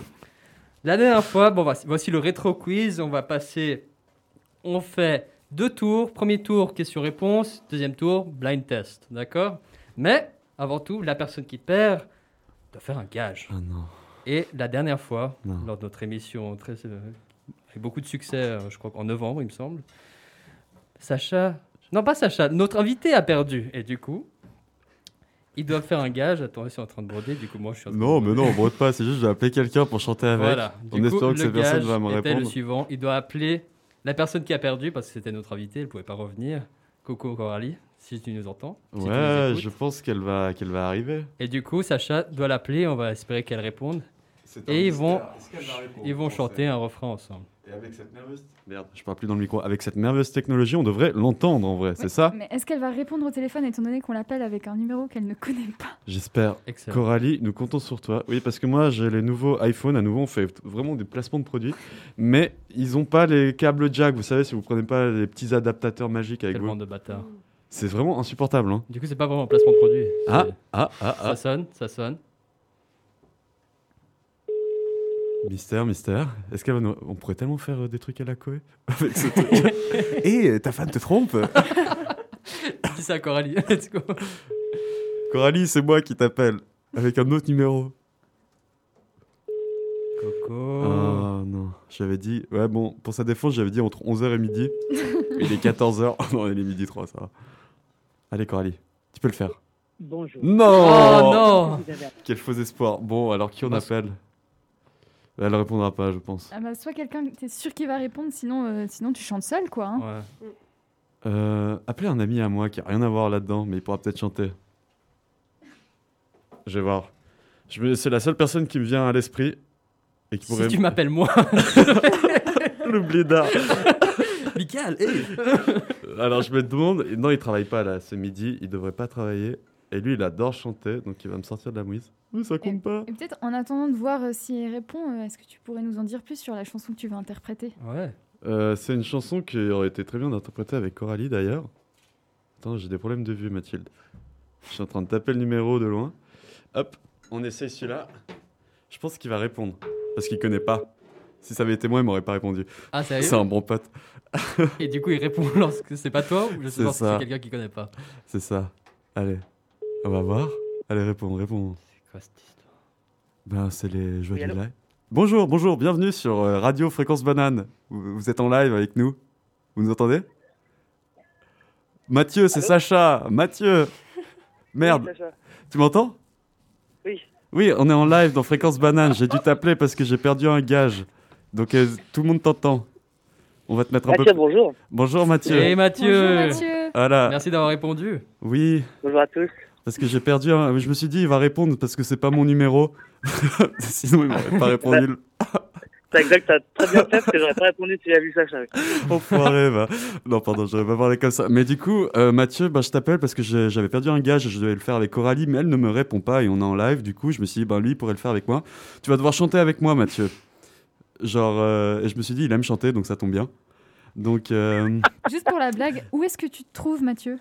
S4: La dernière fois, bon, voici, le rétro quiz. On va passer. On fait deux tours. Premier tour, question-réponse. Deuxième tour, blind test. D'accord? Mais, avant tout, la personne qui perd doit faire un gage.
S5: Ah non.
S4: Et la dernière fois,
S5: Non.
S4: lors de notre émission très, euh, avec beaucoup de succès, euh, je crois qu'en novembre, il me semble, Sacha, non pas Sacha, notre invité a perdu. Et du coup, ils doivent faire un gage. Attends, ils sont en train de broder. Du coup, moi, je suis en train
S5: Non,
S4: de
S5: mais
S4: broder.
S5: non, on brode pas. C'est juste, je vais appeler quelqu'un pour chanter avec.
S4: Voilà.
S5: En
S4: Du coup,
S5: espérant que
S4: le
S5: cette personne
S4: gage
S5: va me
S4: était le
S5: répondre.
S4: suivant. Il doit appeler la personne qui a perdu parce que c'était notre invité. Elle pouvait pas revenir. Coco Coralie, si tu nous entends. si tu nous
S5: Ouais, je pense qu'elle va, qu'elle va arriver.
S4: Et du coup, Sacha doit l'appeler. On va espérer qu'elle réponde. Et ils vont,
S5: répondre
S4: ils vont chanter un refrain ensemble.
S5: Et avec cette merveilleuse... Merde, je parle plus dans le micro. Avec cette merveilleuse technologie, on devrait l'entendre en vrai, c'est ça
S3: Mais est-ce qu'elle va répondre au téléphone étant donné qu'on l'appelle avec un numéro qu'elle ne connaît pas
S5: J'espère. Coralie, nous comptons sur toi. Oui, parce que moi, j'ai les nouveaux iPhones. À nouveau, on fait vraiment des placements de produits. Mais ils n'ont pas les câbles jack. Vous savez, si vous prenez pas les petits adaptateurs magiques avec vous.
S4: bande de bâtards.
S5: C'est vraiment insupportable. Hein.
S4: Du coup, c'est pas vraiment un placement de produit.
S5: Ah,
S4: C'est-
S5: ah, ah,
S4: Ça
S5: ah.
S4: sonne, ça sonne.
S5: Mystère, mystère. Est-ce qu'elle va nous... On pourrait tellement faire euh, des trucs à la Koé avec ce truc. Et ta femme te trompe
S4: Dis ça à Coralie. Let's go.
S5: Coralie, c'est moi qui t'appelle. Avec un autre numéro.
S4: Coco.
S5: Oh non. J'avais dit, ouais, bon, pour sa défense, j'avais dit entre 11h et midi. il est 14h. non, il est midi 3, ça va. Allez, Coralie, tu peux le faire.
S14: Bonjour.
S5: Non
S4: Oh, non
S5: Quel faux espoir. Bon, alors qui on appelle? Elle répondra pas, je pense.
S3: Ah bah, soit quelqu'un, t'es sûr qu'il va répondre, sinon, euh, sinon tu chantes seul, quoi. hein.
S4: Ouais.
S5: Euh, appelez un ami à moi qui a rien à voir là-dedans, mais il pourra peut-être chanter. Je vais voir. Je me- C'est la seule personne qui me vient à l'esprit. Et qui
S4: Si
S5: pourrait
S4: tu
S5: me-
S4: m'appelles moi.
S5: Le blédard.
S4: Michael, hey.
S5: Alors je me demande, non il travaille pas là, c'est midi, il devrait pas travailler. Et lui il adore chanter, donc il va me sortir de la mouise. Mais ça compte pas.
S3: Et peut-être en attendant de voir euh, s'il répond, euh, est-ce que tu pourrais nous en dire plus sur la chanson que tu vas interpréter?
S4: Ouais.
S5: Euh, c'est une chanson qui aurait été très bien d'interpréter avec Coralie d'ailleurs. Attends, j'ai des problèmes de vue Mathilde. Je suis en train de taper le numéro de loin. Hop, on essaye celui-là. Je pense qu'il va répondre, parce qu'il connaît pas. Si ça avait été moi, il m'aurait pas répondu.
S4: Ah, sérieux?
S5: C'est un bon pote.
S4: Et du coup, il répond lorsque c'est pas toi ou je sais pas si c'est quelqu'un qui connaît pas?
S5: C'est ça. Allez, on va voir. Allez, réponds, réponds.
S4: C'est quoi cette histoire?
S5: Ben, c'est les joies
S14: Oui,
S5: du
S14: allô?
S5: live. Bonjour, bonjour, bienvenue sur euh, Radio Fréquence Banane. Vous, êtes en live avec nous Vous nous entendez? Mathieu, c'est Sacha. Mathieu Merde,
S14: Oui, Sacha.
S5: tu m'entends?
S14: Oui.
S5: Oui, on est en live dans Fréquence Banane. J'ai dû t'appeler parce que j'ai perdu un gage. Donc euh, tout le monde t'entend. On va te mettre un
S14: Mathieu,
S5: peu.
S14: bonjour.
S5: Bonjour Mathieu.
S4: Hey Mathieu
S3: Bonjour Mathieu
S5: Voilà.
S4: Merci d'avoir répondu.
S5: Oui,
S14: Bonjour à tous.
S5: Parce que j'ai perdu un. Je me suis dit, il va répondre parce que c'est pas mon numéro. Sinon, il m'aurait pas répondu.
S14: T'as exact, t'as très bien fait parce que j'aurais pas répondu si j'avais vu Sacha.
S5: Enfoiré, va. Non, pardon, j'aurais pas parlé comme ça. Mais du coup, euh, Mathieu, bah, je t'appelle parce que j'avais perdu un gage, je devais le faire avec Coralie, mais elle ne me répond pas et on est en live. Du coup, je me suis dit, ben lui, il pourrait le faire avec moi. Tu vas devoir chanter avec moi, Mathieu. Genre, euh, et je me suis dit, il aime chanter, donc ça tombe bien. Donc, euh,
S3: Juste pour la blague, où est-ce que tu te trouves, Mathieu?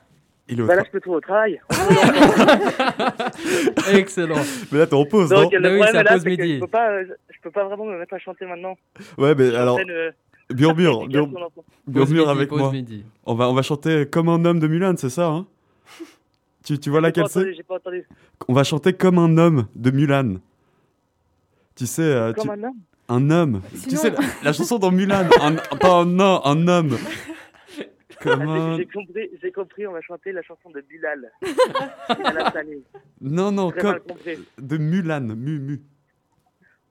S5: Il est au
S14: Bah là, je peux trouver au travail.
S4: Excellent.
S5: Mais là, t'es en pause, non
S14: Donc, le
S4: Bah oui,
S14: problème là,
S4: pause midi.
S14: je peux pas, euh, je peux pas vraiment me mettre à chanter maintenant.
S5: Ouais, mais alors, murmure
S4: midi,
S5: avec
S4: pause
S5: moi.
S4: midi.
S5: On va, on va chanter comme un homme de Mulan, c'est ça, hein? Tu, tu vois laquelle c'est?
S14: J'ai pas entendu.
S5: On va chanter comme un homme de Mulan. Tu sais, euh,
S14: Comme
S5: tu-
S14: un homme?
S5: Un homme. Tu sais, la, la chanson dans Mulan, un, pas un, un, un homme.
S14: Ah. J'ai compris, j'ai compris, on va chanter la chanson de Bilal.
S5: Non, non,
S14: Très
S5: comme de Mulan, mu, mu.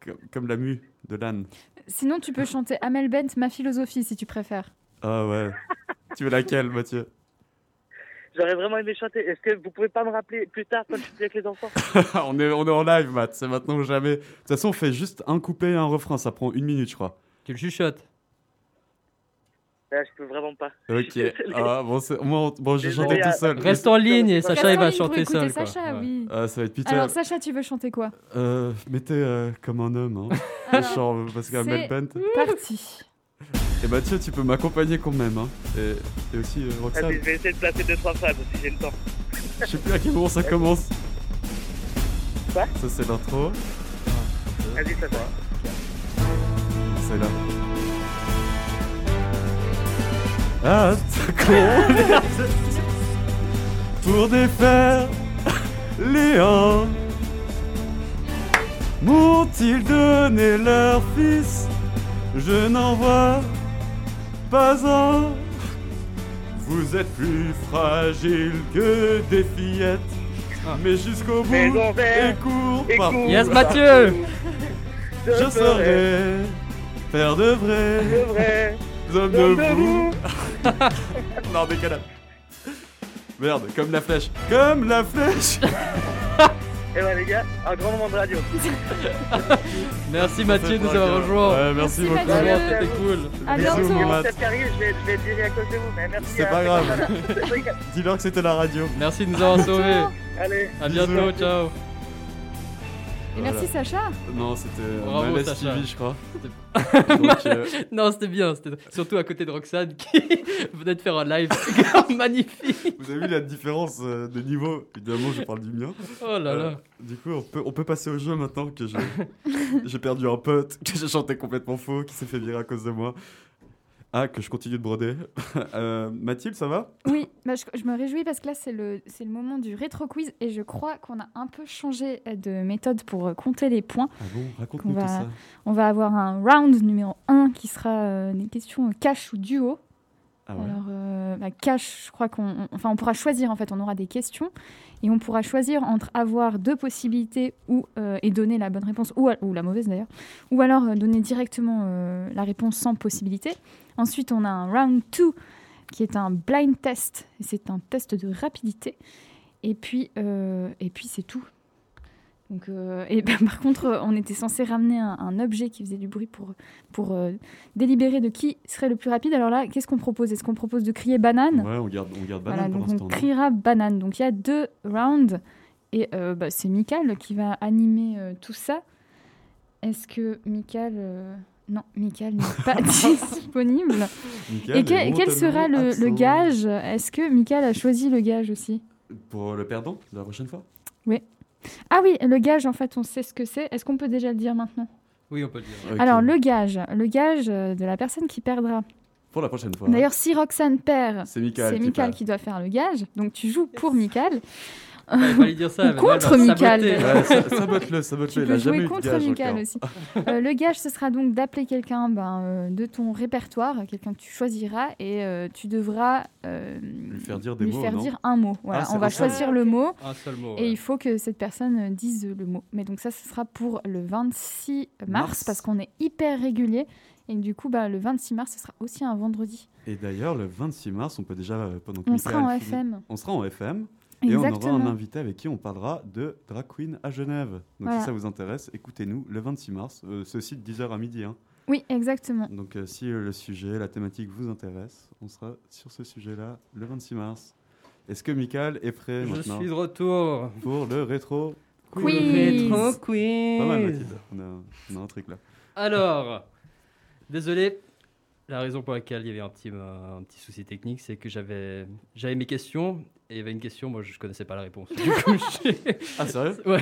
S5: Comme, comme la mu de l'âne.
S3: Sinon, tu peux chanter Amel Bent, ma philosophie, si tu préfères.
S5: Ah ouais. tu veux laquelle, Mathieu?
S14: J'aurais vraiment aimé chanter. Est-ce que vous pouvez pas me rappeler plus tard quand je suis avec les enfants?
S5: On, est, on est en live, Matt, c'est maintenant ou jamais. De toute façon, on fait juste un couplet et un refrain, ça prend une minute, je crois.
S4: Tu le chuchotes.
S14: Là, je peux vraiment pas.
S5: Ok. Ah, bon, c'est- moi, on- bon, j'ai
S14: Désolé,
S5: chanté
S14: à-
S5: tout seul.
S4: Reste en ligne et Sacha il va chanter seul. quoi.
S3: Sacha,
S4: Ouais.
S3: oui.
S5: Ah, ça va être pitié.
S3: Alors, Sacha, tu veux chanter quoi?
S5: Euh, mettez euh, comme un homme, hein.
S3: Alors,
S5: Genre, parce qu'à
S3: c'est
S5: Melbent.
S3: Parti.
S5: Et Mathieu, tu peux m'accompagner quand même, hein. Et, et aussi euh, Roxane.
S14: Vas-y, je vais essayer de placer deux trois phrases si j'ai le temps.
S5: Je sais plus à quel moment ça commence.
S14: Quoi?
S5: Ça, c'est l'intro.
S14: Vas-y, ça va.
S5: C'est là. Ah, con Pour défaire Léon M'ont-ils donné leur fils Je n'en vois pas un Vous êtes plus fragile que des fillettes Mais jusqu'au bout et court
S14: et
S5: par-
S14: court.
S4: Yes, Mathieu
S14: Je,
S5: saurai faire de
S14: vrai.
S5: hommes de
S14: Homme de
S5: vous. non, décalage. Merde, comme la flèche. Comme la flèche
S14: Et ouais, les gars, un grand moment de radio.
S4: Merci Mathieu de nous avoir
S5: gueule.
S4: rejoint.
S5: Ouais, merci,
S3: Merci,
S5: beaucoup.
S4: C'était cool.
S3: À
S5: Bisous,
S3: bientôt.
S14: je vais, je vais être viré à cause de vous, mais merci.
S5: C'est
S14: à-
S5: pas grave. Dis-leur que c'était la radio.
S4: Merci de nous avoir sauvés.
S14: Allez.
S4: À bientôt, ciao.
S3: Et merci, Sacha.
S5: Non, c'était
S4: Bravo, Sacha.
S5: TV, je crois. Donc, euh,
S4: Non, c'était bien. C'était surtout à côté de Roxane qui venait de faire un live magnifique.
S5: vous avez vu la différence euh, de niveau? Évidemment, je parle du mien.
S4: Oh là
S5: Euh,
S4: là.
S5: du coup, on peut, on peut passer au jeu maintenant que j'ai j'ai perdu un pote, que j'ai chanté complètement faux, qui s'est fait virer à cause de moi. Ah, que je continue de broder. Euh, Mathilde, ça va?
S3: Oui, bah, je, je me réjouis parce que là, c'est le, c'est le moment du rétro quiz et je crois qu'on a un peu changé de méthode pour euh, compter les points.
S5: Ah bon,
S3: On
S5: raconte-nous tout
S3: va,
S5: ça.
S3: on va avoir un round numéro 1 qui sera euh, des questions cash ou duo.
S5: Ah ouais.
S3: Alors, euh, bah, cash, je crois qu'on on- enfin, on pourra choisir, en fait, on aura des questions et on pourra choisir entre avoir deux possibilités euh, et donner la bonne réponse, ou, la mauvaise d'ailleurs, ou alors euh, donner directement euh, la réponse sans possibilité. Ensuite, on a un round 2 qui est un blind test, c'est un test de rapidité. Et puis c'est tout. Donc, euh, et ben, par contre, on était censé ramener un, un objet qui faisait du bruit pour, pour euh, délibérer de qui serait le plus rapide. Alors là, qu'est-ce qu'on propose? Est-ce qu'on propose de crier banane?
S5: Ouais, on garde, on garde
S3: Voilà,
S5: banane
S3: donc
S5: pour
S3: on
S5: l'instant. non?
S3: criera banane. Donc il y a deux rounds et euh, bah, c'est Michael qui va animer tout ça. Est-ce que Michael... Non, Michael n'est pas disponible.
S5: Michael
S3: et quel, sera le, gage? Est-ce que Michael a choisi le gage aussi?
S5: Pour le perdant, la prochaine fois?
S3: Oui. Ah oui, le gage, en fait, on sait ce que c'est. Est-ce qu'on peut déjà le dire maintenant?
S4: Oui, on peut le dire.
S3: Alors, le gage, le gage euh, de la personne qui perdra.
S5: Pour la prochaine fois.
S3: D'ailleurs, si Roxane perd,
S5: C'est Michael qui
S3: qui doit faire le gage. Donc, tu joues pour Michael.
S4: Pas lui dire ça,
S3: contre Michael.
S5: Ouais, sabote-le, sabote-le,
S3: Tu
S5: il
S3: peux
S5: a jamais de
S3: contre
S5: gage
S3: Michael
S5: encore.
S3: aussi. Euh, le gage, ce sera donc d'appeler quelqu'un ben, euh, de ton répertoire, quelqu'un que tu choisiras, et euh, tu devras euh,
S5: Lui faire dire des
S3: lui
S5: mots,
S3: faire
S5: non
S3: dire un mot. Voilà,
S5: Ah,
S3: on va
S5: ça.
S3: choisir le mot.
S4: Un seul mot,
S3: Et il faut que cette personne dise le mot. Mais donc ça, ce sera pour le 26 mars,
S5: Mars.
S3: parce qu'on est hyper régulier. Et du coup, bah, le 26 mars, ce sera aussi un vendredi.
S5: Et d'ailleurs, le 26 mars, on peut déjà, pendant que
S3: On
S5: Michael
S3: sera en
S5: finit-
S3: FM.
S5: On sera en FM. Et on aura un invité avec qui on parlera de Drag Queen à Genève. Donc
S3: Voilà.
S5: si ça vous intéresse, écoutez-nous le 26 mars. Euh, aussi de 10h à midi. hein.
S3: Oui, exactement.
S5: Donc euh, si euh, le sujet, la thématique vous intéresse, on sera sur ce sujet-là le 26 mars. Est-ce que Michael est prêt
S4: Je
S5: maintenant
S4: suis de retour.
S5: pour le rétro
S4: Quiz. Rétro quiz.
S5: Pas mal Mathilde, on a, on a un truc là.
S4: Alors, désolé, la raison pour laquelle il y avait un petit, un petit souci technique, c'est que j'avais j'avais mes questions et il y avait une question, moi je connaissais pas la réponse. Du coup, j'ai-
S5: Ah, sérieux?
S4: Ouais.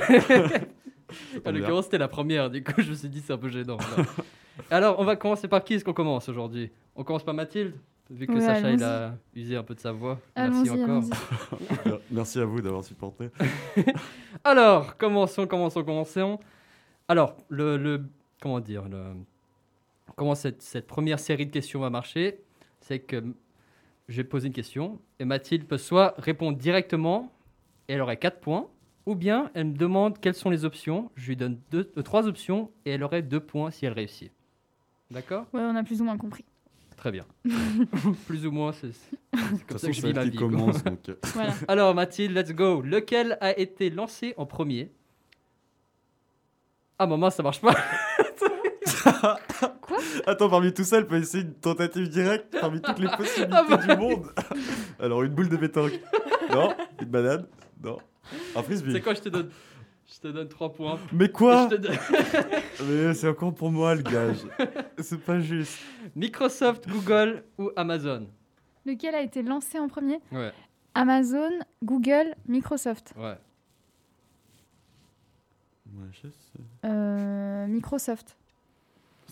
S4: en l'occurrence, c'était la première, du coup je me suis dit c'est un peu gênant. là. Alors, on va commencer par qui est-ce qu'on commence aujourd'hui? On commence par Mathilde Vu que
S3: Ouais,
S4: Sacha il a usé un peu de sa voix. Merci encore.
S5: Merci à vous d'avoir supporté.
S4: Alors, commençons, commençons, commençons. Alors, le, le- comment dire, le, comment cette, cette première série de questions va marcher, c'est que je vais poser une question et Mathilde peut soit répondre directement et elle aurait 4 points, ou bien elle me demande quelles sont les options, je lui donne deux, euh, trois options et elle aurait 2 points si elle réussit. D'accord?
S3: Ouais, on a plus ou moins compris.
S4: Très bien. Plus ou moins, c'est comme
S5: toute
S4: ça
S5: façon,
S4: que je vis ma
S5: qui
S4: vie.
S5: commence. donc, euh,
S3: Voilà.
S4: Alors Mathilde, let's go. Lequel a été lancé en premier? Ah maman, ça marche pas.
S5: Attends, parmi tout ça, elle peut essayer une tentative directe parmi toutes les possibilités
S4: Ah bah
S5: du monde. Alors, une boule de pétanque. Non? Une banane? Non. Un frisbee.
S4: C'est quoi, je te donne Je te donne 3 points.
S5: Mais quoi?
S4: Donne-
S5: Mais c'est encore pour moi le gage. C'est pas juste.
S4: Microsoft, Google ou Amazon?
S3: Lequel a été lancé en premier?
S4: Ouais,
S3: Amazon, Google, Microsoft.
S4: ouais.
S5: Ouais, je sais.
S3: Euh, Microsoft.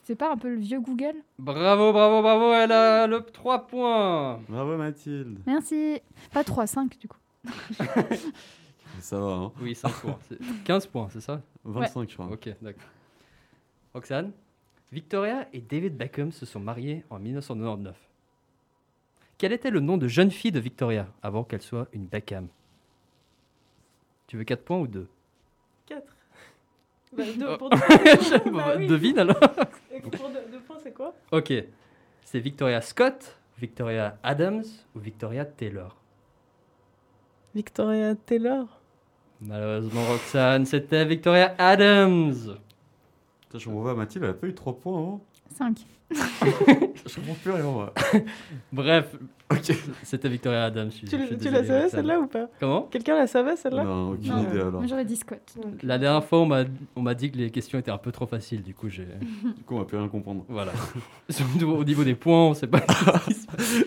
S3: C'était pas un peu le vieux Google
S4: Bravo, bravo, bravo, elle a le 3 points.
S5: Bravo Mathilde.
S3: Merci. Pas 3, 5 du coup.
S5: Ça va, hein.
S4: Oui, 5 points. C'est 15 points, c'est ça
S5: 25, je crois.
S4: Ok, d'accord. Roxane Victoria et David Beckham se sont mariés en 1999. Quel était le nom de jeune fille de Victoria avant qu'elle soit une Beckham? Tu veux 4 points ou 2
S6: 4. Bah, deux, pour deux points, c'est quoi Bah oui.
S4: Devine alors
S6: Deux points, c'est quoi?
S4: Ok. C'est Victoria Scott, Victoria Adams ou Victoria Taylor?
S6: Victoria Taylor?
S4: Malheureusement, Roxane, c'était Victoria Adams.
S5: Putain, je comprends pas, Mathilde, elle a pas eu 3 points, hein
S3: 5.
S5: Je comprends plus rien, moi.
S4: Bref, c'était Victoria Adams. je suis-
S6: Tu,
S4: je
S6: tu la savais celle-là ou pas?
S4: Comment?
S6: Quelqu'un la savait celle-là?
S5: Non, aucune
S3: Non.
S5: idée alors.
S3: J'aurais dit Scott.
S4: La dernière fois, on m'a, on m'a dit que les questions étaient un peu trop faciles, du coup, j'ai.
S5: Du coup, on va plus rien comprendre.
S4: Voilà. Surtout au niveau des points, on sait pas.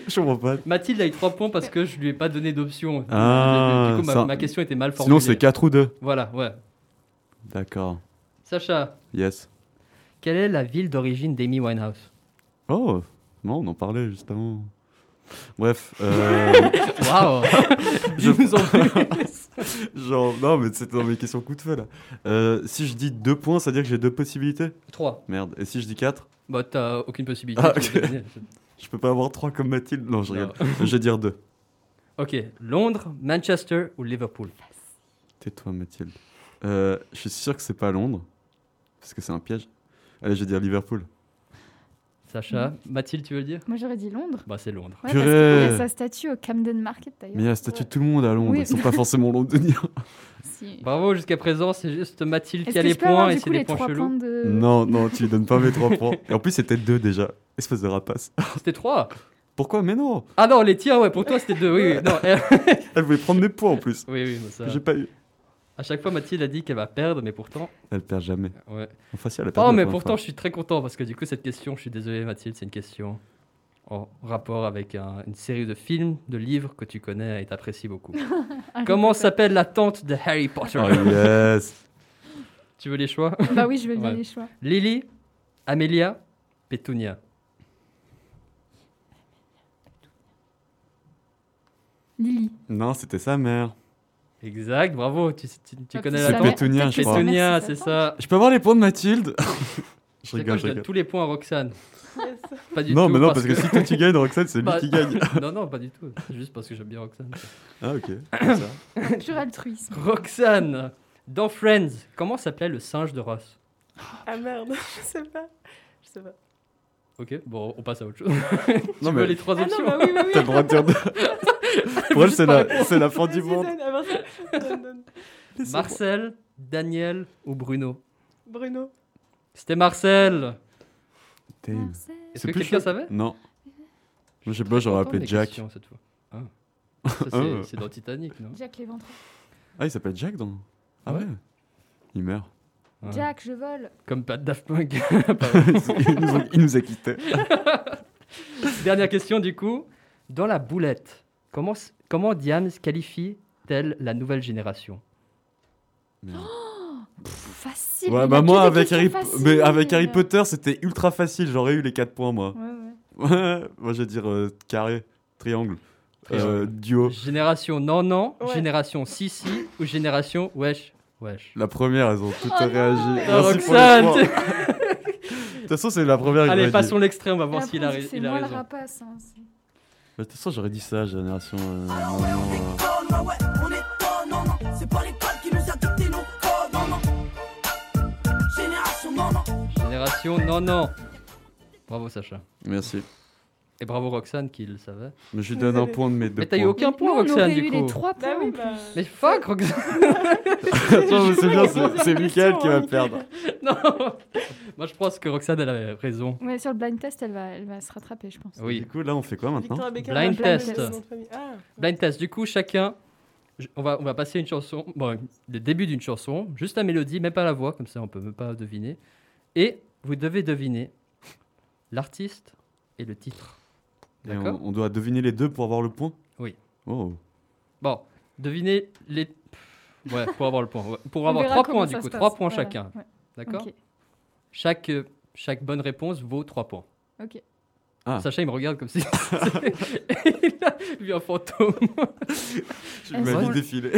S5: Je comprends pas.
S4: Mathilde a eu 3 points parce que je lui ai pas donné d'option.
S5: Ah,
S4: du coup, ma,
S5: ça-
S4: ma question était mal formulée.
S5: Sinon, c'est 4 ou 2.
S4: Voilà, ouais.
S5: D'accord.
S4: Sacha,
S5: Yes.
S4: Quelle est la ville d'origine d'Amy Winehouse?
S5: Oh, Non, on en parlait juste avant. Bref. euh,
S4: Waouh.
S5: Je-
S4: Dis-nous en.
S5: Genre, non, mais c'est dans mes questions coup de feu là. Euh, si je dis 2 points, ça veut dire que j'ai deux possibilités?
S4: Trois.
S5: Merde. Et si je dis 4
S4: Bah, t'as aucune possibilité.
S5: Ah,
S4: tu
S5: ok.
S4: vas deviner.
S5: Je peux pas avoir 3 comme Mathilde? Non, je rigole. je vais dire 2.
S4: Ok, Londres, Manchester ou Liverpool?
S5: Tais-toi, Mathilde. Euh, je suis sûr que c'est pas Londres. Parce que c'est un piège. Allez, je vais dire Liverpool.
S4: Sacha, Mathilde, tu veux le dire?
S3: Moi j'aurais dit Londres.
S4: Bah, c'est Londres.
S3: Ouais, parce qu'il y a sa statue au Camden Market d'ailleurs.
S5: Mais il y a la statue de tout le monde à Londres.
S3: Oui.
S5: Ils sont pas forcément londoniens.
S3: Si.
S4: Bravo, jusqu'à présent, c'est juste Mathilde qui a les points et c'est des
S3: les
S4: points
S3: trois
S4: chelous.
S3: points de-
S5: Non, non, tu lui donnes pas mes 3 points. Et en plus, c'était 2 déjà. Espèce de rapace.
S4: C'était 3
S5: Pourquoi? Mais non
S4: Ah non, les tiens, ouais, pour toi c'était 2. Oui, oui, non. elle-
S5: Elle voulait prendre mes points en plus.
S4: oui, oui, mais ça.
S5: J'ai pas eu.
S4: À chaque fois, Mathilde a dit qu'elle va perdre, mais pourtant.
S5: Elle perd jamais.
S4: Ouais.
S5: Enfin, si, elle a perdu
S4: Oh, mais pourtant,
S5: fois.
S4: je suis très content parce que du coup, cette question, je suis désolé, Mathilde, c'est une question en rapport avec un- une série de films, de livres que tu connais et t'apprécies beaucoup.
S3: Harry
S4: Comment
S3: Potter.
S4: s'appelle la tante de Harry Potter
S5: Oh yes
S4: Tu veux les choix?
S3: Bah oui, je veux bien
S4: Ouais.
S3: les choix.
S4: Lily, Amelia, Pétunia.
S3: Lily.
S5: Non, c'était sa mère.
S4: Exact, bravo, tu, tu- tu
S3: Ah,
S4: connais la
S5: Pétunia, je crois.
S4: Pétunia,
S3: c'est
S4: ça.
S5: Je peux avoir les points de Mathilde Je
S4: quoi,
S5: rigole,
S4: je
S5: je
S4: donne tous les points à Roxane.
S6: Yes.
S4: Pas du
S5: Non,
S4: tout.
S5: mais non, parce que si toi tu gagnes, Roxane, c'est lui
S4: Bah,
S5: qui gagne.
S4: non, non, pas du tout. C'est juste parce que j'aime bien Roxane.
S5: Ah, ok.
S3: Pur altruisme.
S4: Roxane, dans Friends, comment s'appelait le singe de Ross?
S6: Ah merde, je sais pas. Je sais pas.
S4: Ok, bon, on passe à autre chose. tu
S5: Non,
S4: veux
S5: mais-
S4: les trois
S6: Ah
S4: options
S6: non, bah oui, oui, oui.
S5: T'as le droit de dire. de- Pour elle, c'est la, c'est la fin du monde.
S4: Marcel, Daniel ou Bruno
S6: Bruno.
S4: C'était Marcel.
S5: Damn.
S3: Marcel.
S4: Est-ce
S5: C'est
S4: que
S5: plus
S4: quelqu'un savait
S5: Non. Moi, je sais pas, j'aurais appelé Jack.
S4: questions, cette fois. Ah. Ça, c'est,
S5: Ah.
S4: c'est dans Titanic, non
S3: Jack l'éventreur.
S5: Ah, il s'appelle Jack dans. Ah ouais Il meurt.
S4: Ouais.
S3: Jack, je vole.
S4: Comme pas de Daft Punk.
S5: il, nous a, il nous a quittés.
S4: Dernière question du coup. Dans la boulette, comment, comment Diams qualifie-t-elle la nouvelle génération?
S3: Pff, facile.
S5: Ouais, bah moi, avec Harry, mais avec Harry Potter, c'était ultra facile. J'aurais eu les 4 points, moi.
S3: Ouais, ouais.
S5: moi, je vais dire euh, carré, triangle,
S4: Triangle.
S5: euh, duo.
S4: Génération non non,
S6: Ouais.
S4: génération si si ou génération wesh wesh.
S5: La première, elles ont toutes
S3: Oh
S5: réagi.
S4: Oh,
S5: Merci pour les De toute façon, c'est la première qui
S4: Allez, passons l'extrait, on va voir s'il a, il a
S3: moi le
S4: raison.
S3: rapace. hein, c'est-
S5: De toute façon, j'aurais dit ça, génération. euh, non, non,
S13: ouais, on est con, non, non. C'est pas l'école qui nous a dicté nos codes, non, non. Génération, non, non.
S4: Génération non non. Bravo Sacha.
S5: Merci.
S4: Et bravo Roxane qui le savait.
S5: Mais je lui donne un point de mes deux
S4: Mais t'as eu aucun point
S3: Nous, on
S4: Roxane du
S3: eu
S4: coup.
S3: les trois points
S6: Bah oui,
S3: en plus.
S6: bah.
S4: Mais fuck Roxane.
S5: Attends, mais c'est bien, c'est- c'est Mickaël qui va
S6: Question,
S5: perdre.
S4: non. Moi je pense que Roxane elle avait raison.
S3: Ouais, sur le blind test, elle va, elle va se rattraper, je pense.
S4: Oui.
S5: Du coup, là, on fait quoi maintenant
S4: Blind
S6: Blind
S4: test.
S6: Ah,
S4: Blind test. Du coup, chacun, on va, on va passer une chanson, bon, le début d'une chanson, juste la mélodie, même pas la voix, comme ça on peut même pas deviner. Et vous devez deviner l'artiste et le titre.
S5: Et on, doit deviner les deux pour avoir le point
S4: Oui.
S5: Oh.
S4: Bon, devinez les. Ouais, pour avoir le point. ouais. Pour avoir trois points, du coup, trois points
S3: Voilà,
S4: chacun.
S3: ouais.
S4: D'accord chaque, euh, chaque bonne réponse vaut trois points.
S3: Ok.
S5: Ah.
S4: Sacha, il me regarde comme si. il a vu un fantôme.
S5: Je
S3: qu'on-
S5: défiler.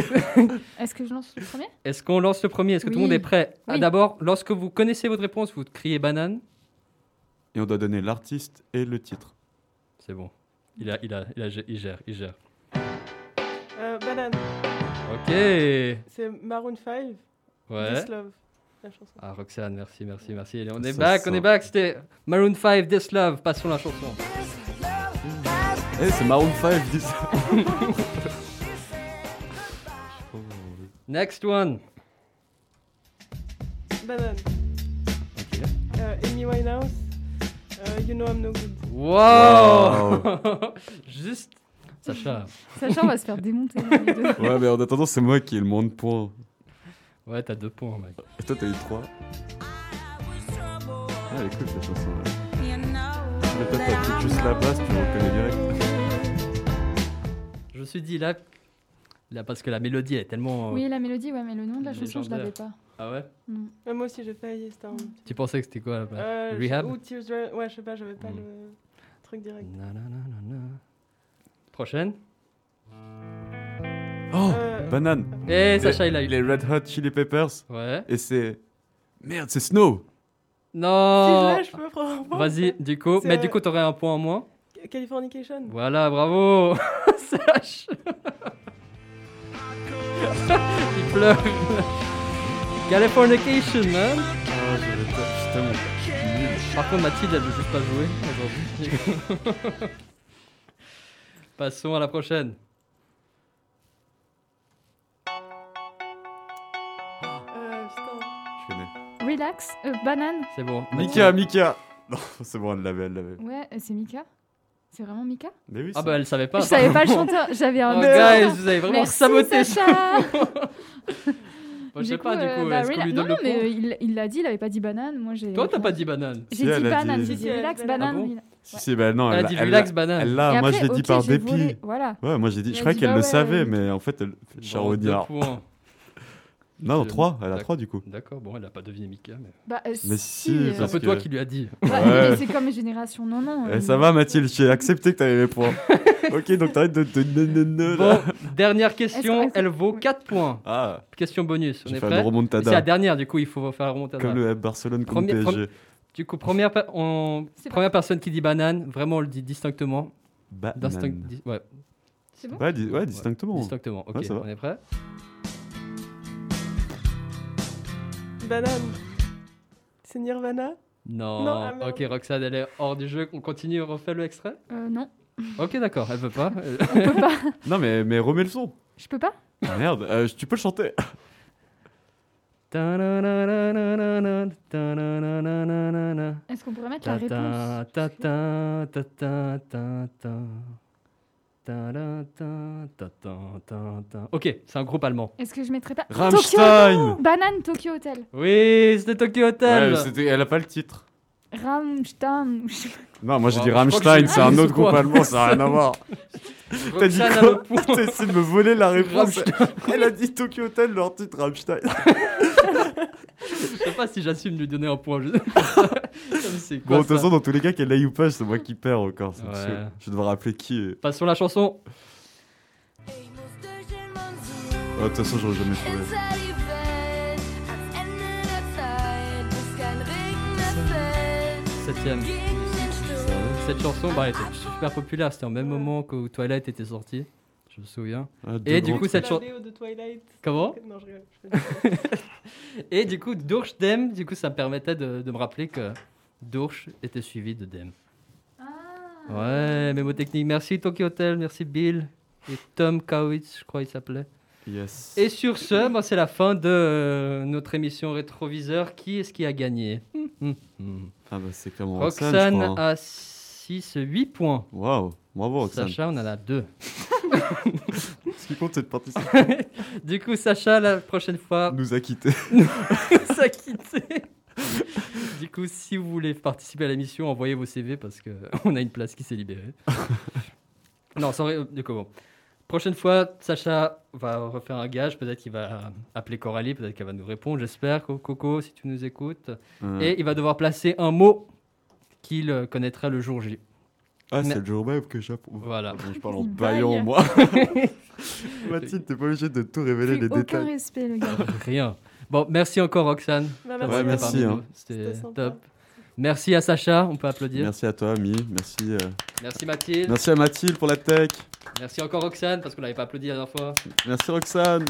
S3: Est-ce que je lance le premier?
S4: Est-ce qu'on lance le premier? Est-ce que tout le monde est prêt? Ah. D'abord, lorsque vous connaissez votre réponse, vous criez banane.
S5: Et on doit donner l'artiste et le titre.
S4: C'est bon. Il, a, il, a, il, a, il gère, il gère.
S6: euh, Banane.
S4: Ok.
S6: C'est Maroon 5.
S4: Ouais.
S6: This Love. La chanson.
S4: Ah, Roxane, merci, merci, merci. Allez, on est
S5: Ça
S4: back, on est back. C'était Maroon 5, This Love. Passons la chanson.
S5: Eh, c'est Maroon 5, dis ça. Oh,
S4: Next one.
S6: Banane.
S4: Ok.
S6: Euh, Amy Winehouse. Euh, you know I'm no good.
S4: Wow, Juste. Sacha.
S3: Sacha, on va se faire démonter. deux.
S5: Ouais, mais en attendant, c'est moi qui ai le moins de points.
S4: Ouais, t'as deux points, mec.
S5: Et toi, t'as eu 3. Ah, elle est cool cette chanson. là. Mais toi, t'as juste la basse, tu reconnais direct.
S4: Je me suis dit là, là parce que la mélodie elle est tellement. euh,
S3: Oui, la mélodie, ouais, mais le nom de la chanson, je l'avais pas.
S4: Ah ouais
S3: Non.
S6: Ouais, moi aussi, j'ai failli. C'était un...
S4: Tu pensais que c'était quoi là
S6: Euh,
S4: Rehab
S6: Ou Tears Ouais, je sais pas, j'avais pas
S4: Hmm.
S6: le. Truc direct.
S4: Prochaine.
S5: Oh,
S6: Euh,
S5: banane.
S4: Eh, Sacha, il a eu.
S5: Les Red Hot Chili Peppers.
S4: Ouais.
S5: Et c'est. Merde, c'est Snow.
S4: Non.
S6: Si je peux prendre un point.
S4: Vas-y, du coup. Mais
S6: euh,
S4: du coup, t'aurais un point en moins.
S6: Californication.
S4: Voilà, bravo. Sache. il pleure. Californication, man.
S5: Ah, j'avais pas- je suis tellement nul.
S4: Par contre, Mathilde, elle veut juste pas jouer aujourd'hui. Passons à la prochaine.
S6: Euh, putain.
S5: Je connais.
S3: Relax, euh, banane.
S4: C'est bon.
S5: Mika, Mika. Non, c'est bon, elle l'avait, elle l'avait.
S3: Ouais, euh, c'est Mika. C'est vraiment Mika
S5: Mais oui,
S4: Ah
S5: c'est-
S4: bah elle savait pas.
S3: Je savais pas le chanteur, j'avais un
S4: Oh, guys, vous avez vraiment
S3: Merci,
S4: saboté
S3: Sacha.
S4: Moi, je sais
S3: Du
S4: pas, du
S3: euh,
S4: coup,
S3: bah,
S4: est-ce qu'on
S3: rela-
S4: lui donne
S3: non,
S4: le
S3: mais
S4: point
S3: euh, il il l'a dit, il avait pas dit banane. Moi, j'ai.
S4: Toi, t'as pas dit banane.
S3: J'ai dit
S5: elle a
S3: banane,
S5: dit-
S3: j'ai dit
S6: Si, elle-
S3: relax, banane.
S4: Bon
S3: relax.
S5: Si, si, bah non,
S4: Elle a dit relax,
S5: l'a-
S4: banane.
S5: Elle l'a,
S3: Et
S5: moi
S3: après,
S5: je l'ai dit
S3: ok,
S5: par
S3: j'ai
S5: dépit.
S3: volé, voilà.
S5: Ouais, moi j'ai dit,
S3: Elle
S5: je
S3: a
S5: croyais
S3: dit,
S5: qu'elle
S3: bah
S5: le
S3: ouais,
S5: savait,
S3: euh,
S5: mais en fait, elle
S4: deux points.
S5: Non,
S4: Je-
S5: 3, elle a
S4: D'ac-
S5: 3 du coup.
S4: D'accord, bon, elle a pas deviné Mika. Mais...
S3: Bah, euh,
S5: Mais
S3: si.
S5: si,
S3: euh,
S4: C'est un peu toi qui lui as dit.
S3: ouais,
S5: Ouais.
S3: mais c'est comme Génération Non Non.
S5: Eh,
S3: euh,
S5: ça va Mathilde, j'ai accepté que t'avais mes points. ok, donc t'arrêtes de ne- ne-
S4: Bon, dernière question, elle vaut 4 points.
S5: Ah,
S4: Question bonus, on est prêt. C'est la dernière, du coup, il faut faire la remontada.
S5: Comme le Barcelone contre
S4: Premier-
S5: PSG.
S4: Du coup, première, on- première personne qui dit banane, vraiment on le dit distinctement.
S5: Banane.
S4: Distinct- di- ouais,
S3: C'est bon
S5: Ouais, di- ouais, distinctement.
S4: distinctement. Ok, on est prêt
S6: Banane. C'est Nirvana?
S4: Non.
S6: Non, ah,
S4: ok, Roxane, elle est hors du jeu. On continue, on refait le extrait?
S3: Euh, Non,
S4: Ok, d'accord, elle veut pas.
S3: on peut pas.
S5: Non, mais, mais remets le son.
S3: Je peux pas?
S5: Ah, Merde, euh, tu peux le chanter.
S3: Est-ce qu'on pourrait mettre la réponse?
S4: Ok, c'est un groupe allemand.
S3: Est-ce que je mettrais pas
S5: Rammstein.
S3: Tokyo Banane Tokyo Hotel.
S4: Oui, c'était Tokyo Hotel.
S5: Ouais, elle a pas le titre.
S3: Rammstein.
S5: Non, moi j'ai dit
S4: que
S5: Rammstein, c'est un autre groupe allemand, ça n'a rien à voir. T'as dit quoi. T'as essayé de me voler la réponse.
S4: Rammstein.
S5: Elle a dit Tokyo Hotel, leur titre Rammstein.
S4: Je sais pas si j'assume de lui donner un point. Je...
S5: Bon, de toute façon, dans tous les cas, qu'elle aille ou pas, c'est moi qui perds encore. c'est
S4: Ouais.
S5: sûr. Je dois rappeler qui est.
S4: Passons la chanson.
S5: Oh, De toute façon, j'aurais jamais trouvé.
S4: Septième. Cette chanson, bah, elle était super populaire. C'était au même moment que Twilight était sorti. Je me souviens.
S5: Ah,
S4: Et du coup, cette chanson. Comment?
S6: Non, je rigole. je
S4: Et du coup, Durch Dem, du coup, ça me permettait de, de me rappeler que Durch était suivi de Dem.
S3: Ah.
S4: Ouais, mémotechnique. Merci Tokyo Hotel, merci Bill et Tom Kowitz, je crois il s'appelait.
S5: Yes.
S4: Et sur ce, moi, c'est la fin de euh, notre émission rétroviseur. Qui est-ce qui a gagné?
S5: Ah, bah, c'est Roxane. je
S4: Roxane
S5: crois, hein.
S4: a 6, 8 points.
S5: Waouh, bravo Roxane.
S4: Sacha, on en a 2.
S5: Ce qui compte, c'est de participer.
S4: du coup, Sacha, la prochaine fois,
S5: Nous a quittés.
S4: nous a quittés. du coup, si vous voulez participer à l'émission, envoyez vos CV parce qu'on a une place qui s'est libérée. non, sans ré- du coup, bon. Prochaine fois, Sacha va refaire un gage. Peut-être qu'il va appeler Coralie, peut-être qu'elle va nous répondre. J'espère, Co- Coco, si tu nous écoutes. Et il va devoir placer un mot qu'il connaîtra le jour J.
S5: Ah, c'est le jour même que j'apprends.
S4: Voilà.
S5: Je parle en baillant, moi. Mathilde, t'es pas obligé de tout révéler les
S3: aucun
S5: détails.
S3: respect, le gars.
S4: Rien. Bon, merci encore, Roxane.
S6: Bah,
S4: d'avoir
S5: Ouais, merci, hein.
S4: C'était top. Merci à Sacha, on peut applaudir.
S5: Merci à toi, Ami. Merci, euh,
S4: Merci Mathilde.
S5: merci à Mathilde pour la tech.
S4: Merci encore Roxane, parce qu'on l'avait pas applaudi la dernière fois.
S5: Merci Roxane.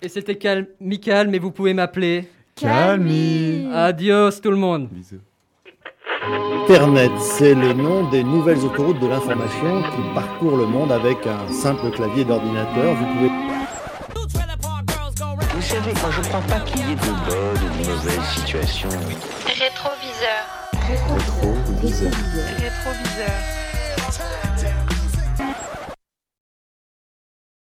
S4: Et c'était calme, Michael, mais vous pouvez m'appeler.
S5: Calmi.
S4: Adios tout le monde.
S5: Bisous.
S1: Internet, c'est le nom des nouvelles autoroutes de l'information qui parcourent le monde avec un simple clavier d'ordinateur. Vous pouvez
S2: Vous savez, moi je crois pas qu'il y ait de bonnes ou de mauvaises situations.
S9: Rétroviseur.
S15: Rétro, bizarre.
S9: Rétroviseur.